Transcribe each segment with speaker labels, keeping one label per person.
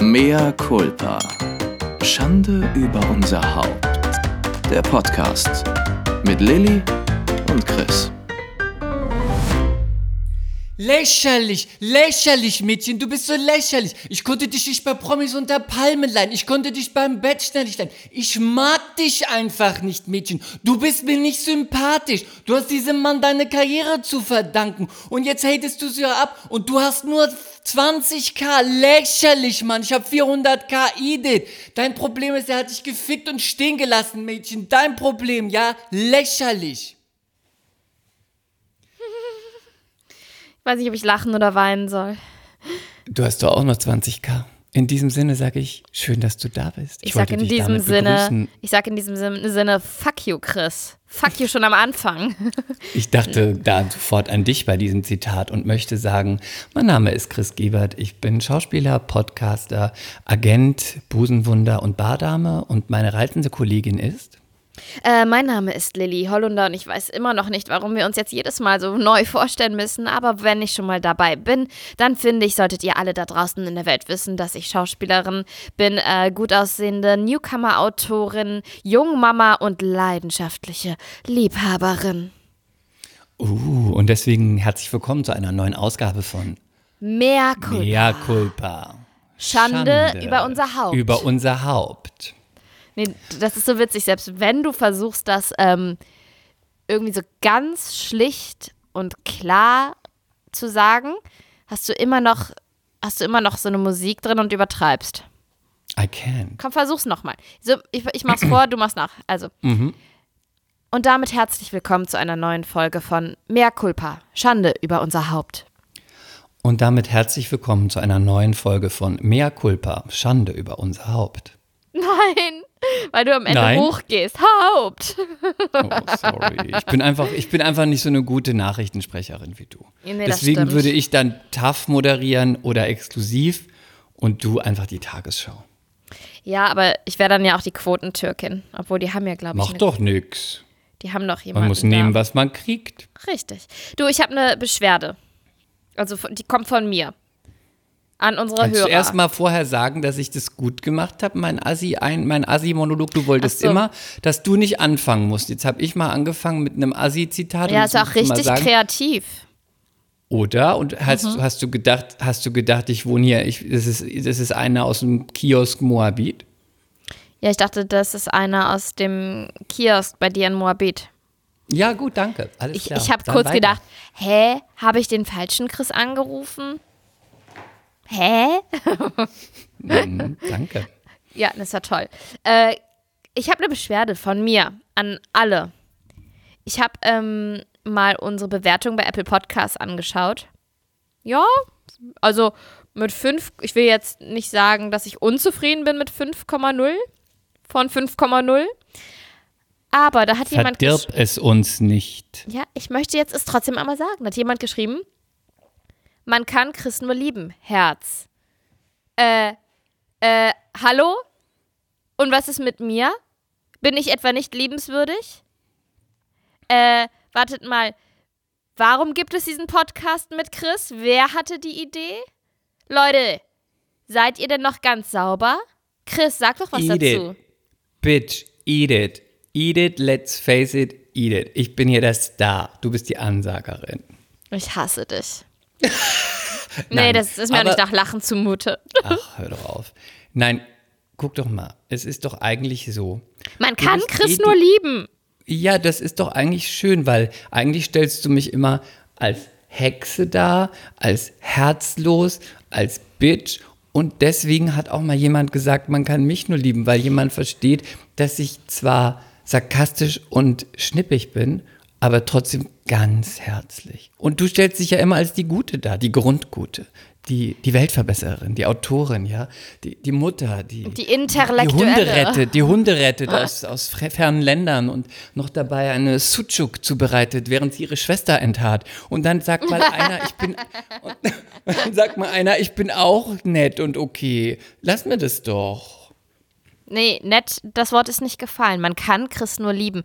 Speaker 1: Mea culpa. Schande über unser Haupt. Der Podcast mit Lilly und Chris.
Speaker 2: Lächerlich, lächerlich, Mädchen, du bist so lächerlich. Ich konnte dich nicht bei Promis unter Palmen leihen. Ich konnte dich beim Bachelor nicht leihen. Ich mag dich einfach nicht, Mädchen. Du bist mir nicht sympathisch. Du hast diesem Mann deine Karriere zu verdanken. Und jetzt hatest du sie ab und du hast nur 20k. Lächerlich, Mann. Ich hab 400k Edith. Dein Problem ist, er hat dich gefickt und stehen gelassen, Mädchen. Dein Problem, ja? Lächerlich.
Speaker 3: Ich weiß nicht, ob ich lachen oder weinen soll.
Speaker 4: Du hast doch auch noch 20k. In diesem Sinne sage ich, schön, dass du da bist.
Speaker 3: Ich, sag
Speaker 4: wollte
Speaker 3: in diesem Sinne,
Speaker 4: begrüßen.
Speaker 3: ich sag in diesem Sin- Sinne, fuck you, Chris. Fuck you schon am Anfang.
Speaker 4: Ich dachte da sofort an dich bei diesem Zitat und möchte sagen, mein Name ist Chris Gebert. Ich bin Schauspieler, Podcaster, Agent, Busenwunder und Bardame und meine reizende Kollegin ist.
Speaker 3: Äh, mein Name ist Lilly Hollunder und ich weiß immer noch nicht, warum wir uns jetzt jedes Mal so neu vorstellen müssen. Aber wenn ich schon mal dabei bin, dann finde ich, solltet ihr alle da draußen in der Welt wissen, dass ich Schauspielerin bin, äh, gut aussehende Newcomer-Autorin, Jungmama und leidenschaftliche Liebhaberin.
Speaker 4: Uh, und deswegen herzlich willkommen zu einer neuen Ausgabe von
Speaker 3: Mehr Kulpa.
Speaker 4: Mea Culpa.
Speaker 3: Schande über unser Haupt.
Speaker 4: Über unser Haupt.
Speaker 3: Nee, das ist so witzig, selbst wenn du versuchst, das ähm, irgendwie so ganz schlicht und klar zu sagen, hast du immer noch, hast du immer noch so eine Musik drin und übertreibst.
Speaker 4: I can't.
Speaker 3: Komm, versuch's nochmal. So, ich, ich mach's vor, du machst nach. Also. Und damit herzlich willkommen zu einer neuen Folge von Mehr Culpa. Schande über unser Haupt.
Speaker 4: Und damit herzlich willkommen zu einer neuen Folge von Mea Culpa. Schande über unser Haupt.
Speaker 3: Nein, weil du am Ende
Speaker 4: Nein?
Speaker 3: hochgehst. Haupt.
Speaker 4: Oh, sorry. Ich bin einfach, ich bin einfach nicht so eine gute Nachrichtensprecherin wie du.
Speaker 3: Nee,
Speaker 4: Deswegen würde ich dann TAF moderieren oder exklusiv und du einfach die Tagesschau.
Speaker 3: Ja, aber ich wäre dann ja auch die Quotentürkin. Obwohl, die haben ja, glaube ich,
Speaker 4: Macht doch nix.
Speaker 3: Die haben doch jemanden
Speaker 4: Man muss
Speaker 3: da.
Speaker 4: nehmen, was man kriegt.
Speaker 3: Richtig. Du, ich habe eine Beschwerde. Also die kommt von mir. An unsere
Speaker 4: Kannst
Speaker 3: Hörer.
Speaker 4: erst mal vorher sagen, dass ich das gut gemacht habe, mein Assi, ein, mein Assi-Monolog? Du wolltest
Speaker 3: so.
Speaker 4: immer, dass du nicht anfangen musst. Jetzt habe ich mal angefangen mit einem Assi-Zitat.
Speaker 3: ja,
Speaker 4: und
Speaker 3: ist auch richtig kreativ.
Speaker 4: Oder? Und hast,
Speaker 3: Mhm.
Speaker 4: hast du gedacht, hast du gedacht, ich wohne hier, ich, das, ist, das ist einer aus dem Kiosk Moabit?
Speaker 3: Ja, ich dachte, das ist einer aus dem Kiosk bei dir in Moabit.
Speaker 4: Ja, gut, danke. Alles
Speaker 3: Ich,
Speaker 4: klar.
Speaker 3: ich habe kurz
Speaker 4: weiter.
Speaker 3: gedacht, hä, habe ich den falschen Chris angerufen? Hä?
Speaker 4: Mhm, danke.
Speaker 3: Ja, das war toll. Äh, ich habe eine Beschwerde von mir an alle. Ich habe ähm, mal unsere Bewertung bei Apple Podcasts angeschaut. Ja, also mit 5, ich will jetzt nicht sagen, dass ich unzufrieden bin mit 5,0 von 5,0. Aber da hat jemand gesch-
Speaker 4: Verdirb es uns nicht.
Speaker 3: Ja, ich möchte jetzt es trotzdem einmal sagen. Da hat jemand geschrieben, man kann Chris nur lieben, Herz. Äh, äh, hallo? Und was ist mit mir? Bin ich etwa nicht liebenswürdig? Äh, wartet mal. Warum gibt es diesen Podcast mit Chris? Wer hatte die Idee? Leute, seid ihr denn noch ganz sauber? Chris, sag doch was
Speaker 4: Eat
Speaker 3: dazu.
Speaker 4: it. Bitch, eat it. Eat it, let's face it, eat it. Ich bin hier der Star. Du bist die Ansagerin.
Speaker 3: Ich hasse dich. nee,
Speaker 4: Nein,
Speaker 3: das ist mir auch
Speaker 4: aber-
Speaker 3: nicht nach Lachen zumute.
Speaker 4: Ach, hör doch auf. Nein, guck doch mal. Es ist doch eigentlich so.
Speaker 3: Man kann Chris
Speaker 4: eh
Speaker 3: nur lieben.
Speaker 4: Ja, das ist doch eigentlich schön, weil eigentlich stellst du mich immer als Hexe dar, als herzlos, als Bitch. Und deswegen hat auch mal jemand gesagt, man kann mich nur lieben, weil jemand versteht, dass ich zwar sarkastisch und schnippig bin, aber trotzdem ganz herzlich. Und du stellst dich ja immer als die Gute dar, die Grundgute, die, die Weltverbessererin, die Autorin, ja, die, die Mutter, die,
Speaker 3: Die
Speaker 4: die
Speaker 3: Intellektuelle.
Speaker 4: Hunde rettet, die Hunde rettet aus, aus fre- fernen Ländern und noch dabei eine Sucuk zubereitet, während sie ihre Schwester enttat. Und dann sagt mal einer, ich bin, und dann sagt mal einer, ich bin auch nett und okay. Lass mir das doch.
Speaker 3: Nee, nett, das Wort ist nicht gefallen. Man kann Chris nur lieben.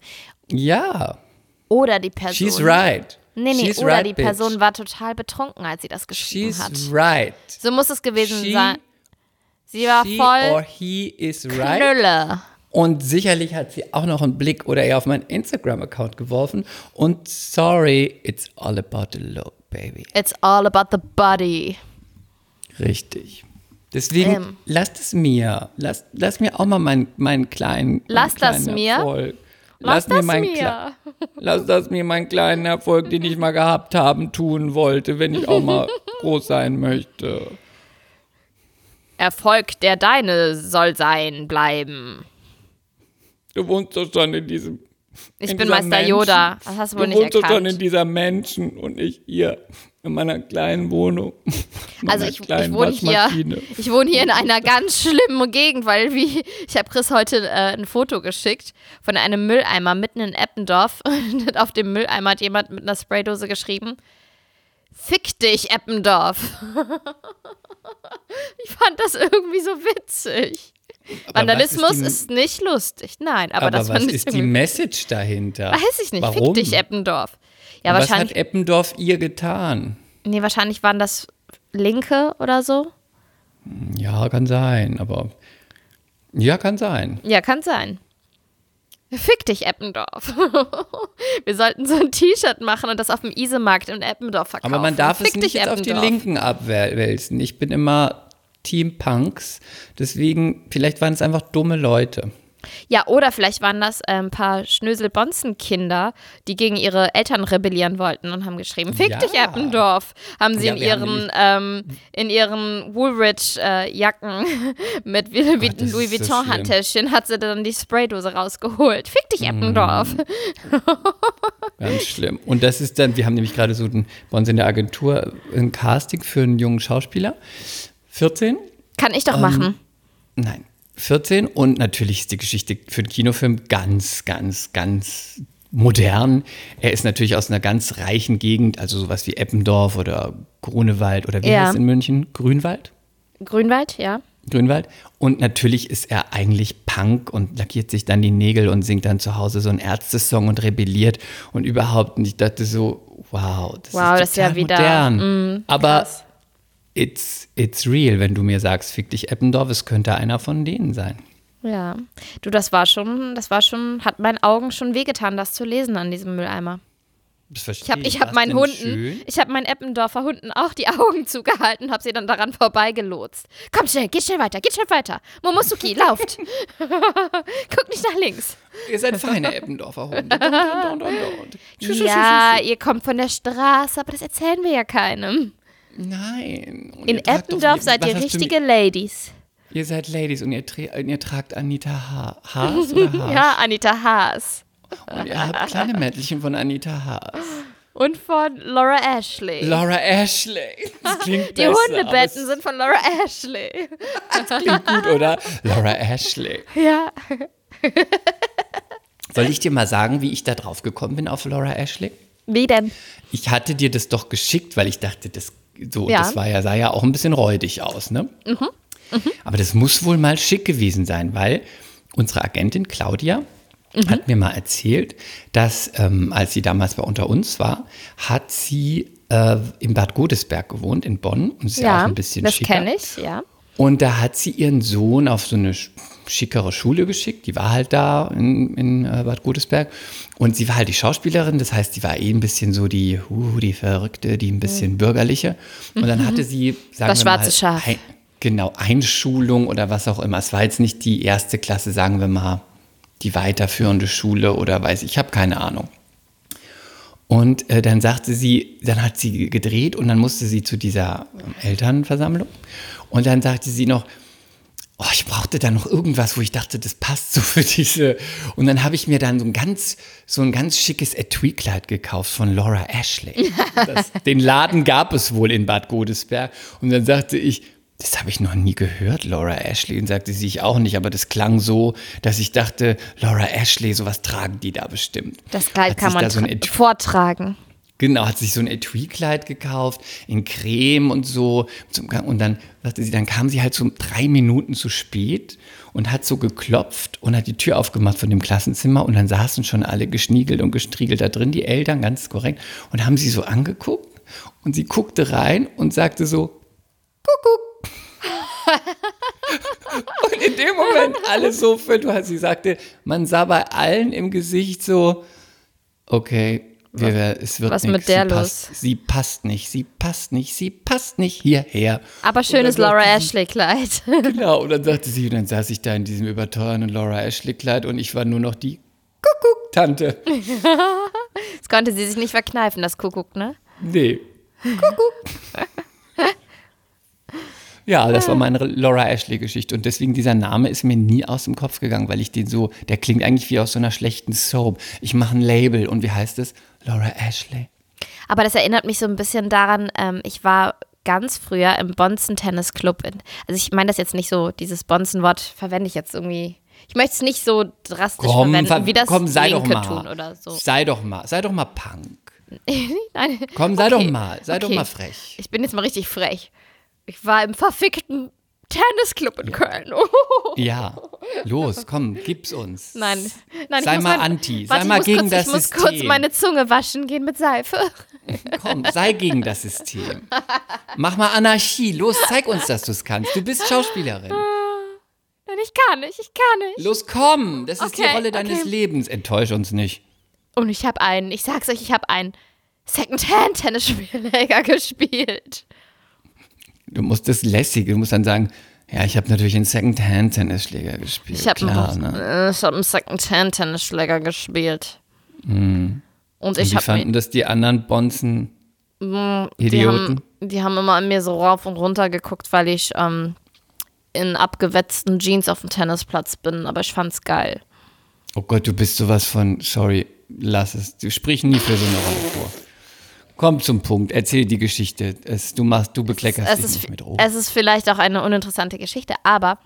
Speaker 4: Ja,
Speaker 3: Oder die Person.
Speaker 4: she's right.
Speaker 3: Nee, nee,
Speaker 4: she's
Speaker 3: oder
Speaker 4: right,
Speaker 3: die
Speaker 4: bitch.
Speaker 3: Person war total betrunken, als sie das geschrieben
Speaker 4: She's
Speaker 3: hat.
Speaker 4: right.
Speaker 3: So muss es gewesen
Speaker 4: She-
Speaker 3: sein. Sie war
Speaker 4: she
Speaker 3: voll
Speaker 4: or he is right.
Speaker 3: Knülle.
Speaker 4: Und sicherlich hat sie auch noch einen Blick oder eher auf meinen Instagram-Account geworfen. Und sorry, it's all about the look, baby.
Speaker 3: It's all about the body.
Speaker 4: Richtig. Deswegen
Speaker 3: Ähm.
Speaker 4: lasst es mir. Lass, lass mir auch mal meinen, meinen kleinen.
Speaker 3: Lass
Speaker 4: meinen
Speaker 3: das mir?
Speaker 4: Erfolg.
Speaker 3: Lass
Speaker 4: mir
Speaker 3: das
Speaker 4: meinen
Speaker 3: mir.
Speaker 4: Kle- Lass das mir meinen kleinen Erfolg, den ich mal gehabt haben, tun wollte, wenn ich auch mal groß sein möchte.
Speaker 3: Erfolg, der deine soll sein, bleiben.
Speaker 4: Du wohnst doch schon in diesem.
Speaker 3: Ich
Speaker 4: in
Speaker 3: bin Meister
Speaker 4: Menschen.
Speaker 3: Yoda. Das hast du wohl
Speaker 4: Du
Speaker 3: nicht
Speaker 4: wohnst doch schon in
Speaker 3: erkannt.
Speaker 4: dieser Menschen und ich hier in meiner kleinen Wohnung.
Speaker 3: Also ich, ich wohne hier, ich wohne hier in einer ganz schlimmen Gegend, weil wie ich habe Chris heute äh, ein Foto geschickt von einem Mülleimer mitten in Eppendorf und auf dem Mülleimer hat jemand mit einer Spraydose geschrieben: Fick dich Eppendorf. ich fand das irgendwie so witzig.
Speaker 4: Aber
Speaker 3: Vandalismus
Speaker 4: was
Speaker 3: ist, nicht lustig, nein, aber,
Speaker 4: Aber,
Speaker 3: das
Speaker 4: was
Speaker 3: fand ich
Speaker 4: ist die Message dahinter?
Speaker 3: Weiß ich nicht.
Speaker 4: Warum?
Speaker 3: Fick dich Eppendorf. Ja,
Speaker 4: was hat. Eppendorf ihr getan?
Speaker 3: Nee, wahrscheinlich waren das Linke oder so.
Speaker 4: Ja, kann sein, aber ja, kann sein.
Speaker 3: Ja, kann sein. Fick dich, Eppendorf. Wir sollten so ein T-Shirt machen und das auf dem Isemarkt in Eppendorf verkaufen.
Speaker 4: Aber man darf
Speaker 3: Fick
Speaker 4: es nicht jetzt auf die. Linken abwälzen. Ich bin immer Team Punks, deswegen vielleicht waren es einfach dumme Leute.
Speaker 3: Ja, oder vielleicht waren das äh, ein paar Schnösel-Bonzen-Kinder, die gegen ihre Eltern rebellieren wollten und haben geschrieben, fick
Speaker 4: Ja.
Speaker 3: dich, Eppendorf. Haben sie
Speaker 4: Ja,
Speaker 3: in ihren, ähm, in ihren Woolrich-Jacken mit Louis
Speaker 4: Gott, so
Speaker 3: Vuitton-Handtäschchen hat sie dann die Spraydose rausgeholt. Fick dich,
Speaker 4: Mm.
Speaker 3: Eppendorf.
Speaker 4: Ganz schlimm. Und das ist dann, wir haben nämlich gerade so ein, bei uns in der Agentur ein Casting für einen jungen Schauspieler. 14?
Speaker 3: Kann
Speaker 4: Ähm,
Speaker 3: ich doch machen.
Speaker 4: Nein, 14 und natürlich ist die Geschichte für den Kinofilm ganz, ganz, ganz modern. Er ist natürlich aus einer ganz reichen Gegend, also sowas wie Eppendorf oder Grunewald oder wie
Speaker 3: Ja.
Speaker 4: heißt es in München? Grünwald?
Speaker 3: Grünwald, ja.
Speaker 4: Grünwald. Und natürlich ist er eigentlich Punk und lackiert sich dann die Nägel und singt dann zu Hause so einen Ärztesong und rebelliert und überhaupt. Und ich dachte so, wow, das
Speaker 3: Wow,
Speaker 4: ist
Speaker 3: das ist ja wieder,
Speaker 4: modern. Aber
Speaker 3: krass.
Speaker 4: It's, it's real, wenn du mir sagst, fick dich Eppendorf, es könnte einer von denen sein.
Speaker 3: Ja. Du, das war schon, das war schon, hat meinen Augen schon wehgetan, das zu lesen an diesem Mülleimer.
Speaker 4: Das verstehe
Speaker 3: Ich habe ich hab meinen Hunden,
Speaker 4: schön?
Speaker 3: ich habe meinen Eppendorfer Hunden auch die Augen zugehalten, habe sie dann daran vorbeigelotst. Komm schnell, geht schnell weiter, geht schnell weiter. Momosuki, lauft. Guck nicht nach links.
Speaker 4: Ihr seid feine Eppendorfer Hunde.
Speaker 3: Ja, ihr kommt von der Straße, aber das erzählen wir ja keinem.
Speaker 4: Nein. Und
Speaker 3: In
Speaker 4: doch-
Speaker 3: Eppendorf seid ihr richtige Ladies.
Speaker 4: Ihr seid Ladies und ihr, ihr tragt Anita ha Haas oder Haas?
Speaker 3: Ja, Anita Haas.
Speaker 4: Und ihr habt kleine Mädchen von Anita Haas.
Speaker 3: Und von Laura Ashley.
Speaker 4: Laura Ashley. Das klingt
Speaker 3: die Hundebetten sind von Laura Ashley.
Speaker 4: klingt gut, oder? Laura Ashley.
Speaker 3: Ja.
Speaker 4: Soll ich dir mal sagen, wie ich da drauf gekommen bin auf Laura Ashley?
Speaker 3: Wie denn?
Speaker 4: Ich hatte dir das doch geschickt, weil ich dachte, das so,
Speaker 3: Ja.
Speaker 4: das war ja, sah ja auch ein bisschen räudig aus, ne? Aber das muss wohl mal schick gewesen sein, weil unsere Agentin Claudia hat mir mal erzählt, dass ähm, als sie damals bei unter uns war, hat sie äh, in Bad Godesberg gewohnt, in Bonn. Und ist ja,
Speaker 3: Ja,
Speaker 4: auch ein bisschen
Speaker 3: das
Speaker 4: schicker.
Speaker 3: kenne ich, ja.
Speaker 4: Und da hat sie ihren Sohn auf so eine schickere Schule geschickt. Die war halt da in, in äh, Bad Godesberg. Und sie war halt die Schauspielerin. Das heißt, die war eh ein bisschen so die, uh, die Verrückte, die ein bisschen bürgerliche. Und dann hatte sie, sagen
Speaker 3: Mhm. Das
Speaker 4: wir mal,
Speaker 3: schwarze Schaf.
Speaker 4: Ein, genau, Einschulung oder was auch immer. Es war jetzt nicht die erste Klasse, sagen wir mal, die weiterführende Schule oder weiß ich, ich habe keine Ahnung. Und äh, dann sagte sie, dann hat sie gedreht und dann musste sie zu dieser Elternversammlung. Und dann sagte sie noch, oh, ich brauchte da noch irgendwas, wo ich dachte, das passt so für diese. Und dann habe ich mir dann so ein ganz, so ein ganz schickes Etui-Kleid gekauft von Laura Ashley. Das, den Laden gab es wohl in Bad Godesberg. Und dann sagte ich, das habe ich noch nie gehört, Laura Ashley. Und sagte sie, ich auch nicht, aber das klang so, dass ich dachte, Laura Ashley, sowas tragen die da bestimmt.
Speaker 3: Das Kleid
Speaker 4: Hat
Speaker 3: kann man
Speaker 4: so
Speaker 3: vortragen.
Speaker 4: Genau, hat sich so ein Etui-Kleid gekauft, in Creme und so. Und dann sagte sie, dann kam sie halt so drei Minuten zu spät und hat so geklopft und hat die Tür aufgemacht von dem Klassenzimmer und dann saßen schon alle geschniegelt und gestriegelt da drin, die Eltern, ganz korrekt, und haben sie so angeguckt und sie guckte rein und sagte so, Kuckuck. Und in dem Moment alles so für, du hast, sie sagte, man sah bei allen im Gesicht so, okay, wir, es wird
Speaker 3: was
Speaker 4: nix.
Speaker 3: mit der
Speaker 4: sie passt, Sie passt nicht, sie passt nicht, sie passt nicht hierher.
Speaker 3: Aber schönes Laura Ashley-Kleid.
Speaker 4: Genau, und dann sagte sie, und dann saß ich da in diesem überteuerten Laura Ashley-Kleid und ich war nur noch die Kuckuck-Tante.
Speaker 3: Das konnte sie sich nicht verkneifen, das Kuckuck, ne?
Speaker 4: Nee. Kuckuck. Ja, das war meine Laura Ashley-Geschichte. Und deswegen dieser Name ist mir nie aus dem Kopf gegangen, weil ich den so, der klingt eigentlich wie aus so einer schlechten Soap. Ich mache ein Label und wie heißt es? Laura Ashley.
Speaker 3: Aber das erinnert mich so ein bisschen daran, ähm, ich war ganz früher im Bonzen Tennis Club. In, also ich meine das jetzt nicht so, dieses Bonzen-Wort verwende ich jetzt irgendwie. Ich möchte es nicht so drastisch
Speaker 4: Komm,
Speaker 3: verwenden,
Speaker 4: ver-
Speaker 3: wie das
Speaker 4: komm, sei doch mal.
Speaker 3: tun oder so.
Speaker 4: Sei doch mal, sei doch mal Punk.
Speaker 3: Nein.
Speaker 4: Komm, sei
Speaker 3: Okay,
Speaker 4: doch mal, sei doch
Speaker 3: okay.
Speaker 4: mal frech.
Speaker 3: Ich bin jetzt mal richtig frech. Ich war im verfickten Tennisclub in Köln.
Speaker 4: Ja, los, komm, gib's uns.
Speaker 3: Nein, nein, ich
Speaker 4: Sei mal
Speaker 3: mein-
Speaker 4: anti, sei
Speaker 3: Warte, ich
Speaker 4: mal gegen
Speaker 3: kurz,
Speaker 4: das
Speaker 3: Ich muss
Speaker 4: System.
Speaker 3: kurz meine Zunge waschen gehen mit Seife.
Speaker 4: Komm, sei gegen das System. Mach mal Anarchie. Los, zeig uns, dass du es kannst. Du bist Schauspielerin.
Speaker 3: Nein, ich kann nicht, ich kann nicht.
Speaker 4: Los, komm. Das ist die
Speaker 3: Okay,
Speaker 4: Rolle deines
Speaker 3: okay.
Speaker 4: Lebens. Enttäusch uns nicht.
Speaker 3: Und ich habe einen, ich sag's euch, ich habe einen Secondhand-Tennisschläger gespielt.
Speaker 4: Du musst das lässig. Du musst dann sagen, ja, ich habe natürlich einen Second-Hand-Tennisschläger gespielt.
Speaker 3: Ich habe einen,
Speaker 4: ne?
Speaker 3: äh, ich hab einen Secondhand-Tennisschläger gespielt. Und
Speaker 4: Und
Speaker 3: ich habe
Speaker 4: fanden das die anderen Bonzen?
Speaker 3: die
Speaker 4: Idioten.
Speaker 3: haben, die haben immer an mir so rauf und runter geguckt, weil ich ähm, in abgewetzten Jeans auf dem Tennisplatz bin. Aber ich fand's geil.
Speaker 4: Oh Gott, du bist sowas von, sorry, lass es. Du sprich nie für so eine Rolle vor. Komm zum Punkt, erzähl die Geschichte. Es, du machst, du bekleckerst
Speaker 3: es
Speaker 4: dich
Speaker 3: ist,
Speaker 4: nicht mit Ruhm.
Speaker 3: es ist vielleicht auch eine uninteressante Geschichte, aber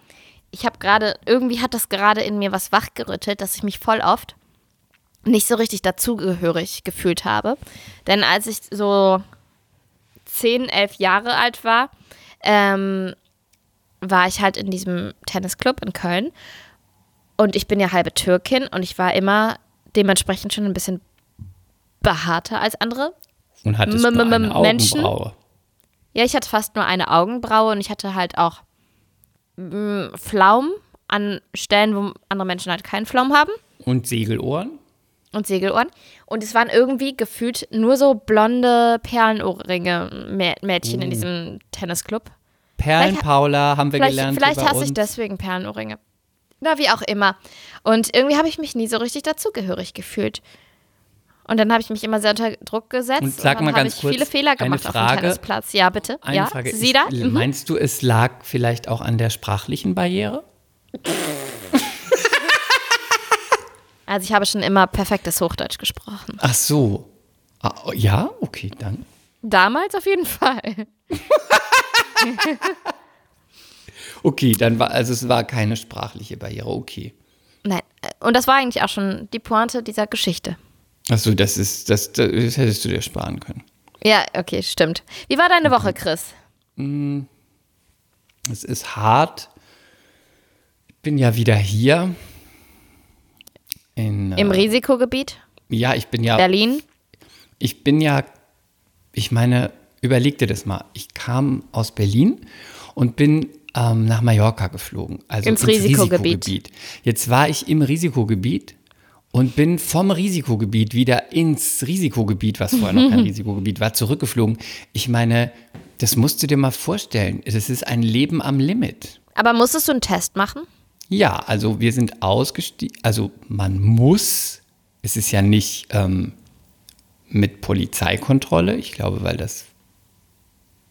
Speaker 3: ich habe gerade, irgendwie hat das gerade in mir was wachgerüttelt, dass ich mich voll oft nicht so richtig dazugehörig gefühlt habe. Denn als ich so 10, 11 Jahre alt war, ähm, war ich halt in diesem Tennisclub in Köln. Und ich bin ja halbe Türkin und ich war immer dementsprechend schon ein bisschen behaarter als andere.
Speaker 4: Und hattest
Speaker 3: M-
Speaker 4: nur eine
Speaker 3: Menschen?
Speaker 4: Augenbraue.
Speaker 3: Ja, ich hatte fast nur eine Augenbraue und ich hatte halt auch mm, Pflaumen an Stellen, wo andere Menschen halt keinen Pflaumen haben
Speaker 4: Und Segelohren?
Speaker 3: und Segelohren. Und es waren irgendwie gefühlt nur so blonde Perlenohrringe Mä Mädchen in diesem Tennisclub.
Speaker 4: Perlen
Speaker 3: Vielleicht-
Speaker 4: Paula haben wir gelernt.
Speaker 3: vielleicht hasse ich
Speaker 4: uns.
Speaker 3: deswegen Perlenohrringe. Na, wie auch immer. Und irgendwie habe ich mich nie so richtig dazugehörig gefühlt. Und dann habe ich mich immer sehr unter Druck gesetzt.
Speaker 4: Und sag
Speaker 3: dann
Speaker 4: mal
Speaker 3: habe
Speaker 4: ganz
Speaker 3: ich
Speaker 4: kurz
Speaker 3: viele Fehler
Speaker 4: eine
Speaker 3: gemacht auf
Speaker 4: Frage.
Speaker 3: dem Tennisplatz. Ja, bitte.
Speaker 4: Eine
Speaker 3: ja,
Speaker 4: Frage.
Speaker 3: Sie da? Mhm.
Speaker 4: Meinst du, es lag vielleicht auch an der sprachlichen Barriere?
Speaker 3: Also ich habe schon immer perfektes Hochdeutsch gesprochen.
Speaker 4: Ach so. Ah, oh, ja, okay, dann.
Speaker 3: Damals auf jeden Fall.
Speaker 4: Okay, dann war, also es war keine sprachliche Barriere, okay.
Speaker 3: Nein, äh, und das war eigentlich auch schon die Pointe dieser Geschichte.
Speaker 4: Ach so, das ist, das, das hättest du dir sparen können.
Speaker 3: Ja, okay, stimmt. Wie war deine Woche, Chris?
Speaker 4: Es ist hart. Ich bin ja wieder hier. In,
Speaker 3: Im
Speaker 4: äh,
Speaker 3: Risikogebiet?
Speaker 4: ja, ich bin ja
Speaker 3: Berlin?
Speaker 4: ich bin ja, ich meine, überleg dir das mal. Ich kam aus Berlin und bin ähm, nach Mallorca geflogen. Also
Speaker 3: Ins Risikogebiet.
Speaker 4: Risikogebiet. Jetzt war ich im Risikogebiet und bin vom Risikogebiet wieder ins Risikogebiet, was vorher noch kein Risikogebiet war, zurückgeflogen. Ich meine, das musst du dir mal vorstellen. Es ist ein Leben am Limit.
Speaker 3: Aber musstest du einen Test machen?
Speaker 4: Ja, also wir sind ausgestiegen, also man muss, es ist ja nicht ähm, mit Polizeikontrolle, ich glaube, weil das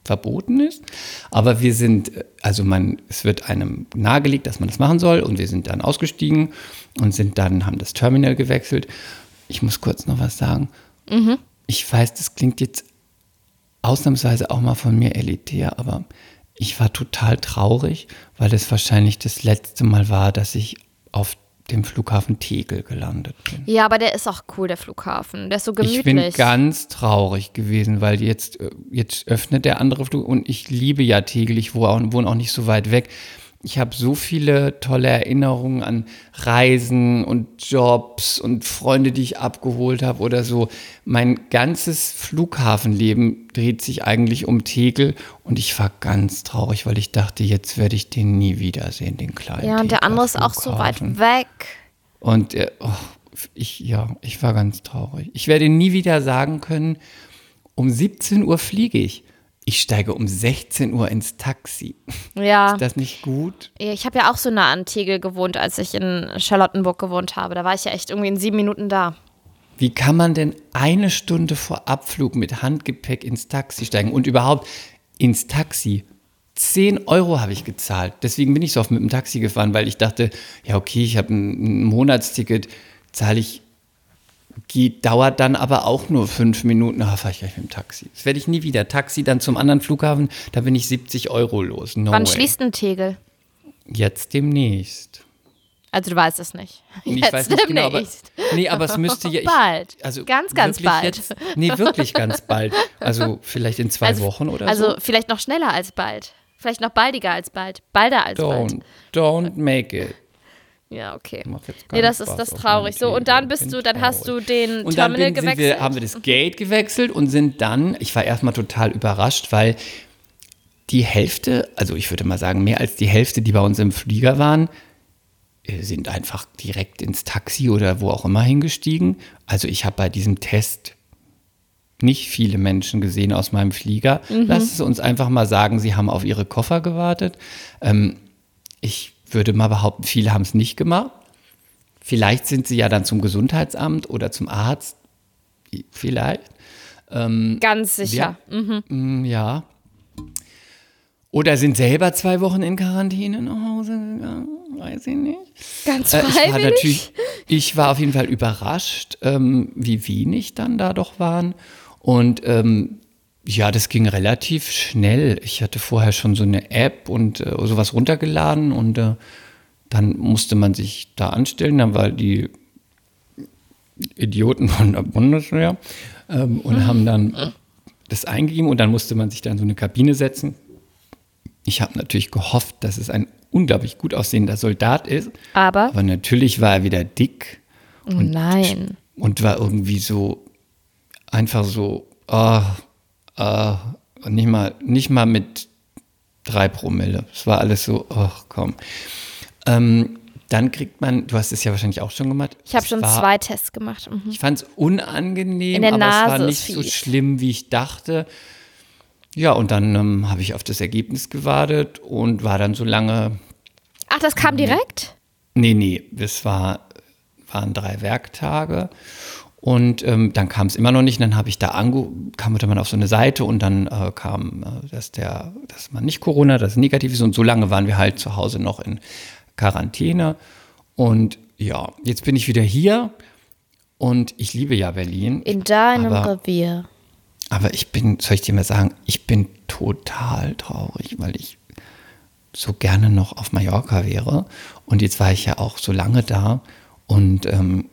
Speaker 4: verboten ist, aber wir sind, also man, es wird einem nahegelegt, dass man das machen soll und wir sind dann ausgestiegen und sind dann, haben das Terminal gewechselt. Ich muss kurz noch was sagen. Ich weiß, das klingt jetzt ausnahmsweise auch mal von mir elitär, aber ich war total traurig, weil es wahrscheinlich das letzte Mal war, dass ich auf dem Flughafen Tegel gelandet bin.
Speaker 3: Ja, aber der ist auch cool, der Flughafen. Der ist so gemütlich.
Speaker 4: Ich bin ganz traurig gewesen, weil jetzt, äh, jetzt öffnet der andere Flug und ich liebe ja Tegel, ich wohne auch, wohne auch nicht so weit weg. Ich habe so viele tolle Erinnerungen an Reisen und Jobs und Freunde, die ich abgeholt habe oder so. Mein ganzes Flughafenleben dreht sich eigentlich um Tegel und ich war ganz traurig, weil ich dachte, jetzt werde ich den nie wiedersehen, den kleinen.
Speaker 3: Ja, und der andere ist auch so weit weg.
Speaker 4: Und äh, oh, ich, ja, ich war ganz traurig. Ich werde nie wieder sagen können, um 17 Uhr fliege ich. Ich steige um 16 Uhr ins Taxi.
Speaker 3: Ja.
Speaker 4: Ist das nicht gut?
Speaker 3: Ich habe ja auch so nah an Tegel gewohnt, als ich in Charlottenburg gewohnt habe. Da war ich ja echt irgendwie in sieben Minuten da.
Speaker 4: Wie kann man denn eine Stunde vor Abflug mit Handgepäck ins Taxi steigen und überhaupt ins Taxi? 10 Euro habe ich gezahlt. Deswegen bin ich so oft mit dem Taxi gefahren, weil ich dachte, ja, okay, ich habe ein, ein Monatsticket, zahle ich, geht, dauert dann aber auch nur fünf Minuten. Ah, fahre ich gleich mit dem Taxi. Das werde ich nie wieder. Taxi dann zum anderen Flughafen, da bin ich 70 Euro los. No
Speaker 3: Wann
Speaker 4: way.
Speaker 3: schließt ein Tegel?
Speaker 4: Jetzt demnächst.
Speaker 3: Also du weißt es nicht.
Speaker 4: Ich
Speaker 3: Jetzt
Speaker 4: weiß nicht genau, aber,
Speaker 3: demnächst.
Speaker 4: nee, aber es müsste ja. Ich,
Speaker 3: Bald.
Speaker 4: Also
Speaker 3: Ganz, ganz bald.
Speaker 4: Jetzt, nee, wirklich ganz bald. Also vielleicht in zwei
Speaker 3: Also-
Speaker 4: Wochen oder
Speaker 3: Also
Speaker 4: so.
Speaker 3: vielleicht noch schneller als bald. Vielleicht noch baldiger als bald. Balder als bald.
Speaker 4: Don't, don't make it.
Speaker 3: Ja, okay.
Speaker 4: Macht jetzt
Speaker 3: Nee, das ist
Speaker 4: Spaß
Speaker 3: das
Speaker 4: auf
Speaker 3: traurig. So, und dann bist du, dann hast du
Speaker 4: traurig.
Speaker 3: den
Speaker 4: Und dann
Speaker 3: Terminal
Speaker 4: bin,
Speaker 3: gewechselt.
Speaker 4: wir, haben wir das Gate gewechselt und sind dann, ich war erstmal total überrascht, weil die Hälfte, also ich würde mal sagen, mehr als die Hälfte, die bei uns im Flieger waren, äh, sind einfach direkt ins Taxi oder wo auch immer hingestiegen. Also ich habe bei diesem Test nicht viele Menschen gesehen aus meinem Flieger.
Speaker 3: Mhm.
Speaker 4: Lass es uns einfach mal sagen, sie haben auf ihre Koffer gewartet. Ähm, ich würde mal behaupten, viele haben es nicht gemacht. Vielleicht sind sie ja dann zum Gesundheitsamt oder zum Arzt. Vielleicht.
Speaker 3: Ganz sicher.
Speaker 4: Ja. Mm, Ja. Oder sind selber zwei Wochen in Quarantäne nach Hause gegangen? Weiß ich nicht.
Speaker 3: Ganz
Speaker 4: Äh, ich war natürlich, ich war auf jeden Fall überrascht, ähm, wie wenig dann da doch waren. Und ähm, ja, das ging relativ schnell. Ich hatte vorher schon so eine App und äh, sowas runtergeladen und äh, dann musste man sich da anstellen. Dann war die Idioten von der Bundeswehr ähm, und haben dann das eingegeben und dann musste man sich da in so eine Kabine setzen. Ich habe natürlich gehofft, dass es ein unglaublich gut aussehender Soldat ist.
Speaker 3: Aber,
Speaker 4: Aber natürlich war er wieder dick
Speaker 3: oh nein.
Speaker 4: und war irgendwie so einfach so, ah, ah, nicht mal, nicht mal mit drei Promille. Es war alles so, ach komm. Ähm, dann kriegt man, du hast es ja wahrscheinlich auch schon gemacht.
Speaker 3: Ich habe
Speaker 4: Es
Speaker 3: schon
Speaker 4: war,
Speaker 3: zwei Tests gemacht. Mhm.
Speaker 4: Ich fand es unangenehm, aber es war
Speaker 3: Nase
Speaker 4: nicht so schlimm, wie ich dachte. Ja, und dann ähm, habe ich auf das Ergebnis gewartet und war dann so lange
Speaker 3: Ach, das kam direkt?
Speaker 4: Nee, nee, das war, waren drei Werktage. Und ähm, dann kam es immer noch nicht. Und dann habe ich da ange kam man auf so eine Seite und dann äh, kam, äh, dass der, dass man nicht Corona, dass es negativ ist. Und so lange waren wir halt zu Hause noch in Quarantäne. Und ja, jetzt bin ich wieder hier und ich liebe ja Berlin.
Speaker 3: In deinem
Speaker 4: aber,
Speaker 3: Revier.
Speaker 4: aber ich bin, soll ich dir mal sagen, ich bin total traurig, weil ich so gerne noch auf Mallorca wäre. Und jetzt war ich ja auch so lange da und ähm,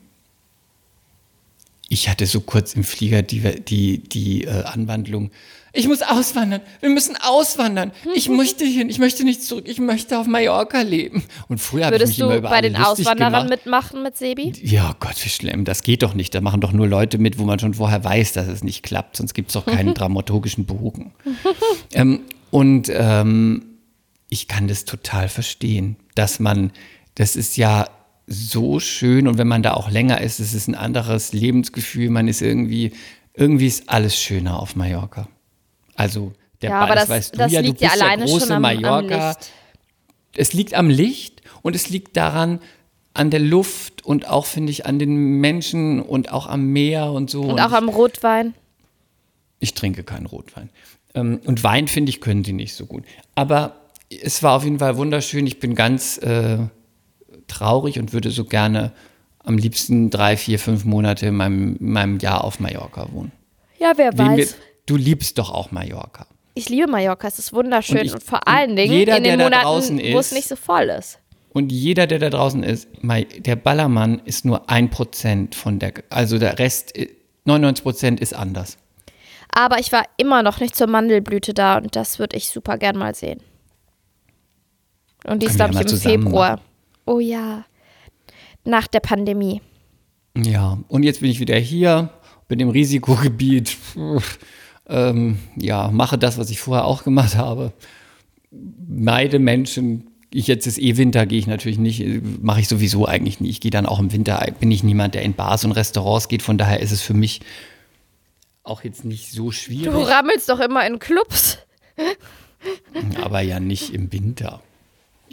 Speaker 4: ich hatte so kurz im Flieger die, die, die äh, Anwandlung, ich muss auswandern, wir müssen auswandern, ich möchte hin, ich möchte nicht zurück, ich möchte auf Mallorca leben. Und früher habe ich
Speaker 3: Würdest
Speaker 4: mich immer
Speaker 3: du
Speaker 4: über
Speaker 3: bei
Speaker 4: alle
Speaker 3: den
Speaker 4: lustig
Speaker 3: Auswanderern
Speaker 4: gemacht.
Speaker 3: mitmachen mit Sebi?
Speaker 4: Ja, Gott, wie schlimm. Das geht doch nicht. Da machen doch nur Leute mit, wo man schon vorher weiß, dass es nicht klappt. Sonst gibt es doch keinen dramaturgischen Bogen. ähm, und ähm, ich kann das total verstehen, dass man, das ist ja so schön und wenn man da auch länger ist, es ist ein anderes Lebensgefühl. Man ist irgendwie, irgendwie ist alles schöner auf Mallorca. Also der
Speaker 3: Ja,
Speaker 4: Ball,
Speaker 3: aber das,
Speaker 4: weißt du
Speaker 3: das
Speaker 4: ja,
Speaker 3: liegt
Speaker 4: du
Speaker 3: ja
Speaker 4: bist
Speaker 3: alleine
Speaker 4: ja große
Speaker 3: schon am, am
Speaker 4: Mallorca
Speaker 3: Licht.
Speaker 4: es liegt am Licht und es liegt daran, an der Luft und auch, finde ich, an den Menschen und auch am Meer und so.
Speaker 3: Und auch am Rotwein.
Speaker 4: ich, ich trinke keinen Rotwein. Ähm, und Wein, finde ich, können sie nicht so gut. Aber es war auf jeden Fall wunderschön. Ich bin ganz äh, traurig und würde so gerne am liebsten drei, vier, fünf Monate in meinem, in meinem Jahr auf Mallorca wohnen.
Speaker 3: Ja, wer
Speaker 4: Wen wir,
Speaker 3: weiß.
Speaker 4: du liebst doch auch Mallorca.
Speaker 3: Ich liebe Mallorca, es ist wunderschön.
Speaker 4: Und
Speaker 3: Und,
Speaker 4: ich-
Speaker 3: vor
Speaker 4: und
Speaker 3: allen Dingen
Speaker 4: jeder,
Speaker 3: in den Monaten, wo es
Speaker 4: ist-
Speaker 3: nicht so voll ist.
Speaker 4: Und jeder, der da draußen ist, der Ballermann ist nur ein Prozent von der, also der Rest, äh, 99 Prozent ist anders.
Speaker 3: Aber ich war immer noch nicht zur Mandelblüte da und das würde ich super gern mal sehen. Und die ist, glaube ich, im Februar. Oh ja. Nach der Pandemie.
Speaker 4: Ja, und jetzt bin ich wieder hier, bin im Risikogebiet. Ähm, ja, mache das, was ich vorher auch gemacht habe. Meide Menschen. Ich jetzt ist eh Winter, gehe ich natürlich nicht, äh, mache ich sowieso eigentlich nie. Ich gehe dann auch im Winter, bin ich niemand, der in Bars und Restaurants geht. Von daher ist es für mich auch jetzt nicht so
Speaker 3: Du
Speaker 4: schwierig,
Speaker 3: rammelst doch immer in Clubs.
Speaker 4: aber ja nicht im Winter.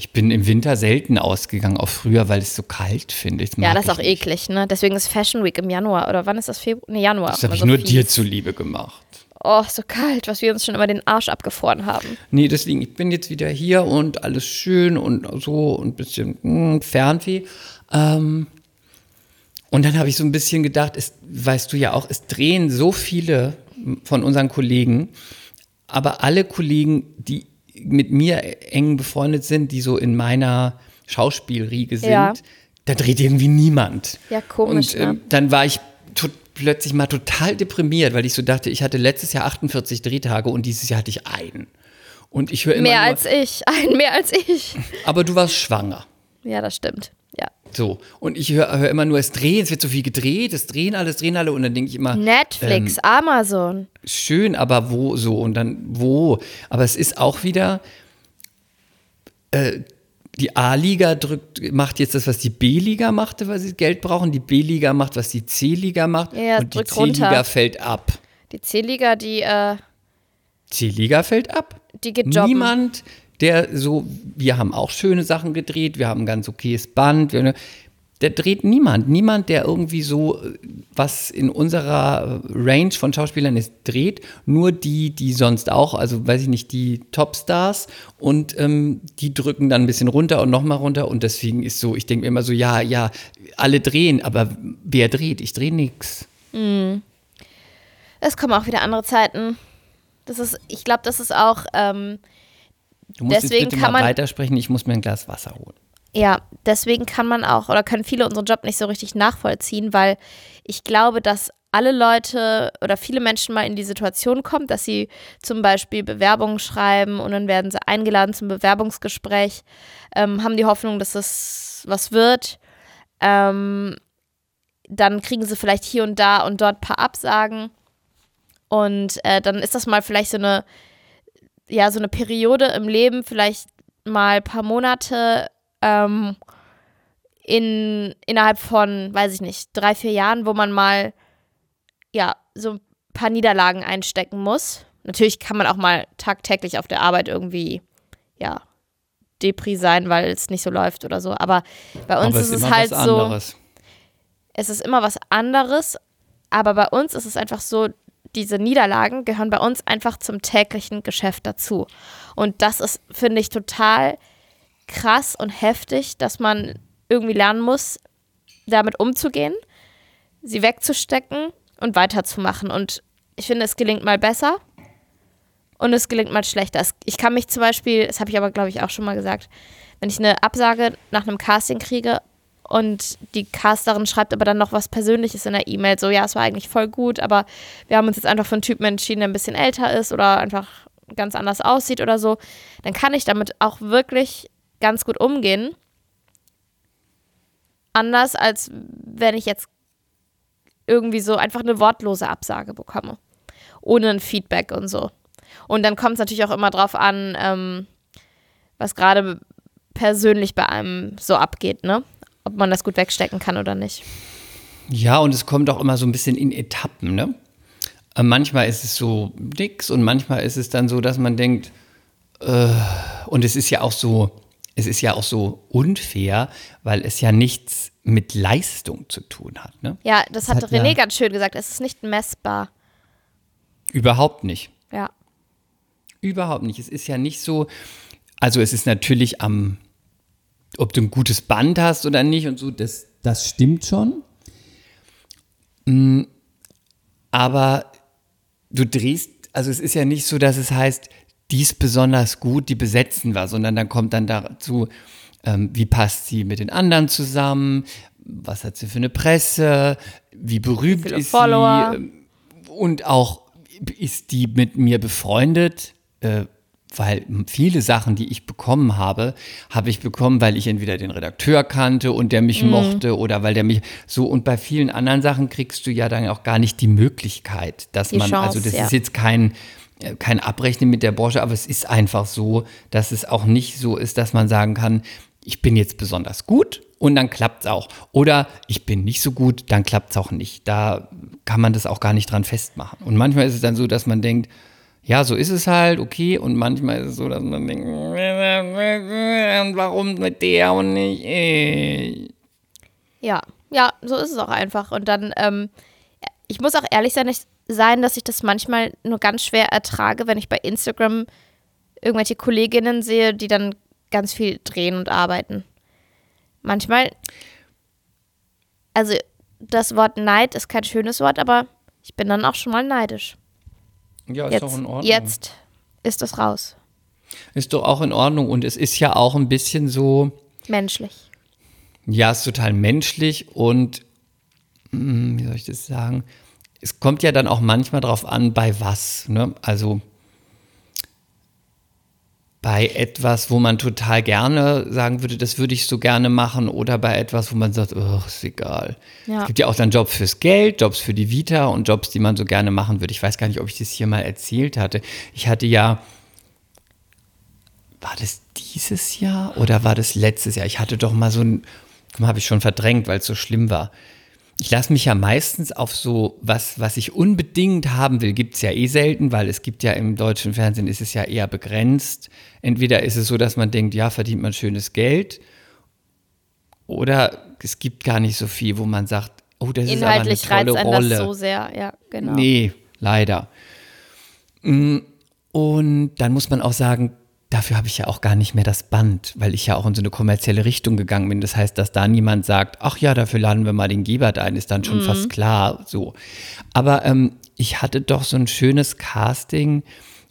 Speaker 4: Ich bin im Winter selten ausgegangen, auch früher, weil es so kalt finde. Das
Speaker 3: Ja, das ist
Speaker 4: ich
Speaker 3: auch
Speaker 4: nicht.
Speaker 3: eklig, ne? Deswegen ist Fashion Week im Januar. Oder wann ist das Februar? Ne, Januar.
Speaker 4: Das habe ich
Speaker 3: so
Speaker 4: nur
Speaker 3: fies.
Speaker 4: dir zuliebe gemacht.
Speaker 3: Oh, so kalt, was wir uns schon immer den Arsch abgefroren haben.
Speaker 4: Nee, deswegen, ich bin jetzt wieder hier und alles schön und so und ein bisschen mh, Fernweh. Ähm, und dann habe ich so ein bisschen gedacht, es, weißt du ja auch, es drehen so viele von unseren Kollegen, aber alle Kollegen, die mit mir eng befreundet sind, die so in meiner Schauspielriege sind,
Speaker 3: Ja.
Speaker 4: da dreht irgendwie niemand.
Speaker 3: Ja, komisch,
Speaker 4: Und ähm,
Speaker 3: ne?
Speaker 4: dann war ich plötzlich mal total deprimiert, weil ich so dachte, ich hatte letztes Jahr 48 Drehtage und dieses Jahr hatte ich einen. Und ich höre immer
Speaker 3: Mehr
Speaker 4: nur,
Speaker 3: als ich. Ein mehr als ich.
Speaker 4: aber du warst schwanger.
Speaker 3: Ja, das stimmt.
Speaker 4: So. Und ich höre hör immer nur, es drehen, es wird so viel gedreht, es drehen alle, es drehen alle. Und dann denke ich immer,
Speaker 3: Netflix, Amazon.
Speaker 4: schön, aber wo so? Und dann wo? Aber es ist auch wieder, äh, die A-Liga drückt, macht jetzt das, was die B-Liga machte, weil sie Geld brauchen. Die B-Liga macht, was die C-Liga macht.
Speaker 3: Ja,
Speaker 4: und die C-Liga fällt ab.
Speaker 3: Die C-Liga, die, äh,
Speaker 4: C-Liga fällt ab.
Speaker 3: die geht jobben.
Speaker 4: Niemand, der so, wir haben auch schöne Sachen gedreht, wir haben ein ganz okayes Band, wir, der dreht niemand. Niemand, der irgendwie so äh, was in unserer äh, Range von Schauspielern ist, dreht. Nur die, die sonst auch, also weiß ich nicht, die Topstars und ähm, die drücken dann ein bisschen runter und nochmal runter und deswegen ist so, ich denke mir immer so, ja, ja, alle drehen, aber wer dreht? Ich drehe nix.
Speaker 3: Es kommen auch wieder andere Zeiten. Das ist, ich glaube, das ist auch, ähm,
Speaker 4: Du musst
Speaker 3: Deswegen
Speaker 4: jetzt bitte
Speaker 3: kann
Speaker 4: mal
Speaker 3: man-
Speaker 4: weitersprechen, ich muss mir ein Glas Wasser holen.
Speaker 3: ja, deswegen kann man auch oder können viele unseren Job nicht so richtig nachvollziehen, weil ich glaube, dass alle Leute oder viele Menschen mal in die Situation kommen, dass sie zum Beispiel Bewerbungen schreiben und dann werden sie eingeladen zum Bewerbungsgespräch, ähm, haben die Hoffnung, dass das was wird. Ähm, dann kriegen sie vielleicht hier und da und dort ein paar Absagen. Und äh, dann ist das mal vielleicht so eine, ja, so eine Periode im Leben, vielleicht mal ein paar Monate ähm, in, innerhalb von, weiß ich nicht, drei, vier Jahren, wo man mal, ja, so ein paar Niederlagen einstecken muss. Natürlich kann man auch mal tagtäglich auf der Arbeit irgendwie, ja, Depri sein, weil es nicht so läuft oder so. Aber bei uns
Speaker 4: aber
Speaker 3: ist es
Speaker 4: immer
Speaker 3: halt so es ist immer was anderes, aber bei uns ist es einfach so, diese Niederlagen gehören bei uns einfach zum täglichen Geschäft dazu. Und das ist, finde ich, total krass und heftig, dass man irgendwie lernen muss, damit umzugehen, sie wegzustecken und weiterzumachen. Und ich finde, es gelingt mal besser und es gelingt mal schlechter. Ich kann mich zum Beispiel, das habe ich aber, glaube ich, auch schon mal gesagt, wenn ich eine Absage nach einem Casting kriege und die Casterin schreibt aber dann noch was Persönliches in der E-Mail, so, ja, es war eigentlich voll gut, aber wir haben uns jetzt einfach für einen Typen entschieden, der ein bisschen älter ist oder einfach ganz anders aussieht oder so, dann kann ich damit auch wirklich ganz gut umgehen. Anders als wenn ich jetzt irgendwie so einfach eine wortlose Absage bekomme. Ohne ein Feedback und so. Und dann kommt es natürlich auch immer drauf an, ähm, was gerade persönlich bei einem so abgeht, ne? Ob man das gut wegstecken kann oder nicht.
Speaker 4: Ja, und es kommt auch immer so ein bisschen in Etappen, ne? Äh, Manchmal ist es so nix und manchmal ist es dann so, dass man denkt, äh, und es ist ja auch so, es ist ja auch so unfair, weil es ja nichts mit Leistung zu tun hat, ne?
Speaker 3: Ja, das hat,
Speaker 4: hat
Speaker 3: René
Speaker 4: ja-
Speaker 3: ganz schön gesagt. Es ist nicht messbar.
Speaker 4: Überhaupt nicht.
Speaker 3: Ja.
Speaker 4: Überhaupt nicht. Es ist ja nicht so, also es ist natürlich am, ob du ein gutes Band hast oder nicht und so, das, das stimmt schon. Mm, Aber du drehst, also es ist ja nicht so, dass es heißt, die ist besonders gut, die besetzen wir, sondern dann kommt dann dazu, ähm, wie passt sie mit den anderen zusammen, was hat sie für eine Presse, wie berühmt
Speaker 3: viele
Speaker 4: ist
Speaker 3: Follower?
Speaker 4: sie ähm, und auch ist die mit mir befreundet, äh, weil viele Sachen, die ich bekommen habe, habe ich bekommen, weil ich entweder den Redakteur kannte und der mich mochte oder weil der mich so und bei vielen anderen Sachen kriegst du ja dann auch gar nicht die Möglichkeit, dass
Speaker 3: Die
Speaker 4: man, also
Speaker 3: Chance,
Speaker 4: das
Speaker 3: ja.
Speaker 4: ist jetzt kein äh, kein Abrechnen mit der Branche, aber es ist einfach so, dass es auch nicht so ist, dass man sagen kann, ich bin jetzt besonders gut und dann klappt es auch. Oder ich bin nicht so gut, dann klappt es auch nicht. Da kann man das auch gar nicht dran festmachen. Und manchmal ist es dann so, dass man denkt, ja, so ist es halt, okay. Und manchmal ist es so, dass man denkt, und warum mit der und nicht ich?
Speaker 3: Ja, ja, so ist es auch einfach. Und dann, ähm, ich muss auch ehrlich sein, ich, sein, dass ich das manchmal nur ganz schwer ertrage, wenn ich bei Instagram irgendwelche Kolleginnen sehe, die dann ganz viel drehen und arbeiten. Manchmal, also das Wort Neid ist kein schönes Wort, aber ich bin dann auch schon mal neidisch.
Speaker 4: Ja, ist
Speaker 3: Jetzt,
Speaker 4: doch in Ordnung.
Speaker 3: jetzt ist es raus.
Speaker 4: Ist doch auch in Ordnung. Und es ist ja auch ein bisschen so,
Speaker 3: Menschlich.
Speaker 4: Ja, ist total menschlich und hm, wie soll ich das sagen? Es kommt ja dann auch manchmal drauf an, bei was. Ne? Also bei etwas, wo man total gerne sagen würde, das würde ich so gerne machen, oder bei etwas, wo man sagt, oh, ist egal.
Speaker 3: Ja.
Speaker 4: Es gibt ja auch dann Jobs fürs Geld, Jobs für die Vita und Jobs, die man so gerne machen würde. Ich weiß gar nicht, ob ich das hier mal erzählt hatte. Ich hatte ja war das dieses Jahr oder war das letztes Jahr? Ich hatte doch mal so ein, habe ich schon verdrängt, weil es so schlimm war. Ich lasse mich ja meistens auf so was, was ich unbedingt haben will, gibt es ja eh selten, weil es gibt ja im deutschen Fernsehen ist es ja eher begrenzt. Entweder ist es so, dass man denkt, ja, verdient man schönes Geld, oder es gibt gar nicht so viel, wo man sagt, oh, das
Speaker 3: Inhaltlich
Speaker 4: ist aber eine
Speaker 3: reizt
Speaker 4: tolle
Speaker 3: einen
Speaker 4: Rolle.
Speaker 3: das so sehr. Ja, genau.
Speaker 4: Nee, leider. Mm, Und dann muss man auch sagen, dafür habe ich ja auch gar nicht mehr das Band, weil ich ja auch in so eine kommerzielle Richtung gegangen bin. Das heißt, dass da niemand sagt, ach ja, dafür laden wir mal den Gebert ein, ist dann schon fast klar so. Aber ähm, ich hatte doch so ein schönes Casting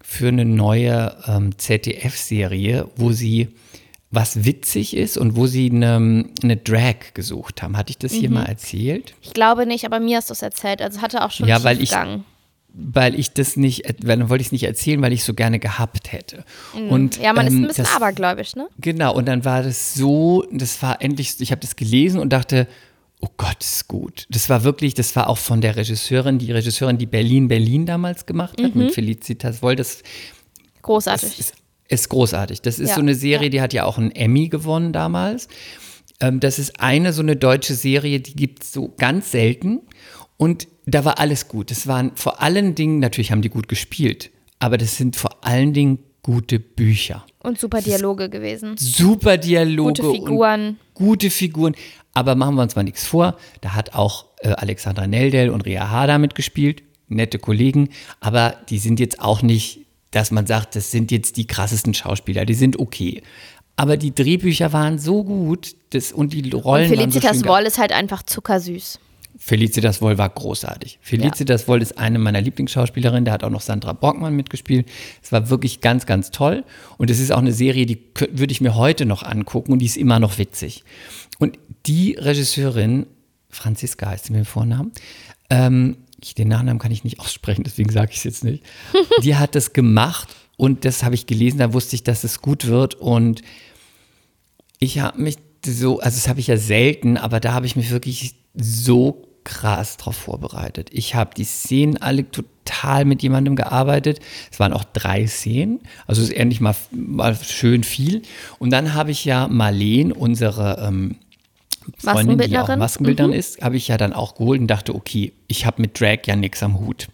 Speaker 4: für eine neue ähm, ZDF-Serie, wo sie was witzig ist und wo sie eine, eine Drag gesucht haben. Hatte ich das hier mal erzählt?
Speaker 3: Ich glaube nicht, aber mir hast du es erzählt. Also es hatte auch schon
Speaker 4: Ja, weil ich-
Speaker 3: Tiefgang.
Speaker 4: Weil ich das nicht, weil dann wollte ich es nicht erzählen, weil ich es so gerne gehabt hätte. Und,
Speaker 3: Mhm. Ja, man ist
Speaker 4: ähm,
Speaker 3: ein bisschen
Speaker 4: das,
Speaker 3: abergläubisch, ne?
Speaker 4: Genau, und dann war das so, das war endlich, ich habe das gelesen und dachte, oh Gott, das ist gut. Das war wirklich, das war auch von der Regisseurin, die Regisseurin, die Berlin Berlin damals gemacht hat,
Speaker 3: Mhm.
Speaker 4: mit Felicitas Woll, das
Speaker 3: Großartig.
Speaker 4: ist, ist großartig. Das ist
Speaker 3: Ja,
Speaker 4: so eine Serie,
Speaker 3: ja.
Speaker 4: die hat ja auch einen Emmy gewonnen damals. Ähm, das ist eine so eine deutsche Serie, die gibt es so ganz selten. Und da war alles gut. Das waren vor allen Dingen, natürlich haben die gut gespielt, aber das sind vor allen Dingen gute Bücher.
Speaker 3: Und super Dialoge gewesen.
Speaker 4: Super Dialoge.
Speaker 3: Gute Figuren.
Speaker 4: Gute Figuren. Aber machen wir uns mal nichts vor. Da hat auch äh, Alexandra Neldel und Rea Harder mitgespielt. Nette Kollegen. Aber die sind jetzt auch nicht, dass man sagt, das sind jetzt die krassesten Schauspieler. Die sind okay. Aber die Drehbücher waren so gut das, und die Rollen
Speaker 3: Und
Speaker 4: waren so
Speaker 3: Felicitas
Speaker 4: schön ge-
Speaker 3: Woll ist halt einfach zuckersüß.
Speaker 4: Felicitas Woll war großartig. Felicitas Woll ist eine meiner Lieblingsschauspielerinnen. Da hat auch noch Sandra Brockmann mitgespielt. Es war wirklich ganz, ganz toll. Und es ist auch eine Serie, die würde ich mir heute noch angucken und die ist immer noch witzig. Und die Regisseurin, Franziska heißt sie mit dem Vornamen, ähm, ich, den Nachnamen kann ich nicht aussprechen, deswegen sage ich es jetzt nicht. Die hat das gemacht und das habe ich gelesen, da wusste ich, dass es gut wird. Und ich habe mich so, also das habe ich ja selten, aber da habe ich mich wirklich so krass drauf vorbereitet. Ich habe die Szenen alle total mit jemandem gearbeitet. Es waren auch drei Szenen, also es ist endlich mal, mal schön viel. Und dann habe ich ja Marleen, unsere ähm, Freundin, die auch
Speaker 3: Maskenbildnerin.
Speaker 4: Maskenbildnerin ist, habe ich ja dann auch geholt und dachte, okay, ich habe mit Drag ja nichts am Hut.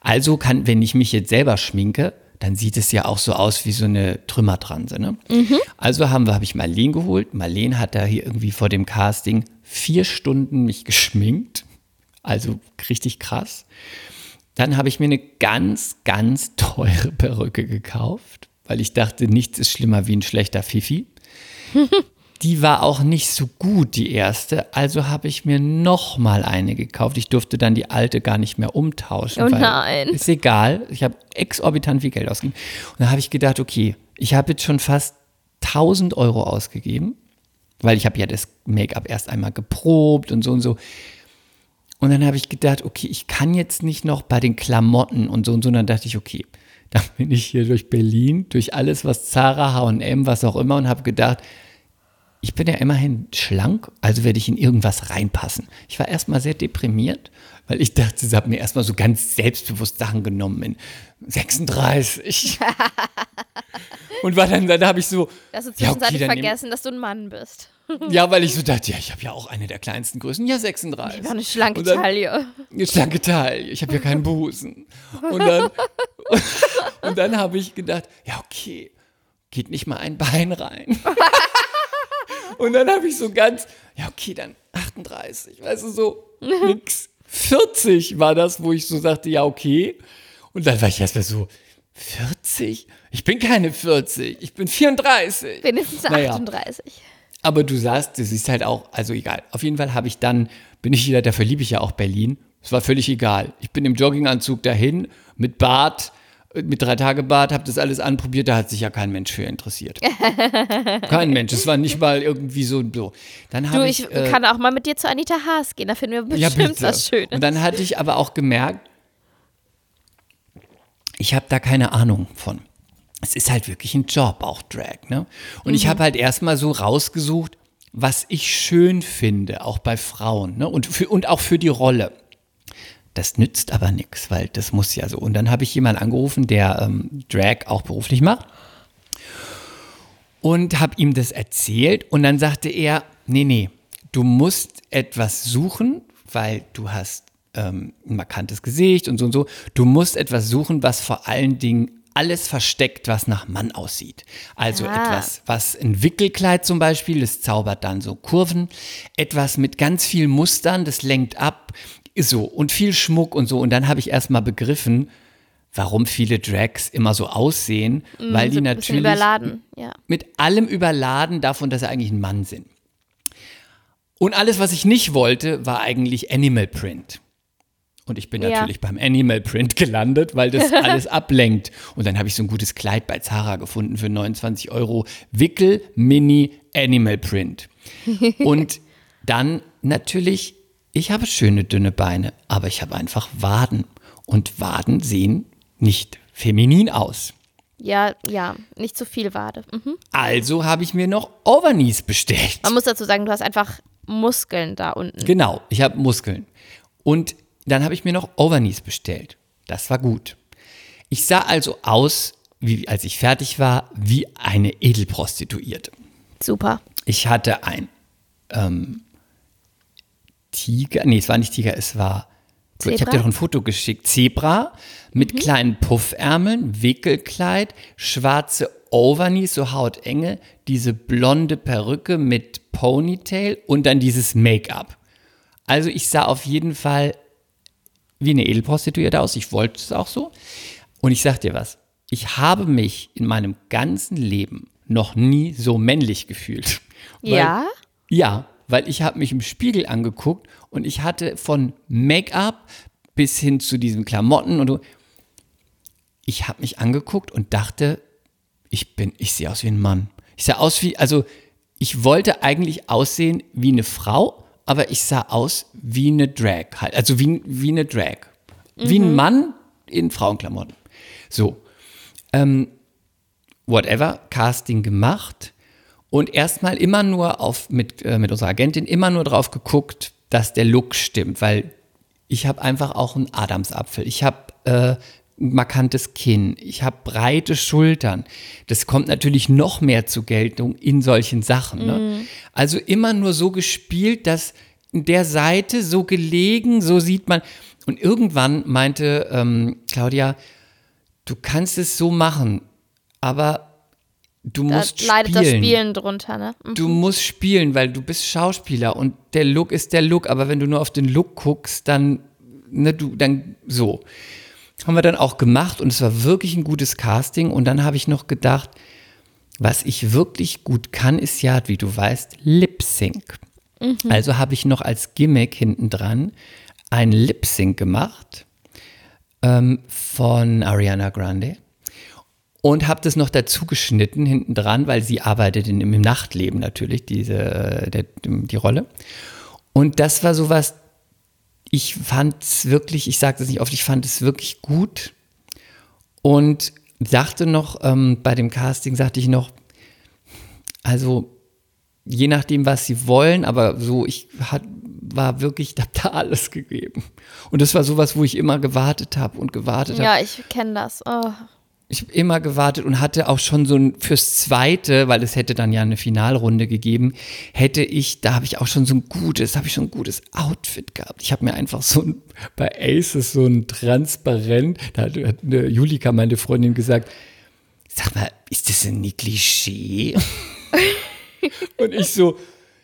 Speaker 4: Also kann, wenn ich mich jetzt selber schminke, dann sieht es ja auch so aus wie so eine Trümmertranse. Ne? Also haben wir, habe ich Marleen geholt. Marleen hat da hier irgendwie vor dem Casting vier Stunden mich geschminkt. Also richtig krass. Dann habe ich mir eine ganz, ganz teure Perücke gekauft, weil ich dachte, nichts ist schlimmer wie ein schlechter Fifi. Die war auch nicht so gut, die erste. Also habe ich mir noch mal eine gekauft. Ich durfte dann die alte gar nicht mehr umtauschen.
Speaker 3: Oh
Speaker 4: weil
Speaker 3: nein.
Speaker 4: Ist egal. Ich habe exorbitant viel Geld ausgegeben. Und dann habe ich gedacht, okay, ich habe jetzt schon fast 1000 Euro ausgegeben, weil ich habe ja das Make-up erst einmal geprobt und so und so. Und dann habe ich gedacht, okay, ich kann jetzt nicht noch bei den Klamotten und so und so. Und dann dachte ich, okay, Dann bin ich hier durch Berlin, durch alles, was Zara, H&M, was auch immer und habe gedacht, ich bin ja immerhin schlank, also werde ich in irgendwas reinpassen. Ich war erstmal sehr deprimiert, weil ich dachte, sie hat mir erstmal so ganz selbstbewusst Sachen genommen in 36. und war dann, dann habe ich so.
Speaker 3: Hast du
Speaker 4: ja, okay,
Speaker 3: zwischenzeitlich
Speaker 4: dann nehm-
Speaker 3: vergessen, dass du ein Mann bist.
Speaker 4: Ja, weil ich so dachte, ja, ich habe ja auch eine der kleinsten Größen. Ja, 36.
Speaker 3: Ich war eine schlanke
Speaker 4: dann-
Speaker 3: Taille.
Speaker 4: Eine schlanke Taille. Ich habe ja keinen Busen. Und dann, und dann habe ich gedacht, ja, okay, geht nicht mal ein Bein rein. Und dann habe ich so ganz, ja, okay, dann 38, weißt du, so nix. 40 war das, wo ich so sagte, ja, okay. Und dann war ich erstmal so, 40? Ich bin keine 40, ich bin 34.
Speaker 3: Wenigstens
Speaker 4: Naja.
Speaker 3: 38.
Speaker 4: Aber du sagst, das ist halt auch, also egal. Auf jeden Fall habe ich dann, bin ich wieder, dafür liebe ich ja auch Berlin. Es war völlig egal. Ich bin im Jogginganzug dahin, mit Bart, äh, mit drei Tage Bart, habe das alles anprobiert, da hat sich ja kein Mensch für interessiert. kein Mensch. Es war nicht mal irgendwie so. so. Dann
Speaker 3: Du, ich
Speaker 4: ich, äh,
Speaker 3: kann auch mal mit dir zu Anita Haas gehen, da finden wir
Speaker 4: ja,
Speaker 3: bestimmt
Speaker 4: bitte.
Speaker 3: was Schönes.
Speaker 4: Und dann hatte ich aber auch gemerkt, ich habe da keine Ahnung von. Es ist halt wirklich ein Job, auch Drag, ne? Und ich habe halt erstmal so rausgesucht, was ich schön finde, auch bei Frauen, ne? Und, für, und auch für die Rolle. Das nützt aber nichts, weil das muss ja so. Und dann habe ich jemanden angerufen, der ähm, Drag auch beruflich macht. Und habe ihm das erzählt. Und dann sagte er, nee, nee, du musst etwas suchen, weil du hast ähm, ein markantes Gesicht und so und so. Du musst etwas suchen, was vor allen Dingen alles versteckt, was nach Mann aussieht. Also
Speaker 3: Ah.
Speaker 4: etwas, was ein Wickelkleid zum Beispiel, das zaubert dann so Kurven. Etwas mit ganz viel Mustern, das lenkt ab. So, und viel Schmuck und so. Und dann habe ich erst mal begriffen, warum viele Drags immer so aussehen, weil die
Speaker 3: Mm, so ein bisschen
Speaker 4: natürlich
Speaker 3: überladen. Ja.
Speaker 4: mit allem überladen davon, dass sie eigentlich ein Mann sind. Und alles, was ich nicht wollte, war eigentlich Animal Print. Und ich bin
Speaker 3: Ja.
Speaker 4: natürlich beim Animal Print gelandet, weil das alles ablenkt. Und dann habe ich so ein gutes Kleid bei Zara gefunden für 29 Euro. Wickel Mini Animal Print. Und dann natürlich, ich habe schöne dünne Beine, aber ich habe einfach Waden. Und Waden sehen nicht feminin aus.
Speaker 3: ja, ja, nicht zu viel Wade. Mhm.
Speaker 4: Also habe ich mir noch Overknees bestellt.
Speaker 3: Man muss dazu sagen, du hast einfach Muskeln da unten.
Speaker 4: Genau, ich habe Muskeln. Und dann habe ich mir noch Overknees bestellt. Das war gut. Ich sah also aus, wie, als ich fertig war, wie eine Edelprostituierte.
Speaker 3: Super.
Speaker 4: Ich hatte ein ähm, Tiger, nee, es war nicht Tiger, es war, ich habe
Speaker 3: Zebra?
Speaker 4: dir doch ein Foto geschickt, Zebra mit kleinen Puffärmeln, Wickelkleid, schwarze Overknees, so hautenge, diese blonde Perücke mit Ponytail und dann dieses Make-up. Also ich sah auf jeden Fall wie eine Edelprostituierte aus. Ich wollte es auch so. Und ich sag dir was. Ich habe mich in meinem ganzen Leben noch nie so männlich gefühlt. Weil-
Speaker 3: Ja?
Speaker 4: Ja, weil ich habe mich im Spiegel angeguckt und ich hatte von Make-up bis hin zu diesen Klamotten und so, ich habe mich angeguckt und dachte, ich bin, ich sehe aus wie ein Mann. Ich sah aus wie, also ich wollte eigentlich aussehen wie eine Frau, aber ich sah aus wie eine Drag halt, also wie, wie eine Drag. Wie ein Mann in Frauenklamotten. So. Ähm, whatever, Casting gemacht und erstmal immer nur auf, mit, äh, mit unserer Agentin immer nur drauf geguckt, dass der Look stimmt, weil ich habe einfach auch einen Adamsapfel. Ich habe äh, markantes Kinn. Ich habe breite Schultern. Das kommt natürlich noch mehr zur Geltung in solchen Sachen. Ne? Also immer nur so gespielt, dass in der Seite so gelegen, so sieht man. Und irgendwann meinte ähm, Claudia, du kannst es so machen, aber du
Speaker 3: Da
Speaker 4: musst
Speaker 3: leidet
Speaker 4: spielen.
Speaker 3: das Spielen drunter, ne? Mhm.
Speaker 4: Du musst spielen, weil du bist Schauspieler und der Look ist der Look, aber wenn du nur auf den Look guckst, dann, ne, du, dann so. Haben wir dann auch gemacht und es war wirklich ein gutes Casting und dann habe ich noch gedacht, was ich wirklich gut kann, ist ja, wie du weißt, Lip Sync. Also habe ich noch als Gimmick hinten dran ein Lip Sync gemacht ähm, von Ariana Grande und habe das noch dazu geschnitten hinten dran, weil sie arbeitet in, im Nachtleben natürlich, diese, äh, der, die Rolle. Und das war sowas, ich fand es wirklich, ich sage das nicht oft, ich fand es wirklich gut. Und sagte noch, ähm, bei dem Casting sagte ich noch, also je nachdem, was sie wollen, aber so, ich hat, war wirklich, ich habe da alles gegeben. Und das war sowas, wo ich immer gewartet habe und gewartet habe.
Speaker 3: Ja, ich kenne das. Oh.
Speaker 4: Ich habe immer gewartet und hatte auch schon so ein fürs zweite, weil es hätte dann ja eine Finalrunde gegeben, hätte ich, da habe ich auch schon so ein gutes, habe ich schon ein gutes Outfit gehabt. Ich habe mir einfach so ein, bei Aces so ein transparent, da hat, hat eine Julika, meine Freundin, gesagt, sag mal, ist das ein Negligé? und ich so,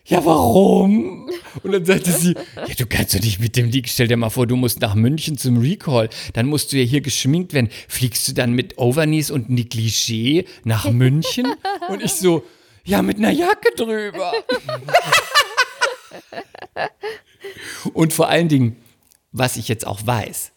Speaker 4: ja, warum? Und dann sagte sie, ja, du kannst doch nicht mit dem Leak, stell dir mal vor, du musst nach München zum Recall, dann musst du ja hier geschminkt werden. Fliegst du dann mit Overknees und Negligé nach München? Und ich so, ja, mit einer Jacke drüber. und vor allen Dingen, was ich jetzt auch weiß,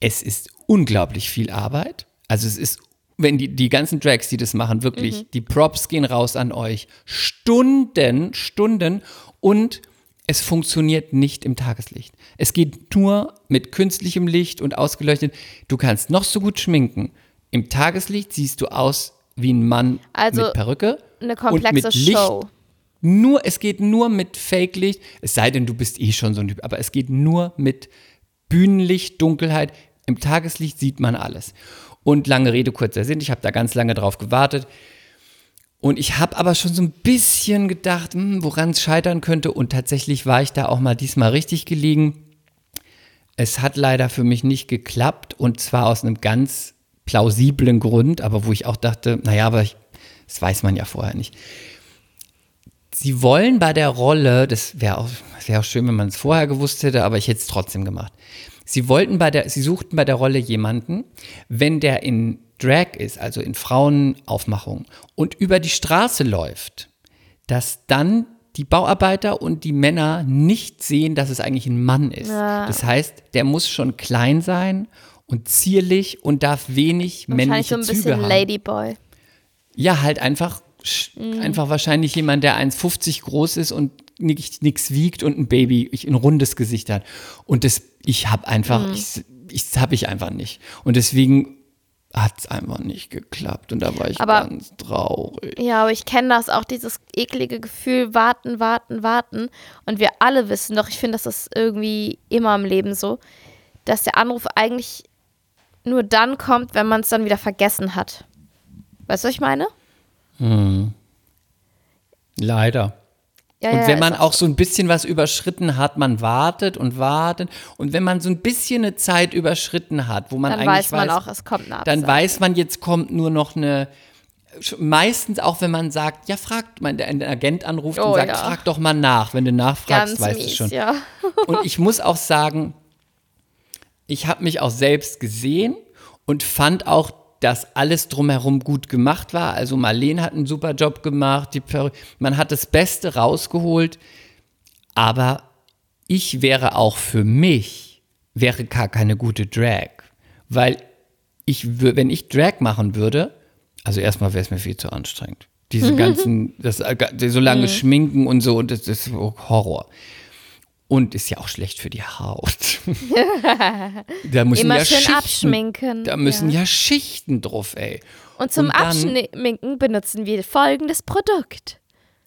Speaker 4: es ist unglaublich viel Arbeit. Also es ist, wenn die, die ganzen Drags, die das machen, wirklich, die Props gehen raus an euch. Stunden, Stunden und es funktioniert nicht im Tageslicht. Es geht nur mit künstlichem Licht und ausgeleuchtet. Du kannst noch so gut schminken. Im Tageslicht siehst du aus wie ein Mann
Speaker 3: Also
Speaker 4: mit Perücke.
Speaker 3: Eine
Speaker 4: und
Speaker 3: komplexe
Speaker 4: mit Licht.
Speaker 3: Show.
Speaker 4: Nur, es geht nur mit Fake-Licht. Es sei denn, du bist eh schon so ein Typ, aber es geht nur mit Bühnenlicht, Dunkelheit. Im Tageslicht sieht man alles. Und lange Rede, kurzer Sinn, ich habe da ganz lange drauf gewartet. Und ich habe aber schon so ein bisschen gedacht, hm, woran es scheitern könnte. Und tatsächlich war ich da auch mal diesmal richtig gelegen. Es hat leider für mich nicht geklappt und zwar aus einem ganz plausiblen Grund, aber wo ich auch dachte, naja, aber ich, das weiß man ja vorher nicht. Sie wollen bei der Rolle, das wäre auch, wär auch schön, wenn man es vorher gewusst hätte, aber ich hätte es trotzdem gemacht. Sie wollten bei der, sie suchten bei der Rolle jemanden, wenn der in Drag ist, also in Frauenaufmachung und über die Straße läuft, dass dann die Bauarbeiter und die Männer nicht sehen, dass es eigentlich ein Mann ist. Das heißt, der muss schon klein sein und zierlich und darf wenig männliche
Speaker 3: so ein
Speaker 4: Züge
Speaker 3: bisschen
Speaker 4: haben.
Speaker 3: Ladyboy.
Speaker 4: Ja, halt einfach,
Speaker 3: Mhm.
Speaker 4: einfach wahrscheinlich jemand, der 1,50 groß ist und nichts wiegt und ein Baby, ich, ein rundes Gesicht hat. Und das, ich habe einfach,
Speaker 3: Mhm.
Speaker 4: ich, ich das habe ich einfach nicht. Und deswegen hat es einfach nicht geklappt. Und da war ich
Speaker 3: Aber-
Speaker 4: ganz traurig.
Speaker 3: Ja, aber ich kenne das auch, dieses eklige Gefühl, warten, warten, warten. Und wir alle wissen doch, ich finde, das ist irgendwie immer im Leben so, dass der Anruf eigentlich nur dann kommt, wenn man es dann wieder vergessen hat. Weißt du, was ich meine?
Speaker 4: Leider.
Speaker 3: Ja,
Speaker 4: Und
Speaker 3: ja,
Speaker 4: wenn man auch so ein bisschen was überschritten hat, man wartet und wartet. Und wenn man so ein bisschen eine Zeit überschritten hat, wo man
Speaker 3: dann
Speaker 4: eigentlich
Speaker 3: weiß man auch, es kommt eine
Speaker 4: dann weiß man, jetzt kommt nur noch eine. Meistens auch, wenn man sagt, ja, fragt, man, der Agent anruft und
Speaker 3: Oh,
Speaker 4: sagt,
Speaker 3: ja.
Speaker 4: frag doch mal nach. Wenn du nachfragst,
Speaker 3: Ganz
Speaker 4: weißt du
Speaker 3: mies,
Speaker 4: schon.
Speaker 3: ja.
Speaker 4: Und ich muss auch sagen, ich habe mich auch selbst gesehen und fand auch, dass alles drumherum gut gemacht war. Also Marlene hat einen super Job gemacht, man hat das Beste rausgeholt, aber ich wäre auch für mich, wäre gar keine gute Drag, weil ich, wenn ich Drag machen würde, also erstmal wäre es mir viel zu anstrengend. Diese ganzen, das, äh, so lange schminken und so, das ist Horror. Und ist ja auch schlecht für die Haut. da müssen
Speaker 3: Immer
Speaker 4: ja
Speaker 3: schön
Speaker 4: Schichten,
Speaker 3: abschminken.
Speaker 4: Da müssen
Speaker 3: ja.
Speaker 4: ja. Schichten drauf, ey.
Speaker 3: Und zum
Speaker 4: und dann-
Speaker 3: Abschminken benutzen wir folgendes Produkt.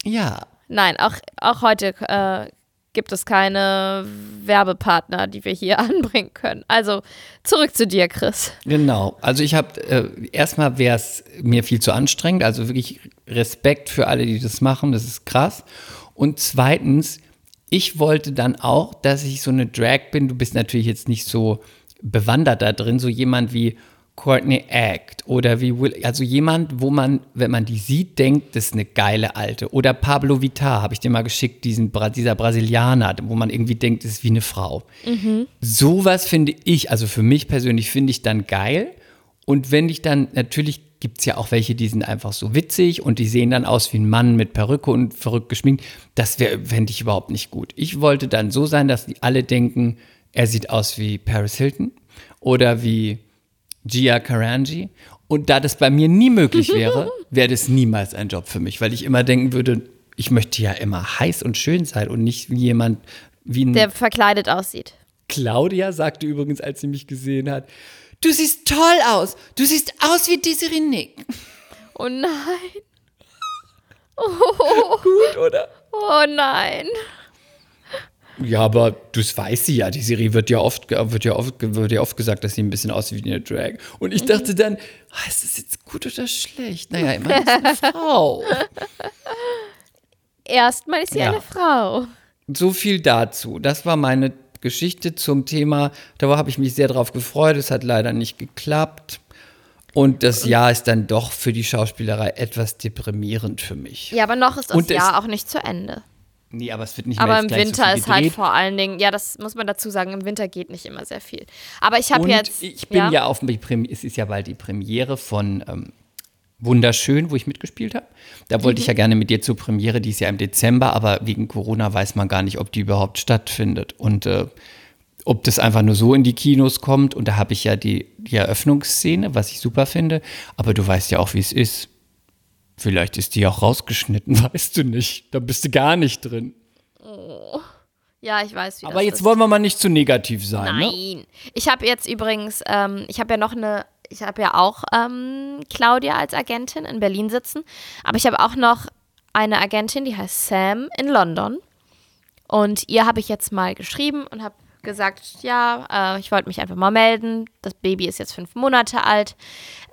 Speaker 4: Ja.
Speaker 3: Nein, auch, auch heute äh, gibt es keine Werbepartner, die wir hier anbringen können. Also zurück zu dir, Chris.
Speaker 4: Genau. Also ich habe, äh, erstmal wäre es mir viel zu anstrengend. Also wirklich Respekt für alle, die das machen. Das ist krass. Und zweitens, ich wollte dann auch, dass ich so eine Drag bin. Du bist natürlich jetzt nicht so bewandert da drin, so jemand wie Courtney Act oder wie Will, also jemand, wo man, wenn man die sieht, denkt, das ist eine geile Alte. Oder Pablo Vittar, habe ich dir mal geschickt, diesen, dieser Brasilianer, wo man irgendwie denkt, das ist wie eine Frau. Sowas finde ich, also für mich persönlich finde ich dann geil. Und wenn ich dann, natürlich gibt es ja auch welche, die sind einfach so witzig und die sehen dann aus wie ein Mann mit Perücke und verrückt geschminkt. Das fände ich überhaupt nicht gut. Ich wollte dann so sein, dass die alle denken, er sieht aus wie Paris Hilton oder wie Gia Karanji. Und da das bei mir nie möglich wäre, wäre das niemals ein Job für mich, weil ich immer denken würde, ich möchte ja immer heiß und schön sein und nicht wie jemand, wie ein
Speaker 3: Der verkleidet aussieht.
Speaker 4: Claudia sagte übrigens, als sie mich gesehen hat,
Speaker 2: Du siehst toll aus. Du siehst aus wie Desiree Nick.
Speaker 3: Oh nein.
Speaker 4: Gut, oder?
Speaker 3: Oh nein.
Speaker 4: Ja, aber das weiß sie ja. Die Serie wird ja oft, wird ja oft, wird ja oft gesagt, dass sie ein bisschen aussieht wie eine Drag. Und ich dachte dann, ah, ist das jetzt gut oder schlecht? Naja, immerhin ist eine Frau.
Speaker 3: Erstmal ist sie
Speaker 4: Ja.
Speaker 3: eine Frau.
Speaker 4: So viel dazu. Das war meine Geschichte zum Thema. Da habe ich mich sehr drauf gefreut. Es hat leider nicht geklappt. Und das Jahr ist dann doch für die Schauspielerei etwas deprimierend für mich.
Speaker 3: Ja, aber noch ist das
Speaker 4: Und
Speaker 3: Jahr auch nicht zu Ende.
Speaker 4: Nee, aber es wird nicht
Speaker 3: Aber im Winter
Speaker 4: so
Speaker 3: ist halt
Speaker 4: gedreht.
Speaker 3: vor allen Dingen, ja, das muss man dazu sagen, im Winter geht nicht immer sehr viel. Aber ich habe jetzt.
Speaker 4: ich bin ja, auf die Prem es ist ja bald die Premiere von ähm, Wunderschön, wo ich mitgespielt habe. Da wollte
Speaker 3: Mhm.
Speaker 4: ich ja gerne mit dir zur Premiere, die ist ja im Dezember, aber wegen Corona weiß man gar nicht, ob die überhaupt stattfindet. Und äh, ob das einfach nur so in die Kinos kommt. Und da habe ich ja die, die Eröffnungsszene, was ich super finde. Aber du weißt ja auch, wie es ist. Vielleicht ist die auch rausgeschnitten, weißt du nicht. Da bist du gar nicht drin.
Speaker 3: Ja, ich weiß, wie
Speaker 4: Aber
Speaker 3: das
Speaker 4: jetzt
Speaker 3: ist.
Speaker 4: wollen wir mal nicht zu negativ sein. Ne?
Speaker 3: Nein. Ich habe jetzt übrigens, ähm, ich habe ja noch eine, ich habe ja auch ähm, Claudia als Agentin in Berlin sitzen, aber ich habe auch noch eine Agentin, die heißt Sam in London. Und ihr habe ich jetzt mal geschrieben und habe gesagt, ja, äh, ich wollte mich einfach mal melden. Das Baby ist jetzt fünf Monate alt.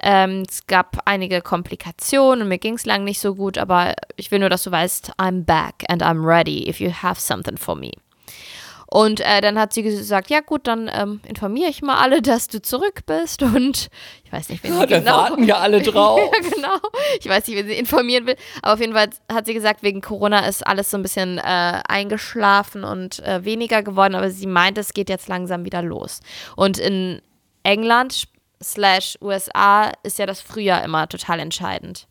Speaker 3: Ähm, es gab einige Komplikationen und mir ging es lang nicht so gut, aber ich will nur, dass du weißt, I'm back and I'm ready if you have something for me. Und äh, dann hat sie gesagt, ja gut, dann ähm, informiere ich mal alle, dass du zurück bist. Und ich weiß nicht, wen
Speaker 4: Ja,
Speaker 3: sie
Speaker 4: da
Speaker 3: genau.
Speaker 4: warten ja alle drauf.
Speaker 3: ja, genau. Ich weiß nicht, wen sie informieren will. Aber auf jeden Fall hat sie gesagt, wegen Corona ist alles so ein bisschen äh, eingeschlafen und äh, weniger geworden. Aber sie meint, es geht jetzt langsam wieder los. Und in England slash USA ist ja das Frühjahr immer total entscheidend.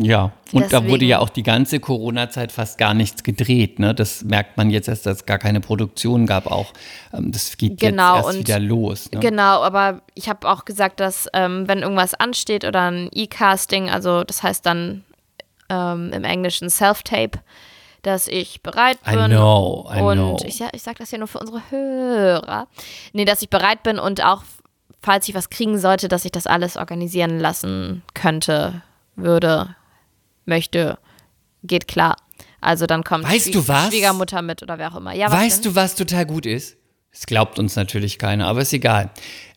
Speaker 4: Ja, und da wurde
Speaker 3: Deswegen-
Speaker 4: ja auch die ganze Corona-Zeit fast gar nichts gedreht. Ne? Das merkt man jetzt erst, dass es gar keine Produktion gab auch. Ähm, Das geht
Speaker 3: Genau,
Speaker 4: jetzt erst
Speaker 3: und
Speaker 4: wieder los. Ne?
Speaker 3: Genau, aber ich habe auch gesagt, dass ähm, wenn irgendwas ansteht oder ein E-Casting, also das heißt dann ähm, im Englischen Self-Tape, dass ich bereit
Speaker 4: I
Speaker 3: bin.
Speaker 4: know, I
Speaker 3: und
Speaker 4: know.
Speaker 3: ich, ich sage das ja nur für unsere Hörer. Nee, dass ich bereit bin und auch, falls ich was kriegen sollte, dass ich das alles organisieren lassen könnte, würde, möchte, geht klar. Also dann kommt
Speaker 4: Weißt
Speaker 3: Schwie-
Speaker 4: du was?
Speaker 3: Schwiegermutter mit oder wer auch immer. Ja,
Speaker 4: Weißt
Speaker 3: denn?
Speaker 4: du, was total gut ist? Es glaubt uns natürlich keiner, aber ist egal.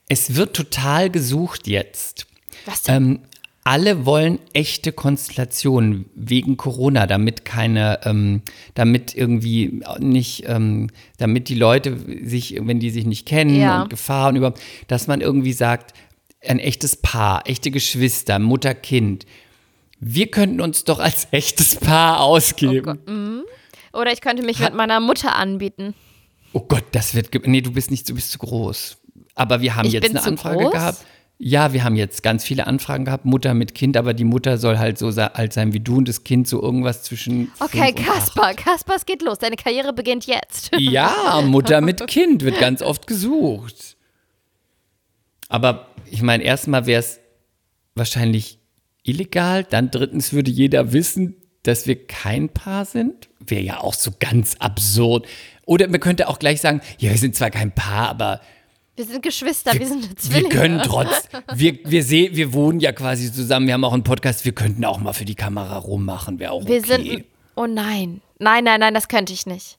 Speaker 4: Es wird total gesucht jetzt.
Speaker 3: Was denn?
Speaker 4: Ähm, alle wollen echte Konstellationen wegen Corona, damit keine, ähm, damit irgendwie nicht, ähm, damit die Leute sich, wenn die sich nicht kennen
Speaker 3: Ja.
Speaker 4: und Gefahren überhaupt, dass man irgendwie sagt, ein echtes Paar, echte Geschwister, Mutter, Kind. Wir könnten uns doch als echtes Paar ausgeben.
Speaker 3: Oder ich könnte mich mit meiner Mutter anbieten.
Speaker 4: Oh Gott, das wird. Nee, du bist nicht, du bist zu groß. Aber wir haben
Speaker 3: Ich
Speaker 4: jetzt eine Anfrage
Speaker 3: groß?
Speaker 4: gehabt. Ja, wir haben jetzt ganz viele Anfragen gehabt, Mutter mit Kind, aber die Mutter soll halt so alt sein wie du und das Kind so irgendwas zwischen.
Speaker 3: Okay, Kaspar, Kaspar, es geht los. Deine Karriere beginnt jetzt.
Speaker 4: Ja, Mutter mit Kind wird ganz oft gesucht. Aber ich meine, erstmal wäre es wahrscheinlich illegal. Dann drittens würde jeder wissen, dass wir kein Paar sind. Wäre ja auch so ganz absurd. Oder man könnte auch gleich sagen, ja, wir sind zwar kein Paar, aber
Speaker 3: Wir sind Geschwister, wir, sind
Speaker 4: wir
Speaker 3: Zwillinge.
Speaker 4: können trotz, wir, wir, seh, wir wohnen ja quasi zusammen, wir haben auch einen Podcast, wir könnten auch mal für die Kamera rummachen, wäre auch
Speaker 3: Wir
Speaker 4: okay.
Speaker 3: sind. Oh nein. Nein, nein, nein, das könnte ich nicht.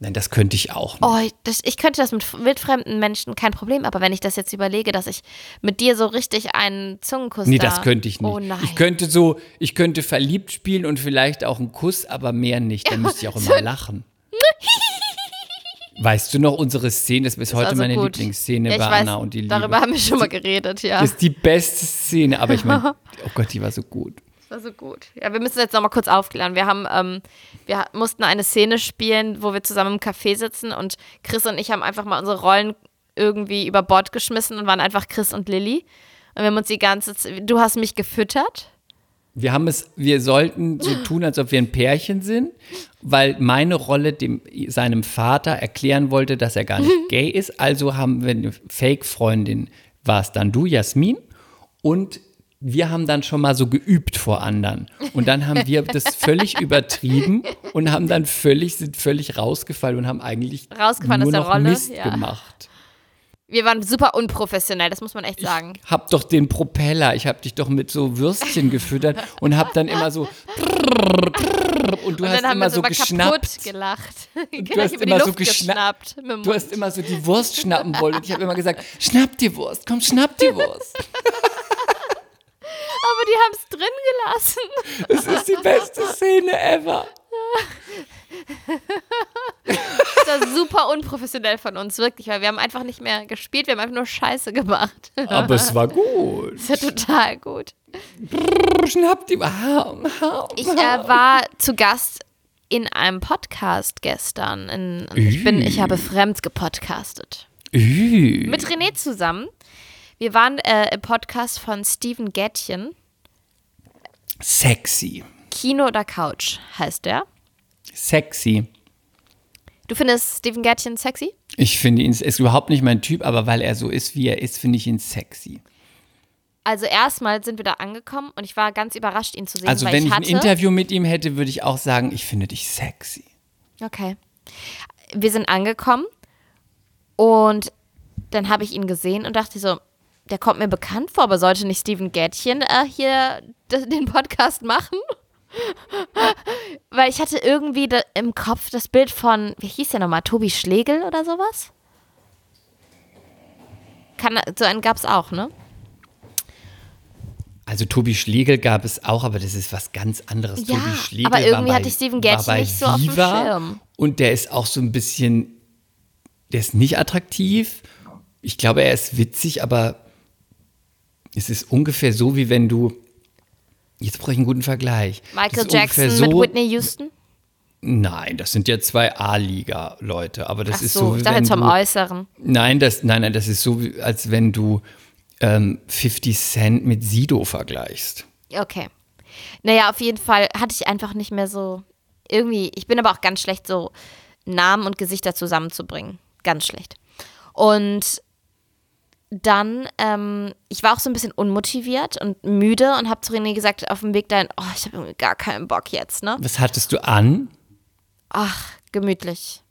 Speaker 4: Nein, das könnte ich auch. Nicht.
Speaker 3: Oh, das, ich könnte das mit wildfremden Menschen kein Problem, aber wenn ich das jetzt überlege, dass ich mit dir so richtig einen Zungenkuss
Speaker 4: nee,
Speaker 3: da.
Speaker 4: das könnte ich nicht.
Speaker 3: Oh nein.
Speaker 4: Ich könnte so, ich könnte verliebt spielen und vielleicht auch einen Kuss, aber mehr nicht. Dann müsste ich auch immer lachen. Weißt du noch unsere Szene? Das ist bis
Speaker 3: Das
Speaker 4: heute
Speaker 3: so
Speaker 4: meine
Speaker 3: gut.
Speaker 4: Lieblingsszene
Speaker 3: ja,
Speaker 4: bei
Speaker 3: weiß,
Speaker 4: Anna und die Liebe.
Speaker 3: Darüber haben wir schon mal geredet, ja.
Speaker 4: Das ist die beste Szene, aber ich meine, oh Gott, die war so gut.
Speaker 3: War so gut. Ja, wir müssen jetzt noch mal kurz aufklären. Wir haben, ähm, wir mussten eine Szene spielen, wo wir zusammen im Café sitzen und Chris und ich haben einfach mal unsere Rollen irgendwie über Bord geschmissen und waren einfach Chris und Lilly. Und wir haben uns die ganze Zeit, du hast mich gefüttert.
Speaker 4: Wir haben es, wir sollten so tun, als ob wir ein Pärchen sind, weil meine Rolle dem, seinem Vater erklären wollte, dass er gar nicht gay ist. Also haben wir eine Fake-Freundin, war es dann du, Jasmin, und wir haben dann schon mal so geübt vor anderen. Und dann haben wir das völlig übertrieben und haben dann völlig, sind völlig rausgefallen und haben eigentlich
Speaker 3: Rausgefallen
Speaker 4: nur
Speaker 3: aus der
Speaker 4: noch
Speaker 3: Rolle,
Speaker 4: Mist
Speaker 3: ja.
Speaker 4: gemacht.
Speaker 3: Wir waren super unprofessionell, das muss man echt sagen.
Speaker 4: Hab doch den Propeller. Ich hab dich doch mit so Würstchen gefüttert und hab dann immer so und du
Speaker 3: Und
Speaker 4: hast
Speaker 3: dann haben
Speaker 4: immer
Speaker 3: wir
Speaker 4: so geschnappt.
Speaker 3: gelacht.
Speaker 4: Du hast immer so geschnappt. Du hast immer so die Wurst schnappen wollen und ich habe immer gesagt, schnapp die Wurst, komm, schnapp die Wurst.
Speaker 3: Aber die haben es drin gelassen.
Speaker 4: Das ist die beste Szene ever.
Speaker 3: Das war super unprofessionell von uns, wirklich, weil wir haben einfach nicht mehr gespielt, wir haben einfach nur Scheiße gemacht.
Speaker 4: Aber es war gut.
Speaker 3: Das ist total gut.
Speaker 4: Schnapp die Haum.
Speaker 3: Ich äh, war zu Gast in einem Podcast gestern. In, ich, bin, ich habe fremd gepodcastet. Mit René zusammen. Wir waren äh, im Podcast von Steven Gätchen.
Speaker 4: Sexy.
Speaker 3: Kino oder Couch heißt der.
Speaker 4: Sexy.
Speaker 3: Du findest Steven Gätchen sexy?
Speaker 4: Ich finde ihn, ist überhaupt nicht mein Typ, aber weil er so ist, wie er ist, finde ich ihn sexy.
Speaker 3: Also erstmal sind wir da angekommen und ich war ganz überrascht, ihn zu sehen,
Speaker 4: Also
Speaker 3: weil
Speaker 4: wenn
Speaker 3: ich
Speaker 4: ich ein Interview mit ihm hätte, würde ich auch sagen, ich finde dich sexy.
Speaker 3: Okay. Wir sind angekommen und dann habe ich ihn gesehen und dachte so, der kommt mir bekannt vor, aber sollte nicht Steven Gätchen äh, hier den Podcast machen? Weil ich hatte irgendwie im Kopf das Bild von, wie hieß der nochmal, Tobi Schlegel oder sowas? Kann, so einen gab es auch, ne?
Speaker 4: Also Tobi Schlegel gab es auch, aber das ist was ganz anderes.
Speaker 3: Ja,
Speaker 4: Tobi Schlegel
Speaker 3: aber irgendwie
Speaker 4: war
Speaker 3: hatte
Speaker 4: bei,
Speaker 3: ich Steven Gätchen
Speaker 4: bei
Speaker 3: nicht so auf dem
Speaker 4: Viva
Speaker 3: Schirm.
Speaker 4: Und der ist auch so ein bisschen, der ist nicht attraktiv. Ich glaube, er ist witzig, aber es ist ungefähr so, wie wenn du, jetzt brauche ich einen guten Vergleich.
Speaker 3: Michael Jackson
Speaker 4: so,
Speaker 3: mit Whitney Houston?
Speaker 4: Nein, das sind ja zwei A-Liga-Leute, aber das
Speaker 3: Ach
Speaker 4: ist
Speaker 3: so,
Speaker 4: so,
Speaker 3: ich dachte jetzt vom Äußeren.
Speaker 4: Nein, das, nein, nein, das ist so, als wenn du ähm, 50 Cent mit Sido vergleichst.
Speaker 3: Okay. Naja, auf jeden Fall hatte ich einfach nicht mehr so. Irgendwie, ich bin aber auch ganz schlecht, so Namen und Gesichter zusammenzubringen. Ganz schlecht. Und dann, ähm, ich war auch so ein bisschen unmotiviert und müde und habe zu René gesagt, auf dem Weg dahin, oh, ich habe irgendwie gar keinen Bock jetzt, ne?
Speaker 4: Was hattest du an?
Speaker 3: Ach, gemütlich.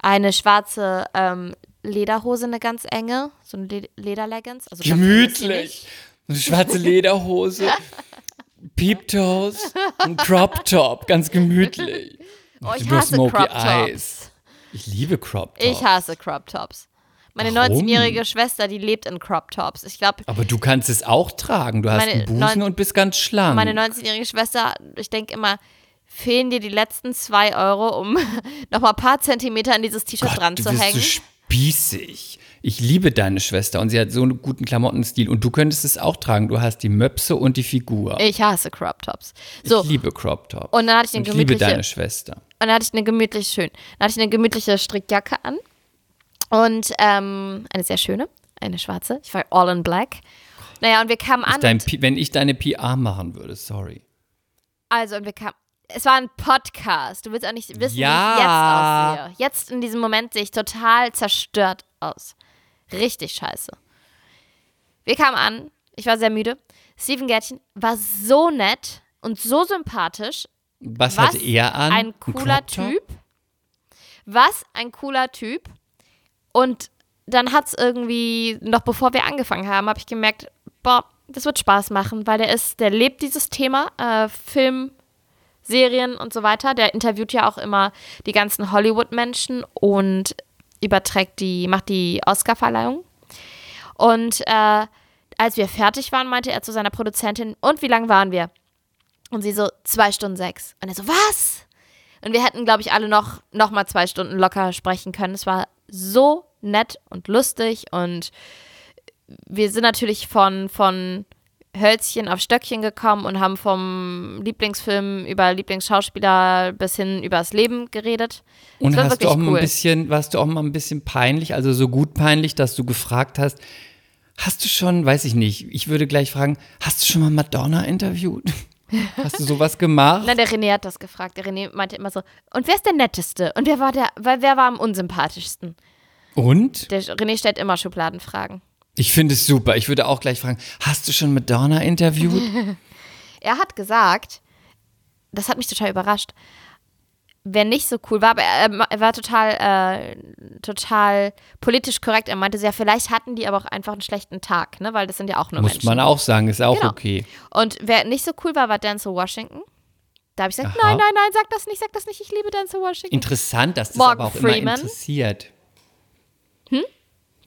Speaker 3: Eine schwarze ähm, Lederhose, eine ganz enge, so eine Le Lederleggings. Also nicht.
Speaker 4: Eine schwarze Lederhose, Peeptoes, ein Crop Top, ganz gemütlich.
Speaker 3: Oh, ich hasse Crop Tops.
Speaker 4: Eyes. Ich liebe Crop Tops.
Speaker 3: Ich hasse Crop Tops. Meine
Speaker 4: Warum?
Speaker 3: 19-jährige Schwester, die lebt in Crop Tops. Ich glaube,
Speaker 4: Aber du kannst es auch tragen. Du hast einen Busen und bist ganz schlank.
Speaker 3: meine 19-jährige Schwester, ich denke immer, fehlen dir die letzten zwei Euro, um nochmal ein paar Zentimeter an dieses T-Shirt dran
Speaker 4: du
Speaker 3: zu
Speaker 4: bist
Speaker 3: hängen.
Speaker 4: so spießig. Ich liebe deine Schwester und sie hat so einen guten Klamottenstil und du könntest es auch tragen. Du hast die Möpse und die Figur.
Speaker 3: ich hasse Crop Tops. So,
Speaker 4: Ich liebe Crop Top.
Speaker 3: Und dann hatte ich eine
Speaker 4: Und ich liebe
Speaker 3: gemütliche-
Speaker 4: deine Schwester.
Speaker 3: Und dann hatte ich eine gemütliche, schön. Dann hatte ich eine gemütliche Strickjacke an. Und ähm, eine sehr schöne, eine schwarze. Ich war all in black. Naja, und wir kamen an.
Speaker 4: Dein, wenn ich deine PR machen würde, sorry.
Speaker 3: Also, und wir kamen. Es war ein Podcast. Du willst auch nicht wissen,
Speaker 4: Ja.
Speaker 3: wie ich jetzt aussehe. Jetzt in diesem Moment sehe ich total zerstört aus. Richtig scheiße. Wir kamen an. Ich war sehr müde. Steven Gärtchen war so nett und so sympathisch.
Speaker 4: Was,
Speaker 3: Was
Speaker 4: hat er an?
Speaker 3: ein cooler
Speaker 4: Top?
Speaker 3: Typ. Was ein cooler Typ. Und dann hat es irgendwie, noch bevor wir angefangen haben, habe ich gemerkt, boah, das wird Spaß machen, weil der ist, der lebt dieses Thema, äh, Film, Serien und so weiter. Der interviewt ja auch immer die ganzen Hollywood-Menschen und überträgt die, macht die Oscar-Verleihung. Und äh, als wir fertig waren, meinte er zu seiner Produzentin, und wie lang waren wir? Und sie so, zwei Stunden sechs. Und er so, was? Und wir hätten, glaube ich, alle noch, noch mal zwei Stunden locker sprechen können. Es war so nett und lustig und wir sind natürlich von, von Hölzchen auf Stöckchen gekommen und haben vom Lieblingsfilm über Lieblingsschauspieler bis hin übers Leben geredet.
Speaker 4: Und
Speaker 3: Das
Speaker 4: hast du auch mal
Speaker 3: cool.
Speaker 4: ein bisschen, warst du auch mal ein bisschen peinlich, also so gut peinlich, dass du gefragt hast, hast du schon, weiß ich nicht, ich würde gleich fragen, hast du schon mal Madonna interviewt? Hast du sowas gemacht?
Speaker 3: Nein, der René hat das gefragt. Der René meinte immer so, und wer ist der Netteste? Und wer war der, weil wer war am unsympathischsten?
Speaker 4: Und?
Speaker 3: Der René stellt immer Schubladenfragen.
Speaker 4: Ich finde es super. Ich würde auch gleich fragen, hast du schon Madonna interviewt?
Speaker 3: Er hat gesagt, das hat mich total überrascht, wer nicht so cool war, aber er, er war total, äh, total politisch korrekt. Er meinte ja, vielleicht hatten die aber auch einfach einen schlechten Tag, ne? Weil das sind ja auch nur
Speaker 4: Muss
Speaker 3: Menschen.
Speaker 4: man auch sagen, ist auch
Speaker 3: Genau.
Speaker 4: okay.
Speaker 3: Und wer nicht so cool war, war Denzel Washington. Da habe ich gesagt,
Speaker 4: Aha.
Speaker 3: nein, nein, nein, sag das nicht, sag das nicht, ich liebe Denzel Washington.
Speaker 4: Interessant, dass das
Speaker 3: Morgan
Speaker 4: aber auch immer
Speaker 3: Freeman.
Speaker 4: interessiert. Hm?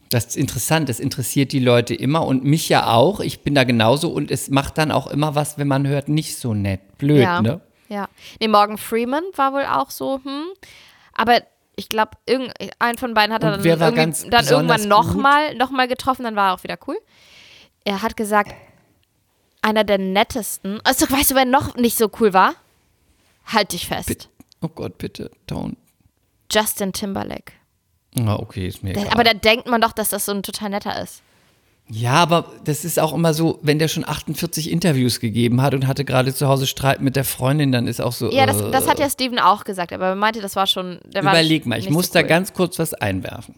Speaker 4: Das ist interessant, das interessiert die Leute immer und mich ja auch. Ich bin da genauso und es macht dann auch immer was, wenn man hört, nicht so nett. Blöd,
Speaker 3: ja.
Speaker 4: ne?
Speaker 3: Ja. Nee, Morgan Freeman war wohl auch so, hm. Aber ich glaube, irgendein von beiden hat er dann, irgendwie, dann irgendwann nochmal noch mal getroffen, dann war er auch wieder cool. Er hat gesagt, einer der nettesten. Also, weißt du, wer noch nicht so cool war? Halt dich fest.
Speaker 4: Bitte. Oh Gott, bitte, don't.
Speaker 3: Justin Timberlake.
Speaker 4: Ah, okay, ist mir egal.
Speaker 3: aber da denkt man doch, dass das so ein total netter ist.
Speaker 4: Ja, aber das ist auch immer so, wenn der schon 48 Interviews gegeben hat und hatte gerade zu Hause Streit mit der Freundin, dann ist auch so.
Speaker 3: Ja, das,
Speaker 4: äh,
Speaker 3: das hat ja Steven auch gesagt, aber er meinte, das war schon. Der war
Speaker 4: Überleg mal, ich muss
Speaker 3: so
Speaker 4: da
Speaker 3: cool. Mhm,
Speaker 4: ganz kurz was einwerfen.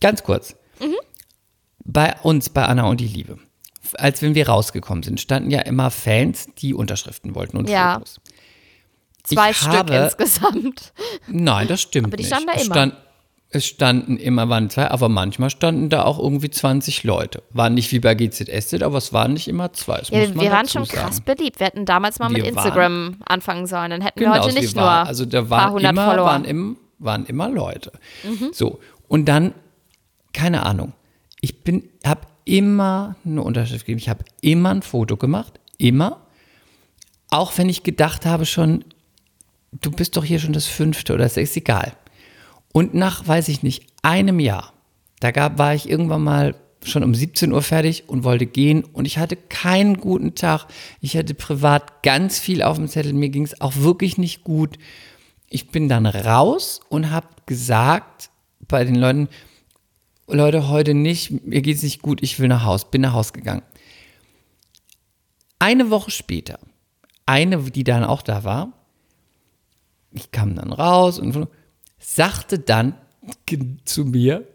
Speaker 4: Ganz kurz. Bei uns, bei Anna und die Liebe, als wenn wir rausgekommen sind, standen ja immer Fans, die Unterschriften wollten und
Speaker 3: Ja.
Speaker 4: Fotos.
Speaker 3: Zwei
Speaker 4: ich
Speaker 3: Stück
Speaker 4: habe-
Speaker 3: insgesamt.
Speaker 4: Nein, das stimmt
Speaker 3: Aber die
Speaker 4: nicht.
Speaker 3: standen da immer.
Speaker 4: Stand, es standen immer, waren zwei, aber manchmal standen da auch irgendwie 20 Leute. War nicht wie bei GZSZ, aber es waren nicht immer zwei.
Speaker 3: Ja, wir waren schon
Speaker 4: sagen.
Speaker 3: krass beliebt. Wir hätten damals mal mit
Speaker 4: Wir waren-
Speaker 3: Instagram anfangen sollen. Dann hätten
Speaker 4: Genau,
Speaker 3: wir heute nicht
Speaker 4: war,
Speaker 3: nur
Speaker 4: also da
Speaker 3: paar
Speaker 4: waren
Speaker 3: hundert
Speaker 4: immer,
Speaker 3: Follower. Mhm.
Speaker 4: waren, im, waren immer Leute. So und dann keine Ahnung. Ich bin, habe immer eine Unterschrift gegeben. Ich habe immer ein Foto gemacht, immer. Auch wenn ich gedacht habe schon, du bist doch hier schon das fünfte oder sechste, ist egal. Und nach, weiß ich nicht, einem Jahr, da gab, war ich irgendwann mal schon um 17 Uhr fertig und wollte gehen und ich hatte keinen guten Tag. Ich hatte privat ganz viel auf dem Zettel, mir ging es auch wirklich nicht gut. Ich bin dann raus und habe gesagt bei den Leuten, Leute, heute nicht, mir geht es nicht gut, ich will nach Haus, bin nach Haus gegangen. Eine Woche später, eine, die dann auch da war, ich kam dann raus und sagte dann zu mir,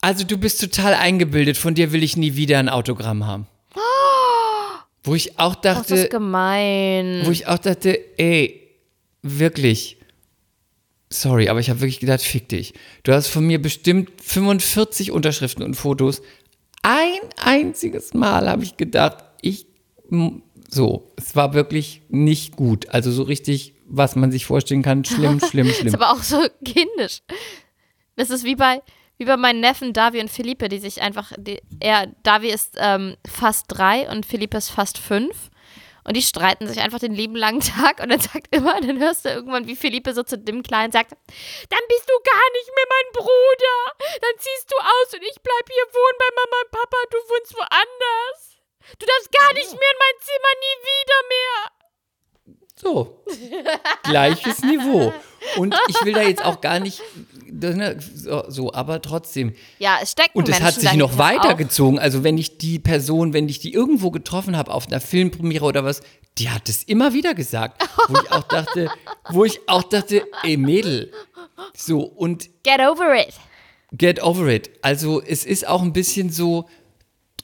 Speaker 4: also du bist total eingebildet, von dir will ich nie wieder ein Autogramm haben. Wo ich auch
Speaker 3: Ach, das
Speaker 4: dachte,
Speaker 3: ist gemein.
Speaker 4: wo ich auch dachte, ey, wirklich, sorry, aber ich habe wirklich gedacht, fick dich. Du hast von mir bestimmt 45 Unterschriften und Fotos. Ein einziges Mal habe ich gedacht, ich, so, es war wirklich nicht gut. Also so richtig, was man sich vorstellen kann, schlimm, schlimm,
Speaker 3: ist
Speaker 4: schlimm.
Speaker 3: aber auch so kindisch. Das ist wie bei, wie bei meinen Neffen Davi und Felipe, die sich einfach, die, er, Davi ist ähm, fast drei und Felipe ist fast fünf. Und die streiten sich einfach den lieben langen Tag und dann sagt immer, dann hörst du irgendwann, wie Felipe so zu dem Kleinen sagt, dann bist du gar nicht mehr mein Bruder. Dann ziehst du aus und ich bleib hier wohnen bei Mama und Papa, du wohnst woanders. Du darfst gar nicht mehr in mein Zimmer, nie wieder mehr.
Speaker 4: So, gleiches Niveau. Und ich will da jetzt auch gar nicht, ne, so, so aber trotzdem.
Speaker 3: Ja, es stecken
Speaker 4: Und es hat
Speaker 3: Menschen
Speaker 4: sich noch weitergezogen. Also wenn ich die Person, wenn ich die irgendwo getroffen habe auf einer Filmpremiere oder was, die hat es immer wieder gesagt. Wo ich auch dachte, wo ich auch dachte, ey Mädel. So, und
Speaker 3: Get over it.
Speaker 4: get over it. Also es ist auch ein bisschen so,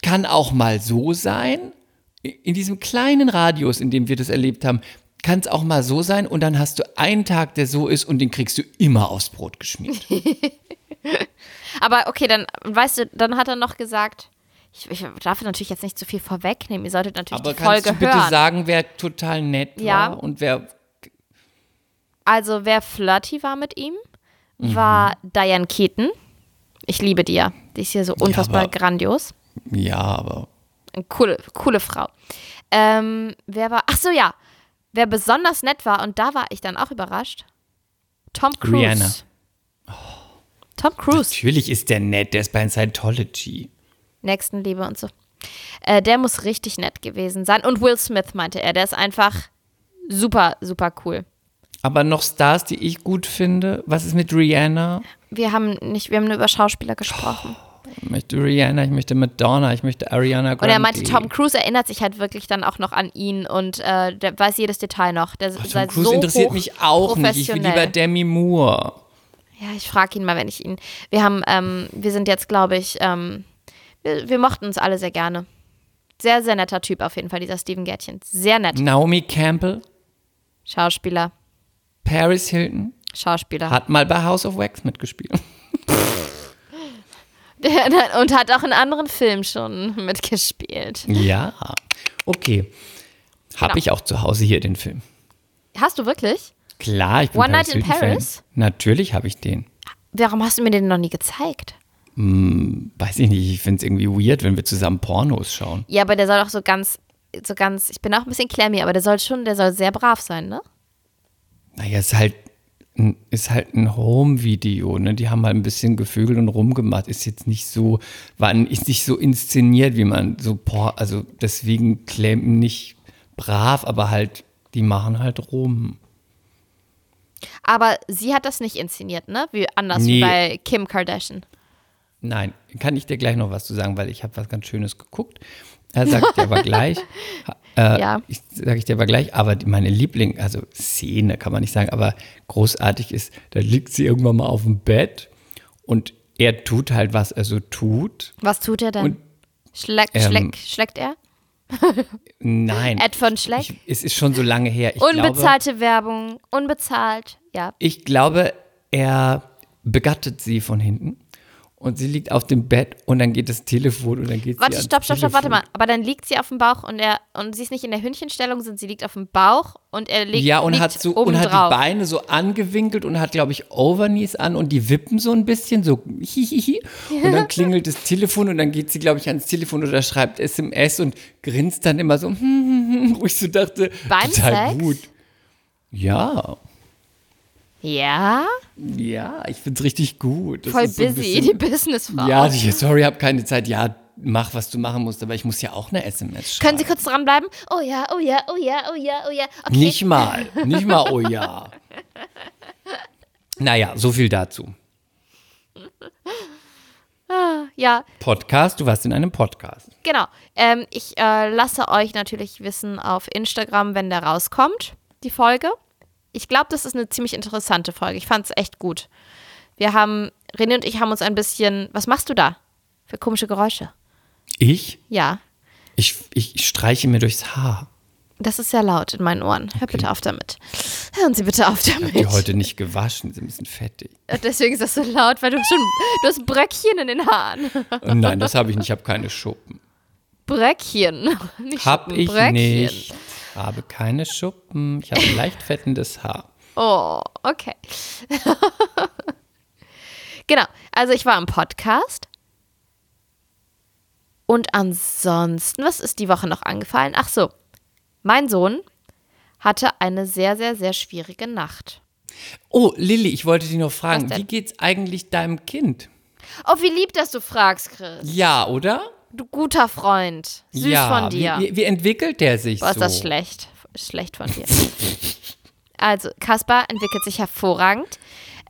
Speaker 4: kann auch mal so sein. In diesem kleinen Radius, in dem wir das erlebt haben, kann es auch mal so sein und dann hast du einen Tag, der so ist und den kriegst du immer aufs Brot geschmiert.
Speaker 3: Aber okay, dann, weißt du, dann hat er noch gesagt, ich, ich darf natürlich jetzt nicht zu viel vorwegnehmen, ihr solltet natürlich
Speaker 4: Aber
Speaker 3: die Folge
Speaker 4: kannst du bitte
Speaker 3: hören.
Speaker 4: sagen, wer total nett
Speaker 3: Ja.
Speaker 4: war und wer
Speaker 3: Also, wer flirty war mit ihm,
Speaker 4: Mhm.
Speaker 3: war Diane Keaton. Ich liebe die ja. Die ist hier so unfassbar
Speaker 4: aber-
Speaker 3: grandios.
Speaker 4: Ja, aber
Speaker 3: Eine coole, coole Frau. Ähm, wer war, ach so, ja. Wer besonders nett war, und da war ich dann auch überrascht, Tom Cruise.
Speaker 4: Rihanna.
Speaker 3: Tom Cruise.
Speaker 4: natürlich ist der nett, der ist bei Scientology.
Speaker 3: Nächstenliebe und so. Äh, der muss richtig nett gewesen sein. Und Will Smith meinte er, der ist einfach super, super cool.
Speaker 4: Aber noch Stars, die ich gut finde. Was ist mit Rihanna?
Speaker 3: Wir haben nicht, wir haben nur über Schauspieler gesprochen.
Speaker 4: Ich möchte Rihanna, ich möchte Madonna, ich möchte Ariana Grande.
Speaker 3: Und er meinte, Tom Cruise erinnert sich halt wirklich dann auch noch an ihn und äh, der weiß jedes Detail noch. Der sei
Speaker 4: Tom Cruise
Speaker 3: so
Speaker 4: interessiert mich auch nicht. Ich will lieber. Demi Moore.
Speaker 3: Ja, ich frage ihn mal, wenn ich ihn. Wir haben, ähm, wir sind jetzt, glaube ich, ähm, wir, wir mochten uns alle sehr gerne. Sehr, sehr netter Typ auf jeden Fall, dieser Steven Gärtchen. Sehr nett.
Speaker 4: Naomi Campbell.
Speaker 3: Schauspieler.
Speaker 4: Paris Hilton
Speaker 3: Schauspieler.
Speaker 4: hat mal bei House of Wax mitgespielt.
Speaker 3: Der, und hat auch in anderen Filmen schon mitgespielt.
Speaker 4: Ja. Okay. Habe
Speaker 3: Genau.
Speaker 4: ich auch zu Hause hier den Film.
Speaker 3: Hast du wirklich?
Speaker 4: Klar, ich bin
Speaker 3: One Night in. Paris?
Speaker 4: Natürlich habe ich den.
Speaker 3: Warum hast du mir den noch nie gezeigt?
Speaker 4: Weiß ich nicht, ich finde es irgendwie weird, wenn wir zusammen Pornos schauen.
Speaker 3: Ja, aber der soll auch so ganz, so ganz, ich bin auch ein bisschen klemmy, aber der soll schon, der soll sehr brav sein, ne?
Speaker 4: Naja, ist halt ein, ist halt ein Home-Video, ne? Die haben halt ein bisschen gevögelt und rumgemacht. Ist jetzt nicht so, war nicht so inszeniert, wie man so, por also deswegen klemmen nicht brav, aber halt, die machen halt rum.
Speaker 3: Aber sie hat das nicht inszeniert, ne? Wie anders
Speaker 4: Nee.
Speaker 3: wie bei Kim Kardashian.
Speaker 4: Nein, kann ich dir gleich noch was zu sagen, weil ich habe was ganz Schönes geguckt. Er sagt dir aber gleich. Äh,
Speaker 3: Ja.
Speaker 4: Ich sage ich dir aber gleich, aber meine Liebling, also Szene kann man nicht sagen, aber großartig ist, da liegt sie irgendwann mal auf dem Bett und er tut halt, was er so tut.
Speaker 3: Was tut er denn?
Speaker 4: Und,
Speaker 3: Schleck,
Speaker 4: ähm,
Speaker 3: schleck, schleckt er?
Speaker 4: Nein.
Speaker 3: Ed von Schleck?
Speaker 4: Ich, es ist schon so lange her. Ich glaube,
Speaker 3: Unbezahlte Werbung, unbezahlt, ja.
Speaker 4: ich glaube, er begattet sie von hinten und sie liegt auf dem Bett und dann geht das Telefon und dann geht
Speaker 3: Warte,
Speaker 4: sie ans
Speaker 3: stopp, stopp, stopp, warte mal. Aber dann liegt sie auf dem Bauch und er und sie ist nicht in der Hündchenstellung, sondern sie liegt auf dem Bauch und er liegt
Speaker 4: Ja, und hat so und hat
Speaker 3: drauf.
Speaker 4: die Beine so angewinkelt und hat, glaube ich, Overknees an und die wippen so ein bisschen, so hihihi. Und dann klingelt das Telefon und dann geht sie, glaube ich, ans Telefon oder schreibt SMS und grinst dann immer so, wo ich so dachte,
Speaker 3: Beim
Speaker 4: total
Speaker 3: Sex?
Speaker 4: gut. Ja,
Speaker 3: Ja,
Speaker 4: ja, ich find's richtig gut. Das
Speaker 3: voll
Speaker 4: ist so
Speaker 3: busy,
Speaker 4: bisschen-
Speaker 3: die Businessfrau.
Speaker 4: Ja, sie, sorry, hab keine Zeit. Ja, mach, was du machen musst, aber ich muss ja auch eine SMS schreiben.
Speaker 3: Können Sie kurz dranbleiben? Oh ja, oh ja, oh ja, oh ja, oh ja. Okay.
Speaker 4: Nicht mal, nicht mal, oh ja. Naja, so viel dazu.
Speaker 3: Ja,
Speaker 4: Podcast, du warst in einem Podcast.
Speaker 3: genau. Ähm, ich äh, lasse euch natürlich wissen auf Instagram, wenn der rauskommt, die Folge. Ich glaube, das ist eine ziemlich interessante Folge. Ich fand es echt gut. Wir haben, René und ich haben uns ein bisschen, was machst du da für komische Geräusche?
Speaker 4: Ich?
Speaker 3: Ja,
Speaker 4: Ich, ich streiche mir durchs Haar.
Speaker 3: das ist sehr laut in meinen Ohren. Hör bitte auf damit. Hören Sie bitte auf damit.
Speaker 4: Die heute nicht gewaschen, sind ein bisschen fettig.
Speaker 3: Deswegen ist das so laut, weil du schon, du hast Bröckchen in den Haaren.
Speaker 4: Oh nein, das habe ich nicht, ich habe keine Schuppen.
Speaker 3: Bröckchen. Nicht
Speaker 4: Hab
Speaker 3: Schuppen,
Speaker 4: ich
Speaker 3: Bröckchen.
Speaker 4: nicht. Habe keine Schuppen. Ich habe leicht fettendes Haar.
Speaker 3: Oh, okay. genau. Also ich war im Podcast. Und ansonsten, was ist die Woche noch angefallen? Ach so, mein Sohn hatte eine sehr, sehr, sehr schwierige Nacht.
Speaker 4: Oh, Lilly, ich wollte dich noch fragen, wie geht's eigentlich deinem Kind?
Speaker 3: Oh, wie lieb, dass du fragst, Chris.
Speaker 4: Ja, oder?
Speaker 3: Du guter Freund. Süß
Speaker 4: ja,
Speaker 3: von dir.
Speaker 4: Wie, wie, entwickelt der sich
Speaker 3: Boah,
Speaker 4: so?
Speaker 3: ist das schlecht. Schlecht von dir. also, Kaspar entwickelt sich hervorragend.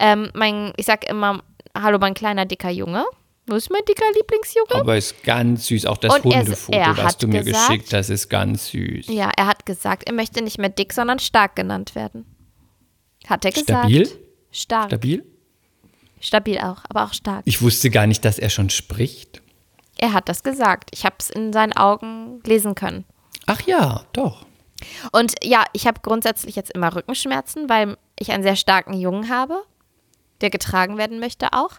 Speaker 3: Ähm, mein, ich sag immer, hallo, mein kleiner, dicker Junge. Wo ist mein dicker Lieblingsjunge?
Speaker 4: Aber ist ganz süß. Auch das
Speaker 3: Und er-
Speaker 4: Hundefoto,
Speaker 3: er
Speaker 4: das
Speaker 3: hat
Speaker 4: du mir
Speaker 3: gesagt-
Speaker 4: geschickt hast, ist ganz süß.
Speaker 3: Ja, er hat gesagt, er möchte nicht mehr dick, sondern stark genannt werden. Hat er gesagt.
Speaker 4: Stabil?
Speaker 3: Stark.
Speaker 4: Stabil?
Speaker 3: Stabil auch, aber auch stark.
Speaker 4: Ich wusste gar nicht, dass er schon spricht.
Speaker 3: Er hat das gesagt. Ich habe es in seinen Augen lesen können.
Speaker 4: Ach ja, doch.
Speaker 3: Und ja, ich habe grundsätzlich jetzt immer Rückenschmerzen, weil ich einen sehr starken Jungen habe, der getragen werden möchte auch.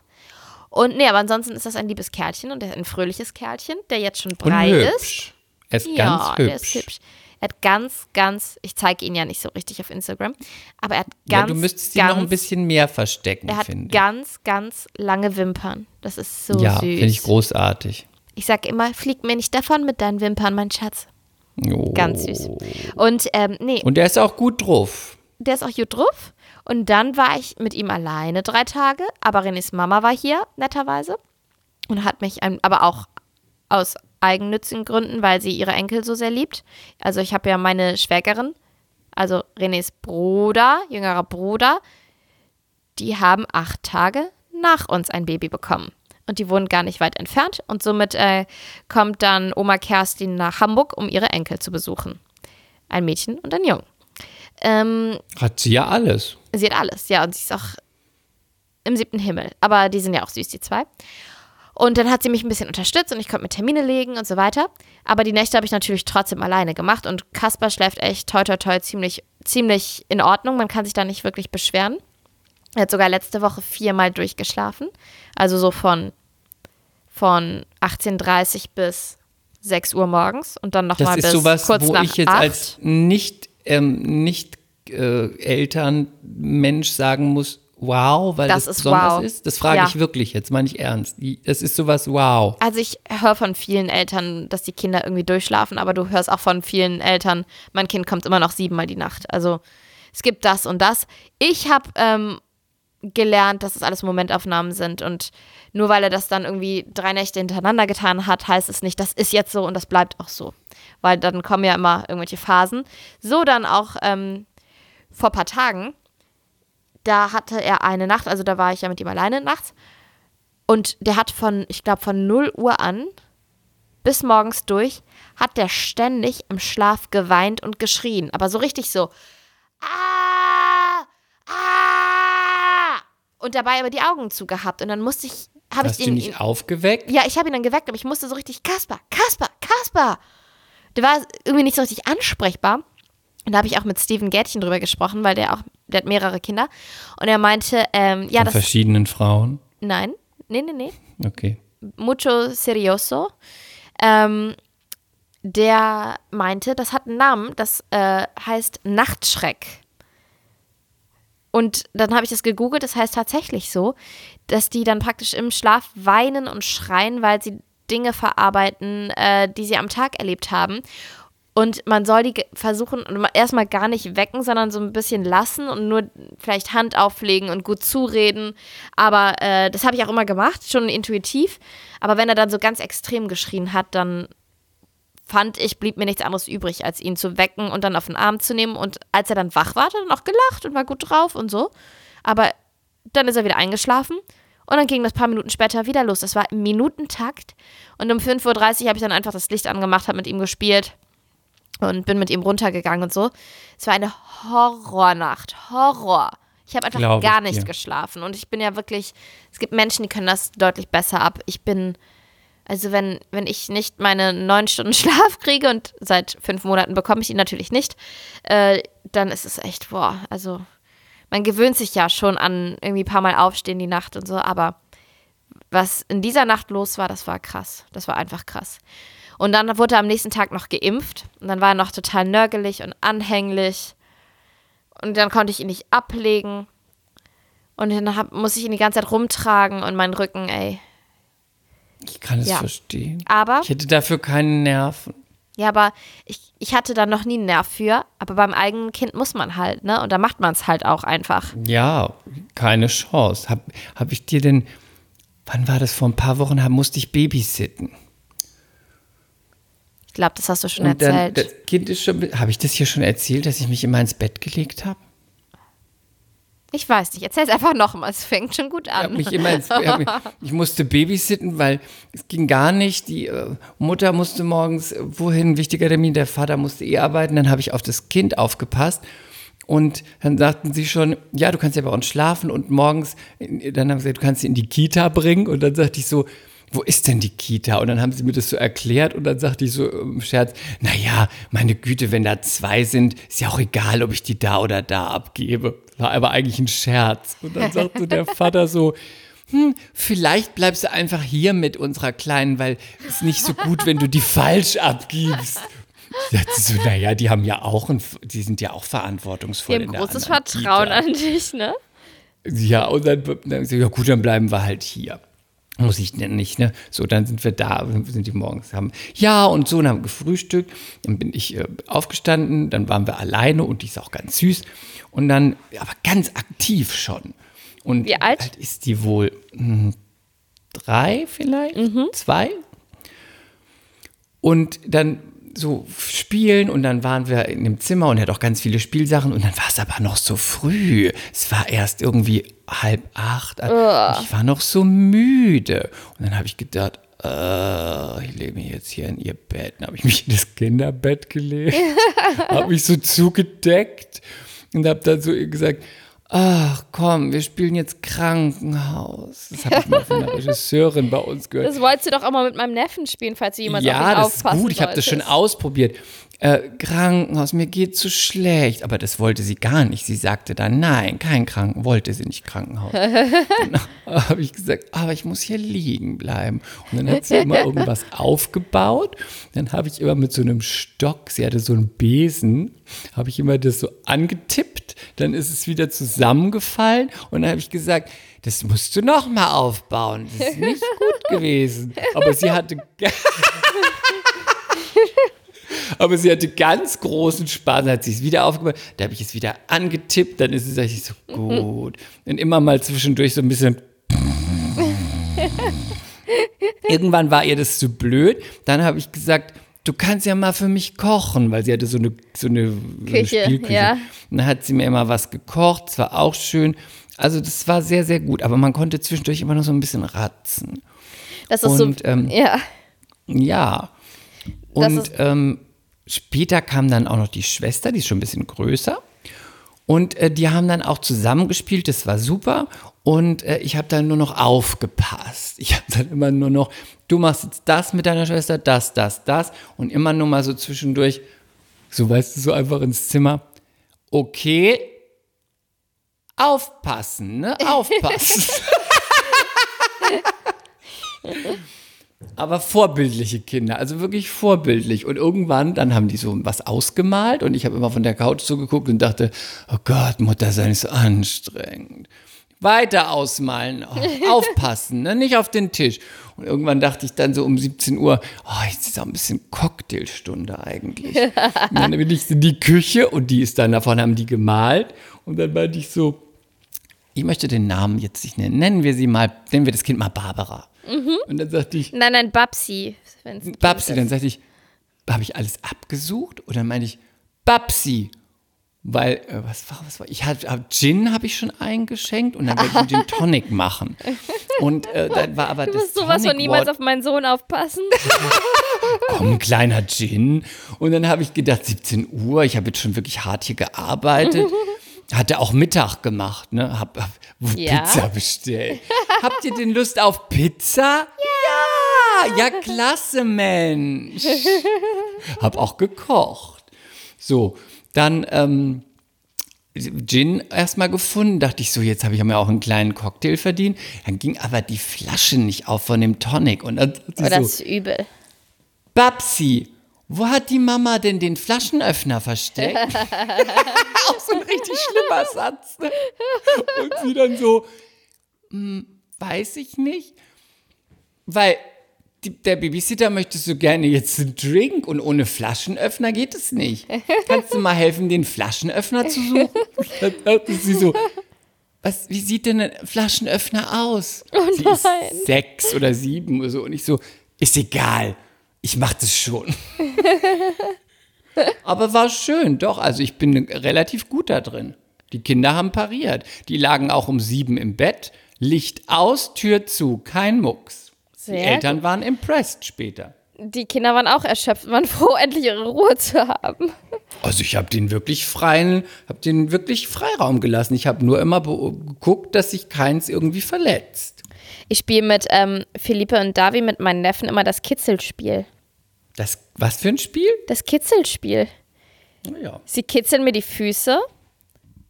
Speaker 3: Und nee, aber ansonsten ist das ein liebes Kerlchen und ein fröhliches Kerlchen, der jetzt schon
Speaker 4: Und
Speaker 3: brei ist.
Speaker 4: hübsch. Er ist
Speaker 3: ja,
Speaker 4: ganz
Speaker 3: der
Speaker 4: hübsch.
Speaker 3: ist hübsch. Er hat ganz, ganz, ich zeige ihn ja nicht so richtig auf Instagram, aber er hat
Speaker 4: Ja,
Speaker 3: ganz,
Speaker 4: du müsstest ihn
Speaker 3: ganz,
Speaker 4: noch ein bisschen mehr verstecken,
Speaker 3: er hat ganz, ganz lange Wimpern. Das ist so
Speaker 4: Ja,
Speaker 3: süß.
Speaker 4: finde ich großartig.
Speaker 3: Ich sag immer, flieg mir nicht davon mit deinen Wimpern, mein Schatz.
Speaker 4: Oh.
Speaker 3: Ganz süß. Und ähm, nee,
Speaker 4: Und er ist auch gut drauf.
Speaker 3: der ist auch gut drauf. Und dann war ich mit ihm alleine drei Tage, aber Renés Mama war hier, netterweise. Und hat mich, aber auch aus eigennützigen Gründen, weil sie ihre Enkel so sehr liebt. Also ich habe ja meine Schwägerin, also Renés Bruder, jüngerer Bruder, die haben acht Tage nach uns ein Baby bekommen. Und die wohnen gar nicht weit entfernt. Und somit äh, kommt dann Oma Kerstin nach Hamburg, um ihre Enkel zu besuchen. Ein Mädchen und ein Jungen. Ähm,
Speaker 4: Hat sie ja alles.
Speaker 3: Sie hat alles, ja, und sie ist auch im siebten Himmel. Aber die sind ja auch süß, die zwei. Und dann hat sie mich ein bisschen unterstützt und ich konnte mir Termine legen und so weiter. Aber die Nächte habe ich natürlich trotzdem alleine gemacht und Kasper schläft echt toi toi toi ziemlich, ziemlich in Ordnung. Man kann sich da nicht wirklich beschweren. Er hat sogar letzte Woche viermal durchgeschlafen. Also so von, von 18.30 bis 6 Uhr morgens und dann
Speaker 4: Das
Speaker 3: nochmal
Speaker 4: ist
Speaker 3: bis
Speaker 4: sowas,
Speaker 3: kurz
Speaker 4: wo
Speaker 3: nach
Speaker 4: ich jetzt
Speaker 3: 8.
Speaker 4: als nicht, ähm, nicht äh, Elternmensch sagen muss, wow, weil das,
Speaker 3: Das ist
Speaker 4: besonders
Speaker 3: wow.
Speaker 4: ist. Das frage
Speaker 3: Ja.
Speaker 4: ich wirklich jetzt, meine ich ernst. Das ist sowas, wow.
Speaker 3: Also ich höre von vielen Eltern, dass die Kinder irgendwie durchschlafen, aber du hörst auch von vielen Eltern, mein Kind kommt immer noch siebenmal die Nacht. Also es gibt das und das. Ich habe ähm, gelernt, dass es alles Momentaufnahmen sind und nur weil er das dann irgendwie drei Nächte hintereinander getan hat, heißt es nicht, das ist jetzt so und das bleibt auch so. Weil dann kommen ja immer irgendwelche Phasen. So dann auch ähm, vor ein paar Tagen, da hatte er eine Nacht, also da war ich ja mit ihm alleine nachts und der hat von, ich glaube, von 0 Uhr an bis morgens durch, hat der ständig im Schlaf geweint und geschrien. Aber so richtig so. Ah! Und dabei aber die Augen zugehabt. Und dann musste ich, habe ich
Speaker 4: Hast du
Speaker 3: den.
Speaker 4: nicht aufgeweckt?
Speaker 3: Ja, ich habe ihn dann geweckt, aber ich musste so richtig, Kasper, Kasper, Kasper. Der war irgendwie nicht so richtig ansprechbar. Und da habe ich auch mit Steven Gärtchen drüber gesprochen, weil der auch, der hat mehrere Kinder. Und er meinte, ähm, ja,
Speaker 4: Von
Speaker 3: das.
Speaker 4: verschiedenen Frauen.
Speaker 3: Nein, nee, nee, nee
Speaker 4: Okay.
Speaker 3: mucho serioso. Ähm, der meinte, das hat einen Namen, das äh, heißt Nachtschreck. Und dann habe ich das gegoogelt, das heißt tatsächlich so, dass die dann praktisch im Schlaf weinen und schreien, weil sie Dinge verarbeiten, äh, die sie am Tag erlebt haben. Und man soll die versuchen, erstmal gar nicht wecken, sondern so ein bisschen lassen und nur vielleicht Hand auflegen und gut zureden. Aber äh, das habe ich auch immer gemacht, schon intuitiv. Aber wenn er dann so ganz extrem geschrien hat, dann fand ich, blieb mir nichts anderes übrig, als ihn zu wecken und dann auf den Arm zu nehmen. Und als er dann wach war, hat er dann auch gelacht und war gut drauf und so. Aber dann ist er wieder eingeschlafen. Und dann ging das paar Minuten später wieder los. Das war im Minutentakt. Und um 5.30 Uhr habe ich dann einfach das Licht angemacht, habe mit ihm gespielt und bin mit ihm runtergegangen und so. Es war eine Horrornacht. Horror. Ich habe einfach
Speaker 4: Glaub ich
Speaker 3: gar nicht
Speaker 4: dir.
Speaker 3: geschlafen. Und ich bin ja wirklich, es gibt Menschen, die können das deutlich besser ab. Ich bin, also wenn, wenn ich nicht meine neun Stunden Schlaf kriege und seit fünf Monaten bekomme ich ihn natürlich nicht, äh, dann ist es echt, boah, also man gewöhnt sich ja schon an irgendwie ein paar Mal aufstehen die Nacht und so, aber was in dieser Nacht los war, das war krass. Das war einfach krass. Und dann wurde er am nächsten Tag noch geimpft und dann war er noch total nörgelig und anhänglich. Und dann konnte ich ihn nicht ablegen. Und dann hab, muss ich ihn die ganze Zeit rumtragen und meinen Rücken, ey.
Speaker 4: Ich kann es
Speaker 3: Ja.
Speaker 4: verstehen.
Speaker 3: Aber,
Speaker 4: Ich hätte dafür keine Nerven.
Speaker 3: ja, aber ich, ich hatte da noch nie einen Nerv für. Aber beim eigenen Kind muss man halt, ne? Und da macht man es halt auch einfach.
Speaker 4: Ja, keine Chance. Hab, hab ich dir denn, wann war das? Vor ein paar Wochen hab, musste ich babysitten.
Speaker 3: Ich glaube, das hast du schon
Speaker 4: Und dann,
Speaker 3: erzählt.
Speaker 4: das Kind ist schon, habe ich das hier schon erzählt, dass ich mich immer ins Bett gelegt habe?
Speaker 3: Ich weiß nicht, erzähl's einfach nochmal. Es fängt schon gut
Speaker 4: Ich,
Speaker 3: an.
Speaker 4: mich immer ins, ich musste babysitten, weil es ging gar nicht. Die äh, Mutter musste morgens äh, wohin, wichtiger Termin, der Vater musste eh arbeiten. Dann habe ich auf das Kind aufgepasst. Und dann sagten sie schon, ja, du kannst ja bei uns schlafen und morgens, dann haben sie gesagt, du kannst sie in die Kita bringen. Und dann sagte ich so, wo ist denn die Kita? Und dann haben sie mir das so erklärt und dann sagte ich so im Scherz, naja, meine Güte, wenn da zwei sind, ist ja auch egal, ob ich die da oder da abgebe. War aber eigentlich ein Scherz. Und dann sagte der Vater so, hm, vielleicht bleibst du einfach hier mit unserer Kleinen, weil es ist nicht so gut, wenn du die falsch abgibst. So, naja, die haben ja auch, ein, die sind ja auch verantwortungsvoll.
Speaker 3: Wir haben großes Vertrauen
Speaker 4: Kita.
Speaker 3: an dich, ne?
Speaker 4: Ja, und dann, dann ja gut, dann bleiben wir halt hier. Muss ich denn nicht, ne? So, dann sind wir da, sind die morgens haben. Ja, und so, dann haben gefrühstückt. Dann bin ich äh, aufgestanden, dann waren wir alleine und die ist auch ganz süß. Und dann, aber ganz aktiv schon. Und
Speaker 3: Wie alt?
Speaker 4: alt ist die wohl? Hm, drei vielleicht?
Speaker 3: Mhm.
Speaker 4: Zwei? Und dann so spielen und dann waren wir in dem Zimmer und er hat auch ganz viele Spielsachen und dann war es aber noch so früh. Es war erst irgendwie halb acht und ich war noch so müde. Und dann habe ich gedacht, äh, ich lege mich jetzt hier in ihr Bett. Dann habe ich mich in das Kinderbett gelegt, habe mich so zugedeckt und habe dann so gesagt, ach komm, wir spielen jetzt Krankenhaus. Das habe ich mal von einer Regisseurin bei uns gehört.
Speaker 3: Das wolltest du doch auch mal mit meinem Neffen spielen, falls du jemals auf ihn
Speaker 4: ja, das ist
Speaker 3: aufpassen
Speaker 4: gut, ich habe das schon ausprobiert. Äh, Krankenhaus, mir geht's so schlecht. Aber das wollte sie gar nicht. Sie sagte dann, nein, kein Kranken, wollte sie nicht Krankenhaus. dann habe ich gesagt, aber ich muss hier liegen bleiben. Und dann hat sie immer irgendwas aufgebaut. Dann habe ich immer mit so einem Stock, sie hatte so einen Besen, habe ich immer das so angetippt. Dann ist es wieder zusammengefallen. Und dann habe ich gesagt, das musst du noch mal aufbauen. Das ist nicht gut gewesen. Aber sie hatte aber sie hatte ganz großen Spaß, dann hat sie es wieder aufgebaut, da habe ich es wieder angetippt, dann ist es eigentlich so gut. Und immer mal zwischendurch so ein bisschen. Irgendwann war ihr das zu blöd, dann habe ich gesagt, du kannst ja mal für mich kochen, weil sie hatte so eine, so eine, so eine
Speaker 3: Küche,
Speaker 4: Spielküche.
Speaker 3: ja.
Speaker 4: Und dann hat sie mir immer was gekocht, das war auch schön. Also das war sehr, sehr gut, aber man konnte zwischendurch immer noch so ein bisschen ratzen.
Speaker 3: Das ist
Speaker 4: Und,
Speaker 3: so.
Speaker 4: ähm,
Speaker 3: ja.
Speaker 4: Ja. Und ähm, später kam dann auch noch die Schwester, die ist schon ein bisschen größer. Und äh, die haben dann auch zusammengespielt, das war super. Und äh, ich habe dann nur noch aufgepasst. Ich habe dann immer nur noch, du machst jetzt das mit deiner Schwester, das, das, das. Und immer nur mal so zwischendurch, so weißt du, so einfach ins Zimmer. Okay, aufpassen, ne? Aufpassen. aber vorbildliche Kinder, also wirklich vorbildlich. Und irgendwann, dann haben die so was ausgemalt und ich habe immer von der Couch so geguckt und dachte, oh Gott, Mutter sei nicht so anstrengend. Weiter ausmalen, oh, aufpassen, ne? nicht auf den Tisch. Und irgendwann dachte ich dann so um 17 Uhr, oh, jetzt ist auch ein bisschen Cocktailstunde eigentlich. und dann bin ich in die Küche und die ist dann, davon haben die gemalt. Und dann meinte ich so, ich möchte den Namen jetzt nicht nennen. Nennen wir sie mal, nennen wir das Kind mal Barbara. Und dann sagte ich,
Speaker 3: Nein, nein, Babsi.
Speaker 4: Babsi, dann sagte ich, habe ich alles abgesucht? Und dann meinte ich, Babsi. Weil, äh, was war, was war, ich hatte, hab- Gin habe ich schon eingeschenkt und dann wollte ich einen Gin Tonic machen. Und äh, dann war aber
Speaker 3: Du
Speaker 4: das
Speaker 3: musst sowas von niemals auf meinen Sohn aufpassen.
Speaker 4: komm, kleiner Gin. Und dann habe ich gedacht, 17 Uhr, ich habe jetzt schon wirklich hart hier gearbeitet. Hatte auch Mittag gemacht, ne? Hab, hab
Speaker 3: Ja.
Speaker 4: Pizza bestellt. Habt ihr denn Lust auf Pizza? Ja! Ja, klasse, Mensch. Hab auch gekocht. So, dann ähm, Gin erstmal gefunden. Dachte ich so, jetzt habe ich mir auch einen kleinen Cocktail verdient. Dann ging aber die Flasche nicht auf von dem Tonic. Und dann
Speaker 3: Oh, das
Speaker 4: so,
Speaker 3: ist übel.
Speaker 4: Babsi, wo hat die Mama denn den Flaschenöffner versteckt? Auch so ein richtig schlimmer Satz. Ne? Und sie dann so, "Hm, weiß ich nicht. Weil die, der Babysitter möchte so gerne jetzt einen Drink und ohne Flaschenöffner geht es nicht. Kannst du mal helfen, den Flaschenöffner zu suchen? Dann sagte sie so, was, wie sieht denn ein Flaschenöffner aus? sie
Speaker 3: nein.
Speaker 4: ist sechs oder sieben oder so. Und ich so, ist egal, ich mach das schon. Aber war schön, doch. Also ich bin relativ gut da drin. Die Kinder haben pariert. Die lagen auch um sieben im Bett. Licht aus, Tür zu, kein Mucks. Die
Speaker 3: Sehr
Speaker 4: Eltern waren impressed später.
Speaker 3: Die Kinder waren auch erschöpft, waren froh, endlich ihre Ruhe zu haben.
Speaker 4: Also ich habe den wirklich freien, habe den wirklich Freiraum gelassen. Ich habe nur immer geguckt, dass sich keins irgendwie verletzt.
Speaker 3: Ich spiele mit ähm, Philippe und Davi, mit meinen Neffen, immer das Kitzelspiel.
Speaker 4: Das, was für ein Spiel?
Speaker 3: Das Kitzelspiel.
Speaker 4: Naja.
Speaker 3: Sie kitzeln mir die Füße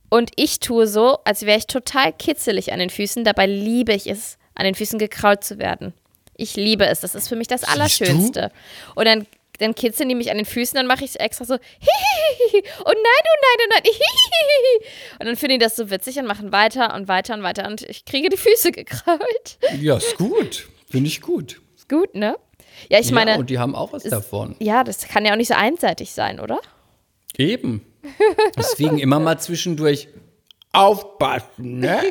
Speaker 3: und ich tue so, als wäre ich total kitzelig an den Füßen. Dabei liebe ich es, an den Füßen gekraut zu werden. Ich liebe es. Das ist für mich das
Speaker 4: Siehst du?
Speaker 3: Allerschönste. Und dann, dann kitzeln die mich an den Füßen, dann mache ich es extra so. Hihihihi. Oh nein, oh nein, oh nein. Hihihihi. Und dann finden die das so witzig und machen weiter und weiter und weiter. Und ich kriege die Füße gekraut.
Speaker 4: Ja, ist gut. Finde ich gut.
Speaker 3: Ist gut, ne? Ja, ich meine,
Speaker 4: ja, und die haben auch was davon.
Speaker 3: ja, das kann ja auch nicht so einseitig sein, oder?
Speaker 4: Eben. Deswegen immer mal zwischendurch aufpassen, ne?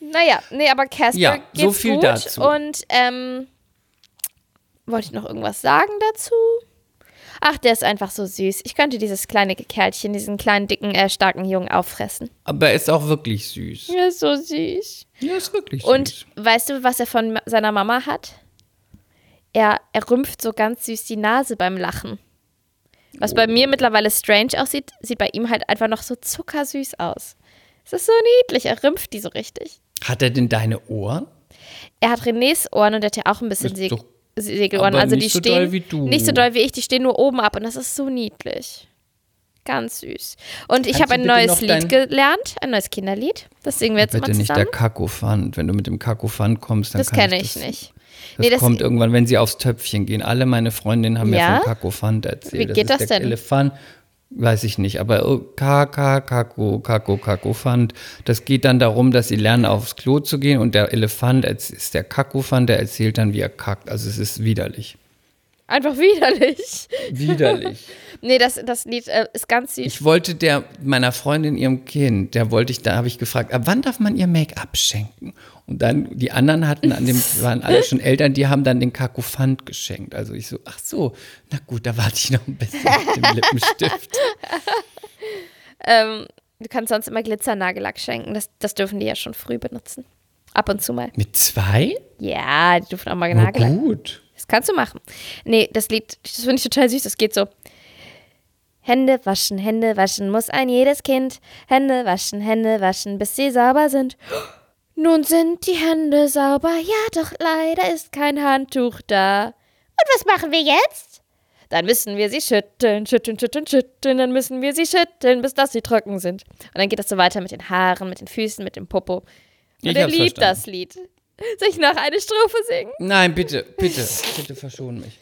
Speaker 3: Naja, nee, aber Casper
Speaker 4: Ja,
Speaker 3: geht's
Speaker 4: so viel
Speaker 3: gut.
Speaker 4: dazu.
Speaker 3: Und ähm, wollte ich noch irgendwas sagen dazu? Ach, der ist einfach so süß. Ich könnte dieses kleine Kerlchen, diesen kleinen, dicken, äh, starken Jungen auffressen.
Speaker 4: Aber er ist auch wirklich süß.
Speaker 3: Er ist so süß.
Speaker 4: Ja, ist wirklich
Speaker 3: Und
Speaker 4: süß.
Speaker 3: weißt du, was er von seiner Mama hat? Er, er rümpft so ganz süß die Nase beim Lachen. Was bei mir mittlerweile strange aussieht, sieht bei ihm halt einfach noch so zuckersüß aus. Es ist so niedlich, er rümpft die so richtig.
Speaker 4: Hat er denn deine Ohren?
Speaker 3: Er hat Renés Ohren und der hat ja auch ein bisschen
Speaker 4: doch-
Speaker 3: Segelohren. Also
Speaker 4: nicht
Speaker 3: die
Speaker 4: so
Speaker 3: stehen
Speaker 4: doll wie du.
Speaker 3: nicht so doll wie ich, die stehen nur oben ab und das ist so niedlich. Ganz süß. Und ich habe ein
Speaker 4: bitte
Speaker 3: neues Lied gelernt, ein neues Kinderlied. Das singen wir jetzt
Speaker 4: Bitte
Speaker 3: mal
Speaker 4: nicht
Speaker 3: zusammen.
Speaker 4: der Kakofant. Wenn du mit dem Kakofant kommst, dann
Speaker 3: das
Speaker 4: kann
Speaker 3: kenne
Speaker 4: ich
Speaker 3: ich
Speaker 4: das,
Speaker 3: nicht.
Speaker 4: Das,
Speaker 3: Nee, das-
Speaker 4: kommt irgendwann, wenn sie aufs Töpfchen gehen. Alle meine Freundinnen haben
Speaker 3: Ja?
Speaker 4: mir von Kakofant erzählt.
Speaker 3: Wie geht das
Speaker 4: der
Speaker 3: denn?
Speaker 4: Elefant, weiß ich nicht, aber oh, Kaka, Kako, Kako, Kakofant. Das geht dann darum, dass sie lernen, aufs Klo zu gehen und der Elefant ist der Kakofant, der erzählt dann, wie er kackt. Also es ist widerlich.
Speaker 3: Einfach widerlich.
Speaker 4: Widerlich.
Speaker 3: Nee, das, das Lied äh, ist ganz süß.
Speaker 4: Ich wollte der meiner Freundin ihrem Kind, der wollte ich, da habe ich gefragt, ab wann darf man ihr Make-up schenken? Und dann die anderen hatten an dem waren alle schon Eltern, die haben dann den Kakofant geschenkt. Also ich so, ach so, na gut, da warte ich noch ein bisschen mit dem Lippenstift.
Speaker 3: Ähm, du kannst sonst immer Glitzernagellack schenken. Das, das dürfen die ja schon früh benutzen. Ab und zu mal.
Speaker 4: Mit zwei?
Speaker 3: Ja, die dürfen auch mal
Speaker 4: Na
Speaker 3: Nagellack.
Speaker 4: gut.
Speaker 3: Das kannst du machen. Nee, das Lied, das finde ich total süß. Das geht so. Hände waschen, Hände waschen muss ein jedes Kind. Hände waschen, Hände waschen, bis sie sauber sind. Nun sind die Hände sauber, ja, doch leider ist kein Handtuch da. Und was machen wir jetzt? Dann müssen wir sie schütteln, schütteln, schütteln, schütteln. Dann müssen wir sie schütteln, bis dass sie trocken sind. Und dann geht das so weiter mit den Haaren, mit den Füßen, mit dem Popo. Und
Speaker 4: Ich
Speaker 3: er liebt
Speaker 4: verstanden.
Speaker 3: das Lied. Soll ich noch eine Strophe singen?
Speaker 4: Nein, bitte, bitte, bitte verschon mich.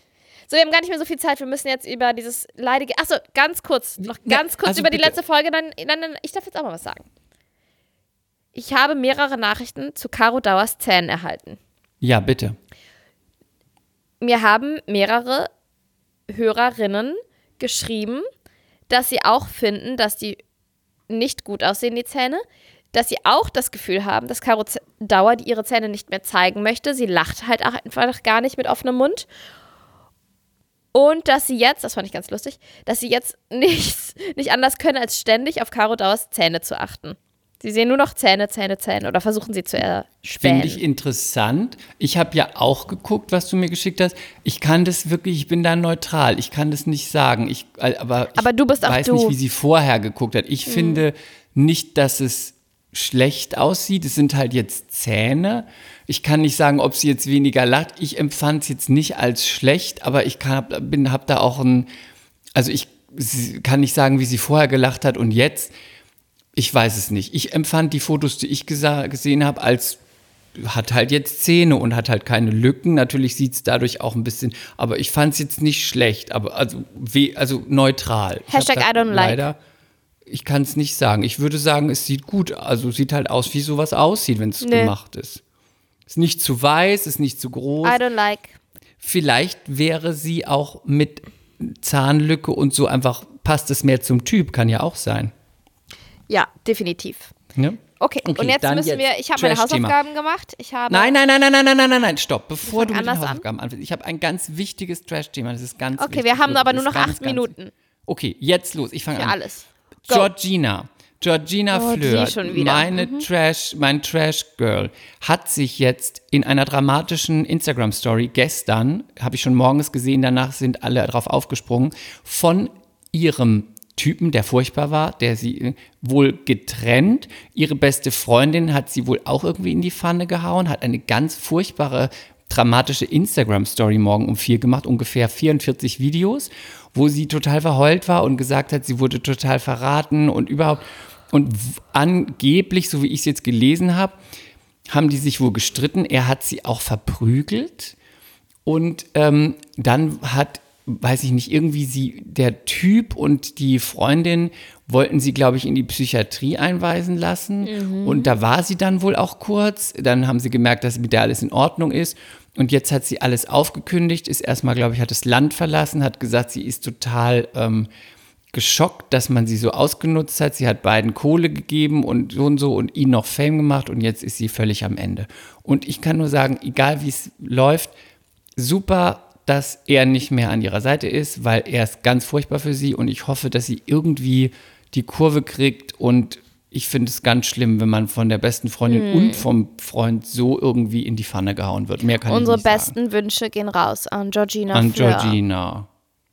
Speaker 3: So, wir haben gar nicht mehr so viel Zeit. Wir müssen jetzt über dieses leidige. Achso, ganz kurz. Noch ganz kurz
Speaker 4: also
Speaker 3: über die
Speaker 4: bitte.
Speaker 3: letzte Folge. Dann, dann, dann, ich darf jetzt auch mal was sagen. Ich habe mehrere Nachrichten zu Caro Dauers Zähnen erhalten.
Speaker 4: Ja, bitte.
Speaker 3: Mir haben mehrere Hörerinnen geschrieben, dass sie auch finden, dass die nicht gut aussehen, die Zähne. Dass sie auch das Gefühl haben, dass Caro Dauer die ihre Zähne nicht mehr zeigen möchte. Sie lacht halt auch einfach gar nicht mit offenem Mund. Und dass sie jetzt, das fand ich ganz lustig, dass sie jetzt nichts, nicht anders können, als ständig auf Caro Dauers Zähne zu achten. Sie sehen nur noch Zähne, Zähne, Zähne oder versuchen sie zu erspähen.
Speaker 4: Finde ich interessant. Ich habe ja auch geguckt, was du mir geschickt hast. Ich kann das wirklich, ich bin da neutral. Ich kann das nicht sagen. Ich, äh, aber ich
Speaker 3: Aber du bist auch
Speaker 4: weiß
Speaker 3: du.
Speaker 4: nicht, wie sie vorher geguckt hat. Ich finde nicht, dass es schlecht aussieht. Es sind halt jetzt Zähne. Ich kann nicht sagen, ob sie jetzt weniger lacht. Ich empfand es jetzt nicht als schlecht, aber ich habe hab da auch ein, also ich kann nicht sagen, wie sie vorher gelacht hat und jetzt. Ich weiß es nicht. Ich empfand die Fotos, die ich gesehen habe, als hat halt jetzt Zähne und hat halt keine Lücken. Natürlich sieht es dadurch auch ein bisschen, aber ich fand es jetzt nicht schlecht, aber also, we, also neutral.
Speaker 3: Hashtag I don't like.
Speaker 4: Leider, ich kann es nicht sagen. Ich würde sagen, es sieht gut, also sieht halt aus, wie sowas aussieht, wenn es
Speaker 3: Nee.
Speaker 4: gemacht ist. Ist nicht zu weiß, ist nicht zu groß.
Speaker 3: I don't like.
Speaker 4: Vielleicht wäre sie auch mit Zahnlücke und so einfach, passt es mehr zum Typ, kann ja auch sein.
Speaker 3: Ja, definitiv.
Speaker 4: Ne?
Speaker 3: Okay,
Speaker 4: Okay,
Speaker 3: und jetzt müssen
Speaker 4: jetzt
Speaker 3: wir, ich habe meine. Hausaufgaben gemacht. Ich habe
Speaker 4: Nein, nein, nein, nein, nein, nein, nein, nein, nein, stopp. Bevor du mit den
Speaker 3: anders an?
Speaker 4: Hausaufgaben anfängst. Ich habe ein ganz wichtiges Trash-Thema. Das ist ganz
Speaker 3: Okay,
Speaker 4: wichtig.
Speaker 3: wir haben aber nur noch
Speaker 4: ganz,
Speaker 3: acht
Speaker 4: ganz-
Speaker 3: Minuten
Speaker 4: Okay, jetzt los. Ich fange an.
Speaker 3: alles. Go.
Speaker 4: Georgina. Georgina
Speaker 3: Oh,
Speaker 4: Fleur, meine Trash, mein Trash Girl, hat sich jetzt in einer dramatischen Instagram Story gestern, habe ich schon morgens gesehen, danach sind alle drauf aufgesprungen, von ihrem Typen, der furchtbar war, der sie äh, wohl getrennt. Ihre beste Freundin hat sie wohl auch irgendwie in die Pfanne gehauen, hat eine ganz furchtbare dramatische Instagram-Story morgen um vier gemacht, ungefähr 44 Videos, wo sie total verheult war und gesagt hat, sie wurde total verraten und überhaupt. Und angeblich, so wie ich es jetzt gelesen habe, haben die sich wohl gestritten. Er hat sie auch verprügelt. Und ähm, dann hat, weiß ich nicht, irgendwie sie, der Typ und die Freundin wollten sie, glaube ich, in die Psychiatrie einweisen lassen. Und da war sie dann wohl auch kurz. Dann haben sie gemerkt, dass mit der alles in Ordnung ist. Und jetzt hat sie alles aufgekündigt, ist erstmal, glaube ich, hat das Land verlassen, hat gesagt, sie ist total ähm, geschockt, dass man sie so ausgenutzt hat. Sie hat beiden Kohle gegeben und so und so und ihn noch Fame gemacht und jetzt ist sie völlig am Ende. Und ich kann nur sagen, egal wie es läuft, super, dass er nicht mehr an ihrer Seite ist, weil er ist ganz furchtbar für sie und ich hoffe, dass sie irgendwie die Kurve kriegt und ich finde es ganz schlimm, wenn man von der besten Freundin und vom Freund so irgendwie in die Pfanne gehauen wird. Mehr kann
Speaker 3: Unsere
Speaker 4: ich nicht
Speaker 3: besten Wünsche gehen raus an Georgina
Speaker 4: sagen. An. Georgina.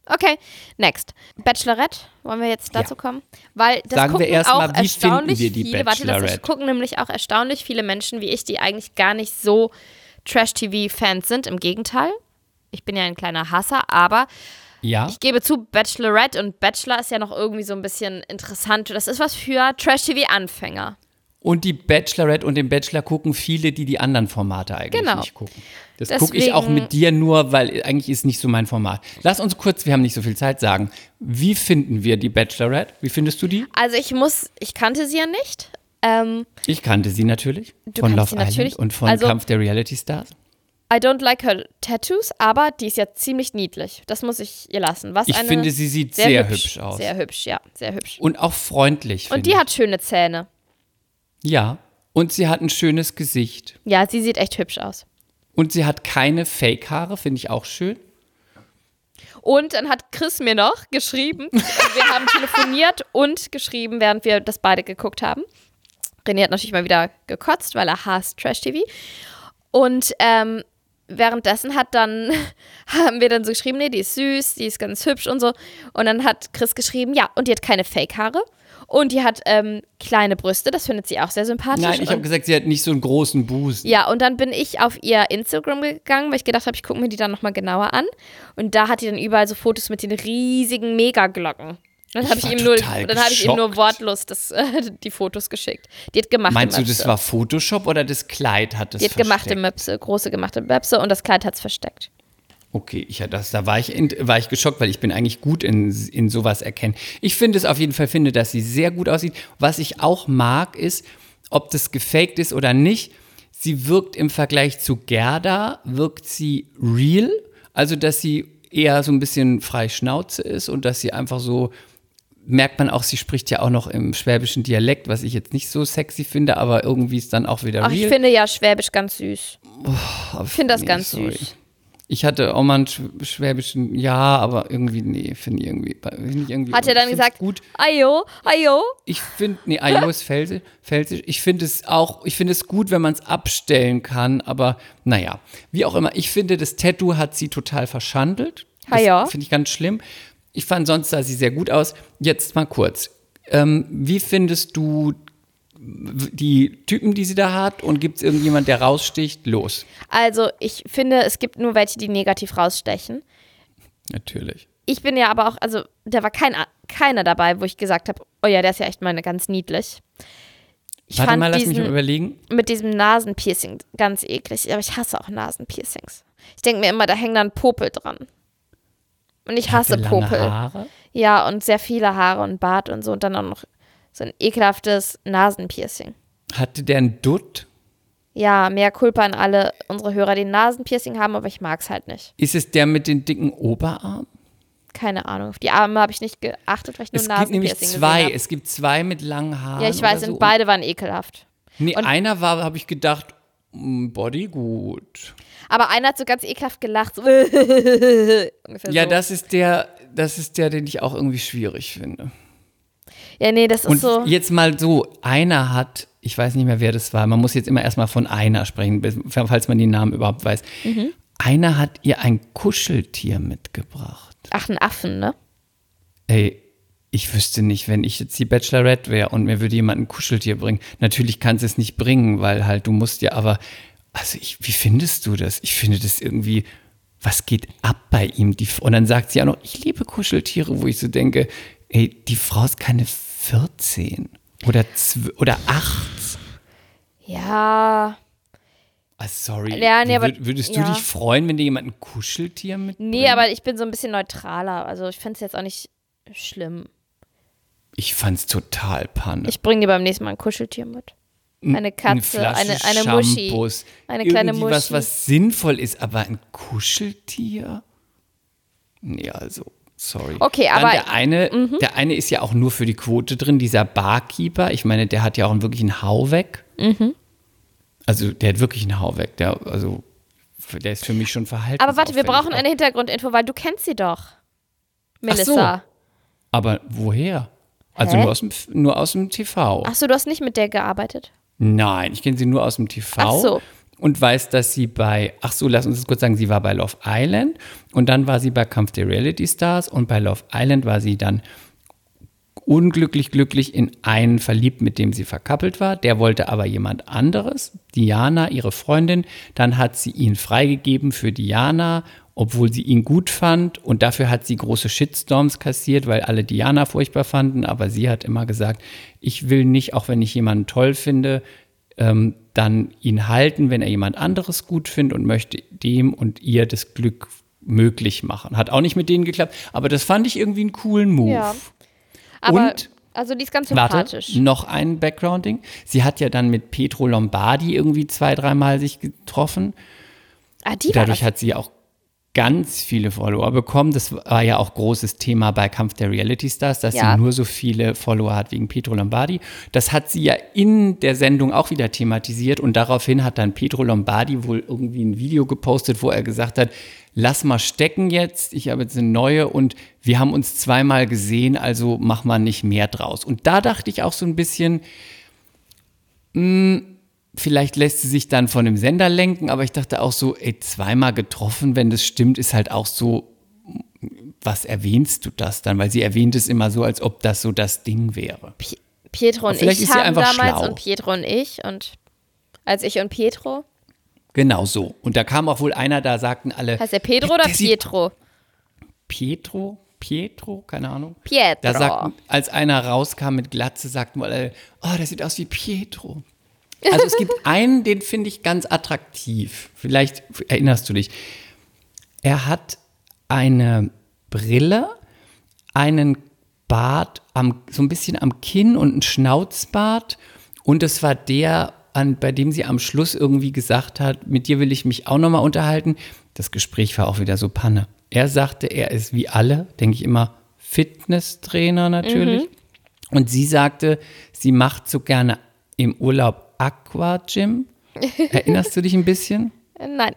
Speaker 3: Okay, next. Bachelorette, wollen wir jetzt dazu
Speaker 4: Ja.
Speaker 3: kommen? Weil das
Speaker 4: Sagen wir
Speaker 3: gucken
Speaker 4: erst
Speaker 3: auch
Speaker 4: mal, wie
Speaker 3: erstaunlich
Speaker 4: wir die
Speaker 3: viele, warte, das gucken nämlich auch erstaunlich viele Menschen wie ich, die eigentlich gar nicht so Trash-TV-Fans sind. Im Gegenteil. Ich bin ja ein kleiner Hasser, aber
Speaker 4: Ja.
Speaker 3: ich gebe zu, Bachelorette und Bachelor ist ja noch irgendwie so ein bisschen interessant. Das ist was für Trash-TV-Anfänger.
Speaker 4: Und die Bachelorette und den Bachelor gucken viele, die die anderen Formate eigentlich
Speaker 3: Genau.
Speaker 4: nicht gucken. Das gucke ich auch mit dir nur, weil eigentlich ist nicht so mein Format. Lass uns kurz, wir haben nicht so viel Zeit, sagen, wie finden wir die Bachelorette? Wie findest du die?
Speaker 3: Also ich muss, ich kannte sie ja nicht. Ähm,
Speaker 4: Ich kannte sie natürlich
Speaker 3: Du
Speaker 4: von Love Island und von
Speaker 3: Also-
Speaker 4: Kampf der Reality Stars.
Speaker 3: I don't like her tattoos, aber die ist ja ziemlich niedlich. Das muss ich ihr lassen. Was
Speaker 4: Ich
Speaker 3: eine
Speaker 4: finde, sie sieht sehr, hübsch, aus.
Speaker 3: Sehr hübsch, ja, sehr hübsch.
Speaker 4: und auch freundlich.
Speaker 3: Und die hat schöne Zähne.
Speaker 4: ich. Ja. Und sie hat ein schönes Gesicht.
Speaker 3: Ja, sie sieht echt hübsch aus.
Speaker 4: Und sie hat keine Fake-Haare, finde ich auch schön.
Speaker 3: Und dann hat Chris mir noch geschrieben, wir haben telefoniert und geschrieben, während wir das beide geguckt haben. René hat natürlich mal wieder gekotzt, weil er hasst Trash-TV. Und ähm, währenddessen hat dann, haben wir dann so geschrieben, nee, die ist süß, die ist ganz hübsch und so. Und dann hat Chris geschrieben, ja, und die hat keine Fake-Haare. Und die hat ähm, kleine Brüste, das findet sie auch sehr sympathisch.
Speaker 4: Nein, ich habe gesagt, sie hat nicht so einen großen Busen.
Speaker 3: ja, und dann bin ich auf ihr Instagram gegangen, weil ich gedacht habe, ich gucke mir die dann nochmal genauer an. Und da hat die dann überall so Fotos mit den riesigen Megaglocken. Dann habe ich, ihm nur, dann habe ich ihm nur wortlos das, äh, die Fotos geschickt. Die hat gemachte
Speaker 4: Meinst du,
Speaker 3: Möpse.
Speaker 4: das war Photoshop oder das Kleid hat es
Speaker 3: Die hat gemachte
Speaker 4: versteckt?
Speaker 3: Möpse, große gemachte Möpse und das Kleid hat es versteckt.
Speaker 4: Okay, ich, ja, das, da war ich, in, war ich geschockt, weil ich bin eigentlich gut in, in sowas erkennen. Ich finde es auf jeden Fall, finde, dass sie sehr gut aussieht. Was ich auch mag, ist, ob das gefaked ist oder nicht, sie wirkt im Vergleich zu Gerda, wirkt sie real. Also, dass sie eher so ein bisschen frei Schnauze ist und dass sie einfach so, merkt man auch, sie spricht ja auch noch im schwäbischen Dialekt, was ich jetzt nicht so sexy finde, aber irgendwie ist dann auch wieder
Speaker 3: Ach,
Speaker 4: real.
Speaker 3: ich finde ja Schwäbisch ganz süß.
Speaker 4: Aber
Speaker 3: ich finde das
Speaker 4: nee,
Speaker 3: ganz
Speaker 4: sorry.
Speaker 3: süß.
Speaker 4: Ich hatte auch mal einen schw- schwäbischen, ja, aber irgendwie, nee, finde ich irgendwie, find ich irgendwie.
Speaker 3: Hat er dann gesagt,
Speaker 4: Gut,
Speaker 3: ayo, ayo.
Speaker 4: ich finde, nee, Ayo ist felsi- felsisch. Ich finde es auch, ich finde es gut, wenn man es abstellen kann, aber naja, wie auch immer. Ich finde, das Tattoo hat sie total verschandelt.
Speaker 3: Ah ja.
Speaker 4: Das finde ich ganz schlimm. Ich fand, sonst sah sie sehr gut aus. Jetzt mal kurz. Ähm, wie findest du die Typen, die sie da hat? Und gibt es irgendjemand, der raussticht? Los.
Speaker 3: Also, ich finde, es gibt nur welche, die negativ rausstechen.
Speaker 4: Natürlich.
Speaker 3: Ich bin ja aber auch, also, da war kein, keiner dabei, wo ich gesagt habe, oh ja, der ist ja echt mal ganz niedlich. Ich
Speaker 4: Warte
Speaker 3: fand
Speaker 4: mal, lass mich
Speaker 3: diesen,
Speaker 4: mal überlegen.
Speaker 3: mit diesem Nasenpiercing ganz eklig. Aber ich hasse auch Nasenpiercings. Ich denke mir immer, da hängen dann Popel dran. Und ich hasse
Speaker 4: lange
Speaker 3: Popel.
Speaker 4: Haare.
Speaker 3: Ja, und sehr viele Haare und Bart und so. Und dann auch noch so ein ekelhaftes Nasenpiercing.
Speaker 4: Hatte der einen Dutt?
Speaker 3: Ja, mehr Culpa an alle unsere Hörer, die ein Nasenpiercing haben, aber ich mag's halt nicht.
Speaker 4: Ist es der mit den dicken Oberarmen?
Speaker 3: Keine Ahnung. Auf die Arme habe ich nicht geachtet, weil ich nur
Speaker 4: Es gibt nämlich zwei. Es gibt zwei mit langen Haaren.
Speaker 3: Ja, ich weiß,
Speaker 4: so.
Speaker 3: und beide waren ekelhaft.
Speaker 4: Nee,
Speaker 3: und-
Speaker 4: einer war, habe ich gedacht, mm, Body gut.
Speaker 3: Aber einer hat so ganz ekelhaft gelacht. So
Speaker 4: Ja,
Speaker 3: so.
Speaker 4: das ist der, das ist der, den ich auch irgendwie schwierig finde.
Speaker 3: Ja, nee, das ist
Speaker 4: Und
Speaker 3: so.
Speaker 4: jetzt mal so, einer hat, ich weiß nicht mehr, wer das war, man muss jetzt immer erstmal von einer sprechen, falls man den Namen überhaupt weiß.
Speaker 3: Mhm.
Speaker 4: Einer hat ihr ein Kuscheltier mitgebracht.
Speaker 3: Ach, ein Affen, ne?
Speaker 4: Ey, ich wüsste nicht, wenn ich jetzt die Bachelorette wäre und mir würde jemand ein Kuscheltier bringen. Natürlich kannst du es nicht bringen, weil halt du musst ja, aber, also ich, wie findest du das? Ich finde das irgendwie, was geht ab bei ihm? Die, und dann sagt sie auch noch, ich liebe Kuscheltiere, wo ich so denke, ey, die Frau ist keine 14 oder, oder 8.
Speaker 3: Ja.
Speaker 4: Ah, sorry.
Speaker 3: Ja, nee, aber-
Speaker 4: würd- würdest
Speaker 3: ja.
Speaker 4: du dich freuen, wenn dir jemand ein Kuscheltier mitbringt?
Speaker 3: Nee, aber ich bin so ein bisschen neutraler. Also ich finde es jetzt auch nicht schlimm.
Speaker 4: Ich fand's total panne.
Speaker 3: Ich bringe dir beim nächsten Mal ein Kuscheltier mit. Eine Katze,
Speaker 4: Flasche
Speaker 3: eine, eine Muschi. Eine kleine
Speaker 4: irgendwie was,
Speaker 3: Muschi.
Speaker 4: was sinnvoll ist, aber ein Kuscheltier? Nee, also, sorry.
Speaker 3: Okay,
Speaker 4: Dann
Speaker 3: aber- Mhm.
Speaker 4: der eine, der eine ist ja auch nur für die Quote drin, dieser Barkeeper. Ich meine, der hat ja auch einen wirklichen Hau weg.
Speaker 3: Mhm.
Speaker 4: Also, der hat wirklich einen Hau weg. Der, also, der ist für mich schon verhalten.
Speaker 3: Aber warte, wir brauchen eine Hintergrundinfo, weil du kennst sie doch. Melissa.
Speaker 4: Aber woher? Also
Speaker 3: Hä?
Speaker 4: nur aus, dem, nur aus dem TV.
Speaker 3: Ach so, du hast nicht mit der gearbeitet?
Speaker 4: Nein, ich kenne sie nur aus dem TV.
Speaker 3: Ach so.
Speaker 4: und weiß, dass sie bei, ach so, lass uns das kurz sagen, sie war bei Love Island und dann war sie bei Kampf der Reality Stars und bei Love Island war sie dann unglücklich glücklich in einen verliebt, mit dem sie verkappelt war. Der wollte aber jemand anderes, Diana, ihre Freundin. Dann hat sie ihn freigegeben für Diana, obwohl sie ihn gut fand. Und dafür hat sie große Shitstorms kassiert, weil alle Diana furchtbar fanden. Aber sie hat immer gesagt, ich will nicht, auch wenn ich jemanden toll finde, ähm, dann ihn halten, wenn er jemand anderes gut findet und möchte dem und ihr das Glück möglich machen. Hat auch nicht mit denen geklappt, aber das fand ich irgendwie einen coolen Move.
Speaker 3: Ja. Aber,
Speaker 4: Und-
Speaker 3: also die ist ganz
Speaker 4: Warte,
Speaker 3: sympathisch.
Speaker 4: noch ein Background-Ding. Sie hat ja dann mit Petro Lombardi irgendwie zwei, dreimal sich getroffen.
Speaker 3: Ah, die war
Speaker 4: Dadurch hat sie auch ganz viele Follower bekommen. Das war ja auch großes Thema bei Kampf der Reality Stars, dass
Speaker 3: Ja.
Speaker 4: sie nur so viele Follower hat wegen Petro Lombardi. Das hat sie ja in der Sendung auch wieder thematisiert und daraufhin hat dann Petro Lombardi wohl irgendwie ein Video gepostet, wo er gesagt hat, lass mal stecken jetzt, ich habe jetzt eine neue und wir haben uns zweimal gesehen, also mach mal nicht mehr draus. Und da dachte ich auch so ein bisschen, vielleicht lässt sie sich dann von dem Sender lenken, aber ich dachte auch so, ey, zweimal getroffen, wenn das stimmt, ist halt auch so, was erwähnst du das dann? Weil sie erwähnt es immer so, als ob das so das Ding wäre.
Speaker 3: Pi- Pietro und ich haben damals
Speaker 4: schlau.
Speaker 3: und Pietro und ich und als ich und Pietro.
Speaker 4: Genau so. Und da kam auch wohl einer, da sagten alle,
Speaker 3: Heißt der Pedro
Speaker 4: Der-
Speaker 3: oder Pietro?
Speaker 4: Pietro? Pietro? Keine Ahnung.
Speaker 3: Pietro.
Speaker 4: Da sagten, als einer rauskam mit Glatze, sagten wohl alle, oh, der sieht aus wie Pietro. Also es gibt einen, den finde ich ganz attraktiv. Vielleicht erinnerst du dich. Er hat eine Brille, einen Bart am, so ein bisschen am Kinn und einen Schnauzbart. Und es war der, an, bei dem sie am Schluss irgendwie gesagt hat, mit dir will ich mich auch nochmal unterhalten. Das Gespräch war auch wieder so Panne. Er sagte, er ist wie alle, denke ich immer, Fitnesstrainer natürlich. Und sie sagte, sie macht so gerne im Urlaub Aqua-Gym. Erinnerst du dich ein bisschen?
Speaker 3: Äh, Nein,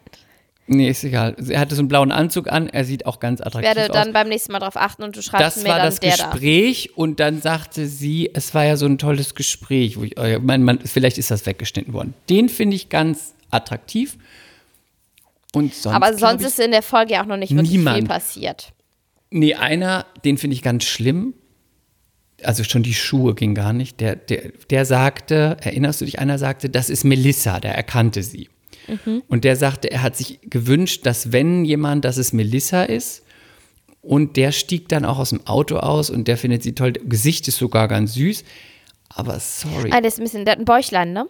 Speaker 4: Nee, ist egal. Er hatte so einen blauen Anzug an, er sieht auch ganz
Speaker 3: ich
Speaker 4: attraktiv
Speaker 3: werde
Speaker 4: aus.
Speaker 3: dann beim nächsten Mal drauf achten und du schreibst
Speaker 4: das
Speaker 3: mir
Speaker 4: war
Speaker 3: dann
Speaker 4: das
Speaker 3: der da.
Speaker 4: Gespräch und dann sagte sie, es war ja so ein tolles Gespräch. Wo ich, äh, mein, man, vielleicht ist das weggeschnitten worden. Den finde ich ganz attraktiv. Und sonst,
Speaker 3: Aber sonst
Speaker 4: ich,
Speaker 3: ist in der Folge ja auch noch nicht wirklich viel
Speaker 4: niemand.
Speaker 3: passiert.
Speaker 4: Nee, einer, den finde ich ganz schlimm. Also schon die Schuhe ging gar nicht. Der, der, der sagte, erinnerst du dich, einer sagte, das ist Melissa, der erkannte sie. Und der sagte, er hat sich gewünscht, dass wenn jemand, dass es Melissa ist. Und der stieg dann auch aus dem Auto aus und der findet sie toll. Gesicht ist sogar ganz süß. Aber sorry,
Speaker 3: Ah, der ist ein bisschen, der hat ein Bäuchlein, ne?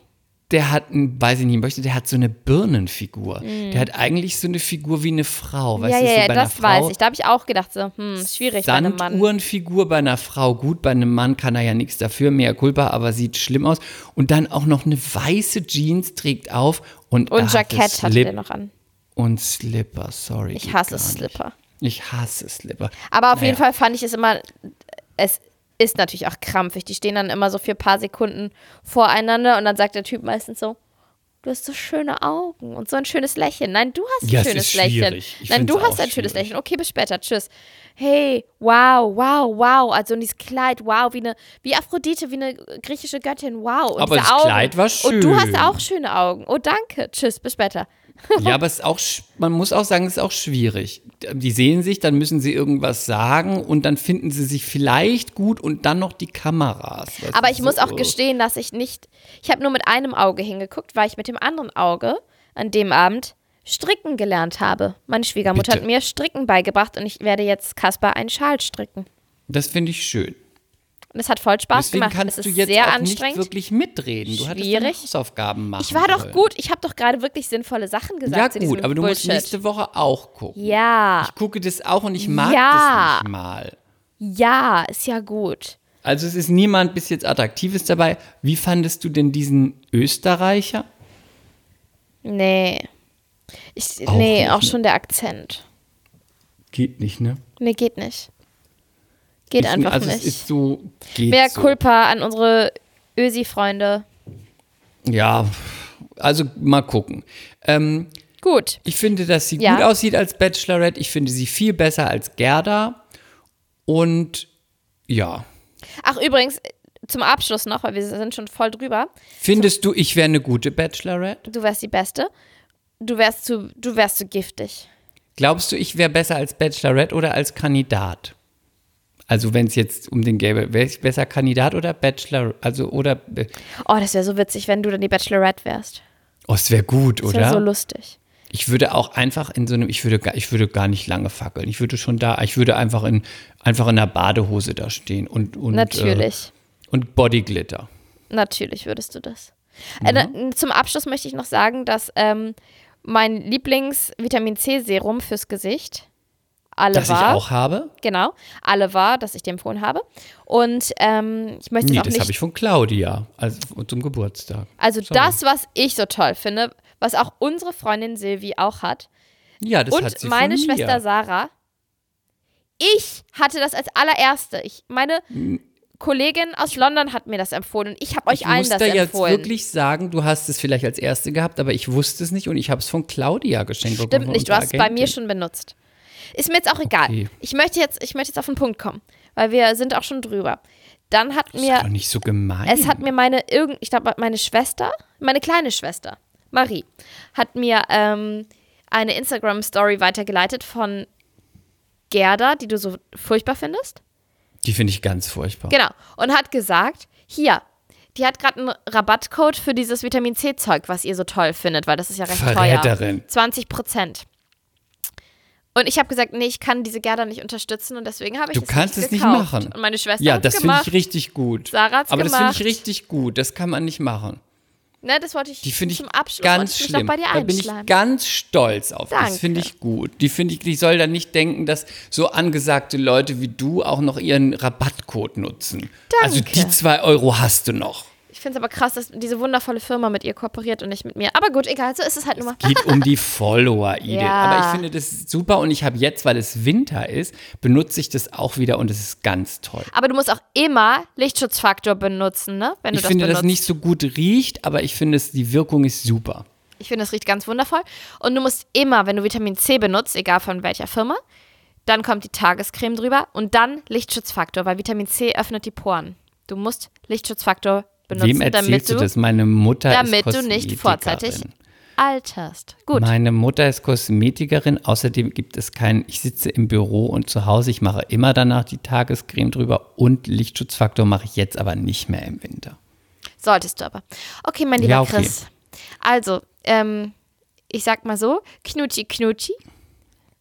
Speaker 4: Der hat, ein, weiß ich nicht, möchte, der hat so eine Birnenfigur. Der hat eigentlich so eine Figur wie eine Frau. Weißt
Speaker 3: ja,
Speaker 4: du,
Speaker 3: ja,
Speaker 4: so
Speaker 3: ja, das weiß
Speaker 4: Frau-
Speaker 3: ich. Da habe ich auch gedacht, so, hm, schwierig bei einem Mann.
Speaker 4: Sanduhrenfigur bei einer Frau gut, bei einem Mann kann er ja nichts dafür, mehr Culpa, aber sieht schlimm aus. Und dann auch noch eine weiße Jeans trägt auf und, er
Speaker 3: Und Jackett
Speaker 4: Slip
Speaker 3: der noch an.
Speaker 4: Und Slipper, sorry.
Speaker 3: Ich hasse. Slipper.
Speaker 4: Ich hasse Slipper.
Speaker 3: Aber auf
Speaker 4: Naja.
Speaker 3: jeden Fall fand ich es immer, es ist natürlich auch krampfig. Die stehen dann immer so für ein paar Sekunden voreinander und dann sagt der Typ meistens so, du hast so schöne Augen und so ein schönes Lächeln. Nein, du hast ein
Speaker 4: Ja, es
Speaker 3: schönes Lächeln. Nein, du hast ein schönes
Speaker 4: schwierig.
Speaker 3: Lächeln. Okay, bis später. Tschüss. Hey, wow, wow, wow. Also und dieses Kleid, wow, wie eine, wie Aphrodite, wie eine griechische Göttin, wow. Und
Speaker 4: Aber das
Speaker 3: Augen.
Speaker 4: Kleid war
Speaker 3: Und du hast
Speaker 4: schön.
Speaker 3: auch schöne Augen. Oh, danke. Tschüss, bis später.
Speaker 4: Ja, aber es ist auch, man muss auch sagen, es ist auch schwierig. Die sehen sich, dann müssen sie irgendwas sagen und dann finden sie sich vielleicht gut und dann noch die Kameras.
Speaker 3: Aber ich muss
Speaker 4: so,
Speaker 3: auch gestehen, dass ich nicht. Ich habe nur mit einem Auge hingeguckt, weil ich mit dem anderen Auge an dem Abend stricken gelernt habe. Meine Schwiegermutter
Speaker 4: Bitte?
Speaker 3: hat mir Stricken beigebracht und ich werde jetzt Kasper einen Schal stricken.
Speaker 4: Das finde ich schön.
Speaker 3: Es hat voll Spaß
Speaker 4: Deswegen
Speaker 3: gemacht.
Speaker 4: kannst
Speaker 3: es
Speaker 4: du
Speaker 3: ist
Speaker 4: jetzt
Speaker 3: sehr
Speaker 4: auch
Speaker 3: anstrengend.
Speaker 4: nicht wirklich mitreden. Du hattest
Speaker 3: Schwierig.
Speaker 4: Hausaufgaben machen
Speaker 3: ich war doch gut. Ich habe doch gerade wirklich sinnvolle Sachen gesagt.
Speaker 4: Ja gut, aber du musst
Speaker 3: Bullshit.
Speaker 4: nächste Woche auch gucken.
Speaker 3: Ja,
Speaker 4: Ich gucke das auch und ich mag
Speaker 3: Ja.
Speaker 4: das nicht mal.
Speaker 3: ja, ist ja gut.
Speaker 4: Also es ist niemand bis jetzt Attraktives dabei. Wie fandest du denn diesen Österreicher?
Speaker 3: Nee. Ich,
Speaker 4: Auch
Speaker 3: nee, auch
Speaker 4: ne?
Speaker 3: schon der Akzent.
Speaker 4: Geht nicht, ne?
Speaker 3: Nee, geht nicht. Geht
Speaker 4: ich,
Speaker 3: einfach
Speaker 4: also
Speaker 3: nicht.
Speaker 4: es ist so, geht
Speaker 3: Mehr
Speaker 4: so.
Speaker 3: Culpa an unsere Ösi-Freunde.
Speaker 4: Ja, also mal gucken. Ähm,
Speaker 3: Gut.
Speaker 4: ich finde, dass sie
Speaker 3: Ja.
Speaker 4: gut aussieht als Bachelorette. Ich finde sie viel besser als Gerda. Und ja,
Speaker 3: Ach, übrigens, zum Abschluss noch, weil wir sind schon voll drüber.
Speaker 4: Findest du, ich wäre eine gute Bachelorette?
Speaker 3: Du wärst die Beste. Du wärst zu, du wärst zu giftig.
Speaker 4: Glaubst du, ich wäre besser als Bachelorette oder als Kandidat? Also wenn es jetzt um den gäbe, wäre ich besser Kandidat oder Bachelor, also oder, äh,
Speaker 3: Oh, das wäre so witzig, wenn du dann die Bachelorette wärst.
Speaker 4: oh, es wäre gut,
Speaker 3: Das wäre
Speaker 4: oder?
Speaker 3: so lustig.
Speaker 4: Ich würde auch einfach in so einem, ich würde, gar- ich würde gar nicht lange fackeln. Ich würde schon da, ich würde einfach in, einfach in einer Badehose da stehen und, und
Speaker 3: Natürlich.
Speaker 4: Äh, und Bodyglitter.
Speaker 3: Natürlich würdest du das. Äh, da- zum Abschluss möchte ich noch sagen, dass ähm, mein Lieblings-Vitamin C-Serum fürs Gesicht alle
Speaker 4: Das ich
Speaker 3: war.
Speaker 4: auch habe?
Speaker 3: Genau, alle war, dass ich dir empfohlen habe. Und ähm, ich möchte
Speaker 4: Nee,
Speaker 3: auch
Speaker 4: das habe ich von Claudia, also zum Geburtstag.
Speaker 3: Also
Speaker 4: Sorry.
Speaker 3: das, was ich so toll finde, was auch unsere Freundin Silvi auch hat
Speaker 4: Ja, das hat
Speaker 3: und
Speaker 4: sie
Speaker 3: meine
Speaker 4: von mir.
Speaker 3: Schwester Sarah. Ich hatte das als allererste. Ich, meine Kollegin aus London hat mir das empfohlen und ich habe euch
Speaker 4: ich
Speaker 3: allen
Speaker 4: muss
Speaker 3: das
Speaker 4: da jetzt
Speaker 3: empfohlen.
Speaker 4: wirklich sagen, du hast es vielleicht als erste gehabt, aber ich wusste es nicht und ich habe es von Claudia geschenkt bekommen.
Speaker 3: Stimmt nicht, du hast es bei mir schon benutzt. Ist mir jetzt auch egal.
Speaker 4: Okay.
Speaker 3: Ich möchte jetzt, ich möchte jetzt auf den Punkt kommen, weil wir sind auch schon drüber. Dann hat
Speaker 4: Das
Speaker 3: mir
Speaker 4: ist doch nicht so gemein.
Speaker 3: Es hat mir meine, irgend, ich glaube, meine Schwester, meine kleine Schwester, Marie, hat mir ähm, eine Instagram-Story weitergeleitet von Gerda, die du so furchtbar findest.
Speaker 4: Die finde ich ganz furchtbar.
Speaker 3: Genau. Und hat gesagt, hier, die hat gerade einen Rabattcode für dieses Vitamin C-Zeug, was ihr so toll findet, weil das ist ja recht teuer.
Speaker 4: Verräterin.
Speaker 3: 20 Prozent. Und ich habe gesagt, nee, ich kann diese Gerda nicht unterstützen und deswegen habe ich
Speaker 4: Du
Speaker 3: es
Speaker 4: kannst
Speaker 3: nicht
Speaker 4: es nicht
Speaker 3: gekauft.
Speaker 4: machen.
Speaker 3: Und meine Schwester
Speaker 4: Ja, das finde
Speaker 3: gemacht.
Speaker 4: ich richtig gut.
Speaker 3: Sarah hat's
Speaker 4: Aber das finde
Speaker 3: gemacht.
Speaker 4: ich richtig gut. Das kann man nicht machen.
Speaker 3: Ne, das wollte ich
Speaker 4: Die ich
Speaker 3: zum Abschluss
Speaker 4: ganz
Speaker 3: ich
Speaker 4: schlimm.
Speaker 3: Noch bei dir
Speaker 4: da bin ich ganz stolz auf.
Speaker 3: Danke.
Speaker 4: Das finde ich gut. Die finde ich, die soll dann nicht denken, dass so angesagte Leute wie du auch noch ihren Rabattcode nutzen. Also
Speaker 3: Danke.
Speaker 4: die zwei Euro hast du noch.
Speaker 3: Ich finde es aber krass, dass diese wundervolle Firma mit ihr kooperiert und nicht mit mir. Aber gut, egal, so ist es halt nun mal.
Speaker 4: Geht um die Follower-Idee.
Speaker 3: Ja.
Speaker 4: Aber ich finde das super und ich habe jetzt, weil es Winter ist, benutze ich das auch wieder und es ist ganz toll.
Speaker 3: Aber du musst auch immer Lichtschutzfaktor benutzen, ne? Wenn du
Speaker 4: Ich
Speaker 3: das
Speaker 4: finde,
Speaker 3: benutzt.
Speaker 4: das nicht so gut riecht, aber ich finde, es, die Wirkung ist super.
Speaker 3: Ich finde, das riecht ganz wundervoll. Und du musst immer, wenn du Vitamin C benutzt, egal von welcher Firma, dann kommt die Tagescreme drüber und dann Lichtschutzfaktor, weil Vitamin C öffnet die Poren. Du musst Lichtschutzfaktor benutzen,
Speaker 4: Wem
Speaker 3: damit
Speaker 4: erzählst
Speaker 3: du,
Speaker 4: du das? Meine Mutter
Speaker 3: damit
Speaker 4: ist
Speaker 3: du nicht vorzeitig alterst. Gut.
Speaker 4: Meine Mutter ist Kosmetikerin. Außerdem gibt es keinen, ich sitze im Büro und zu Hause. Ich mache immer danach die Tagescreme drüber und Lichtschutzfaktor mache ich jetzt aber nicht mehr im Winter.
Speaker 3: Solltest du aber. Okay, mein lieber
Speaker 4: Ja, okay.
Speaker 3: Chris. Also, ähm, ich sag mal so, Knutschi Knutschi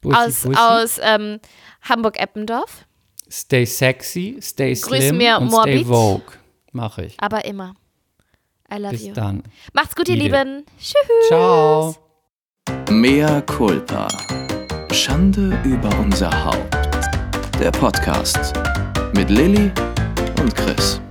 Speaker 4: Bussi,
Speaker 3: aus,
Speaker 4: Bussi.
Speaker 3: aus ähm, Hamburg-Eppendorf,
Speaker 4: Stay sexy, stay
Speaker 3: Grüß
Speaker 4: slim
Speaker 3: mir
Speaker 4: und
Speaker 3: Morbid.
Speaker 4: stay Vogue. Mache ich.
Speaker 3: aber immer. I love
Speaker 4: Bis
Speaker 3: you.
Speaker 4: dann.
Speaker 3: Macht's gut, ihr. Lieben. Tschüss.
Speaker 4: Ciao.
Speaker 1: Mea culpa. Schande über unser Haupt. Der Podcast mit Lilly und Chris.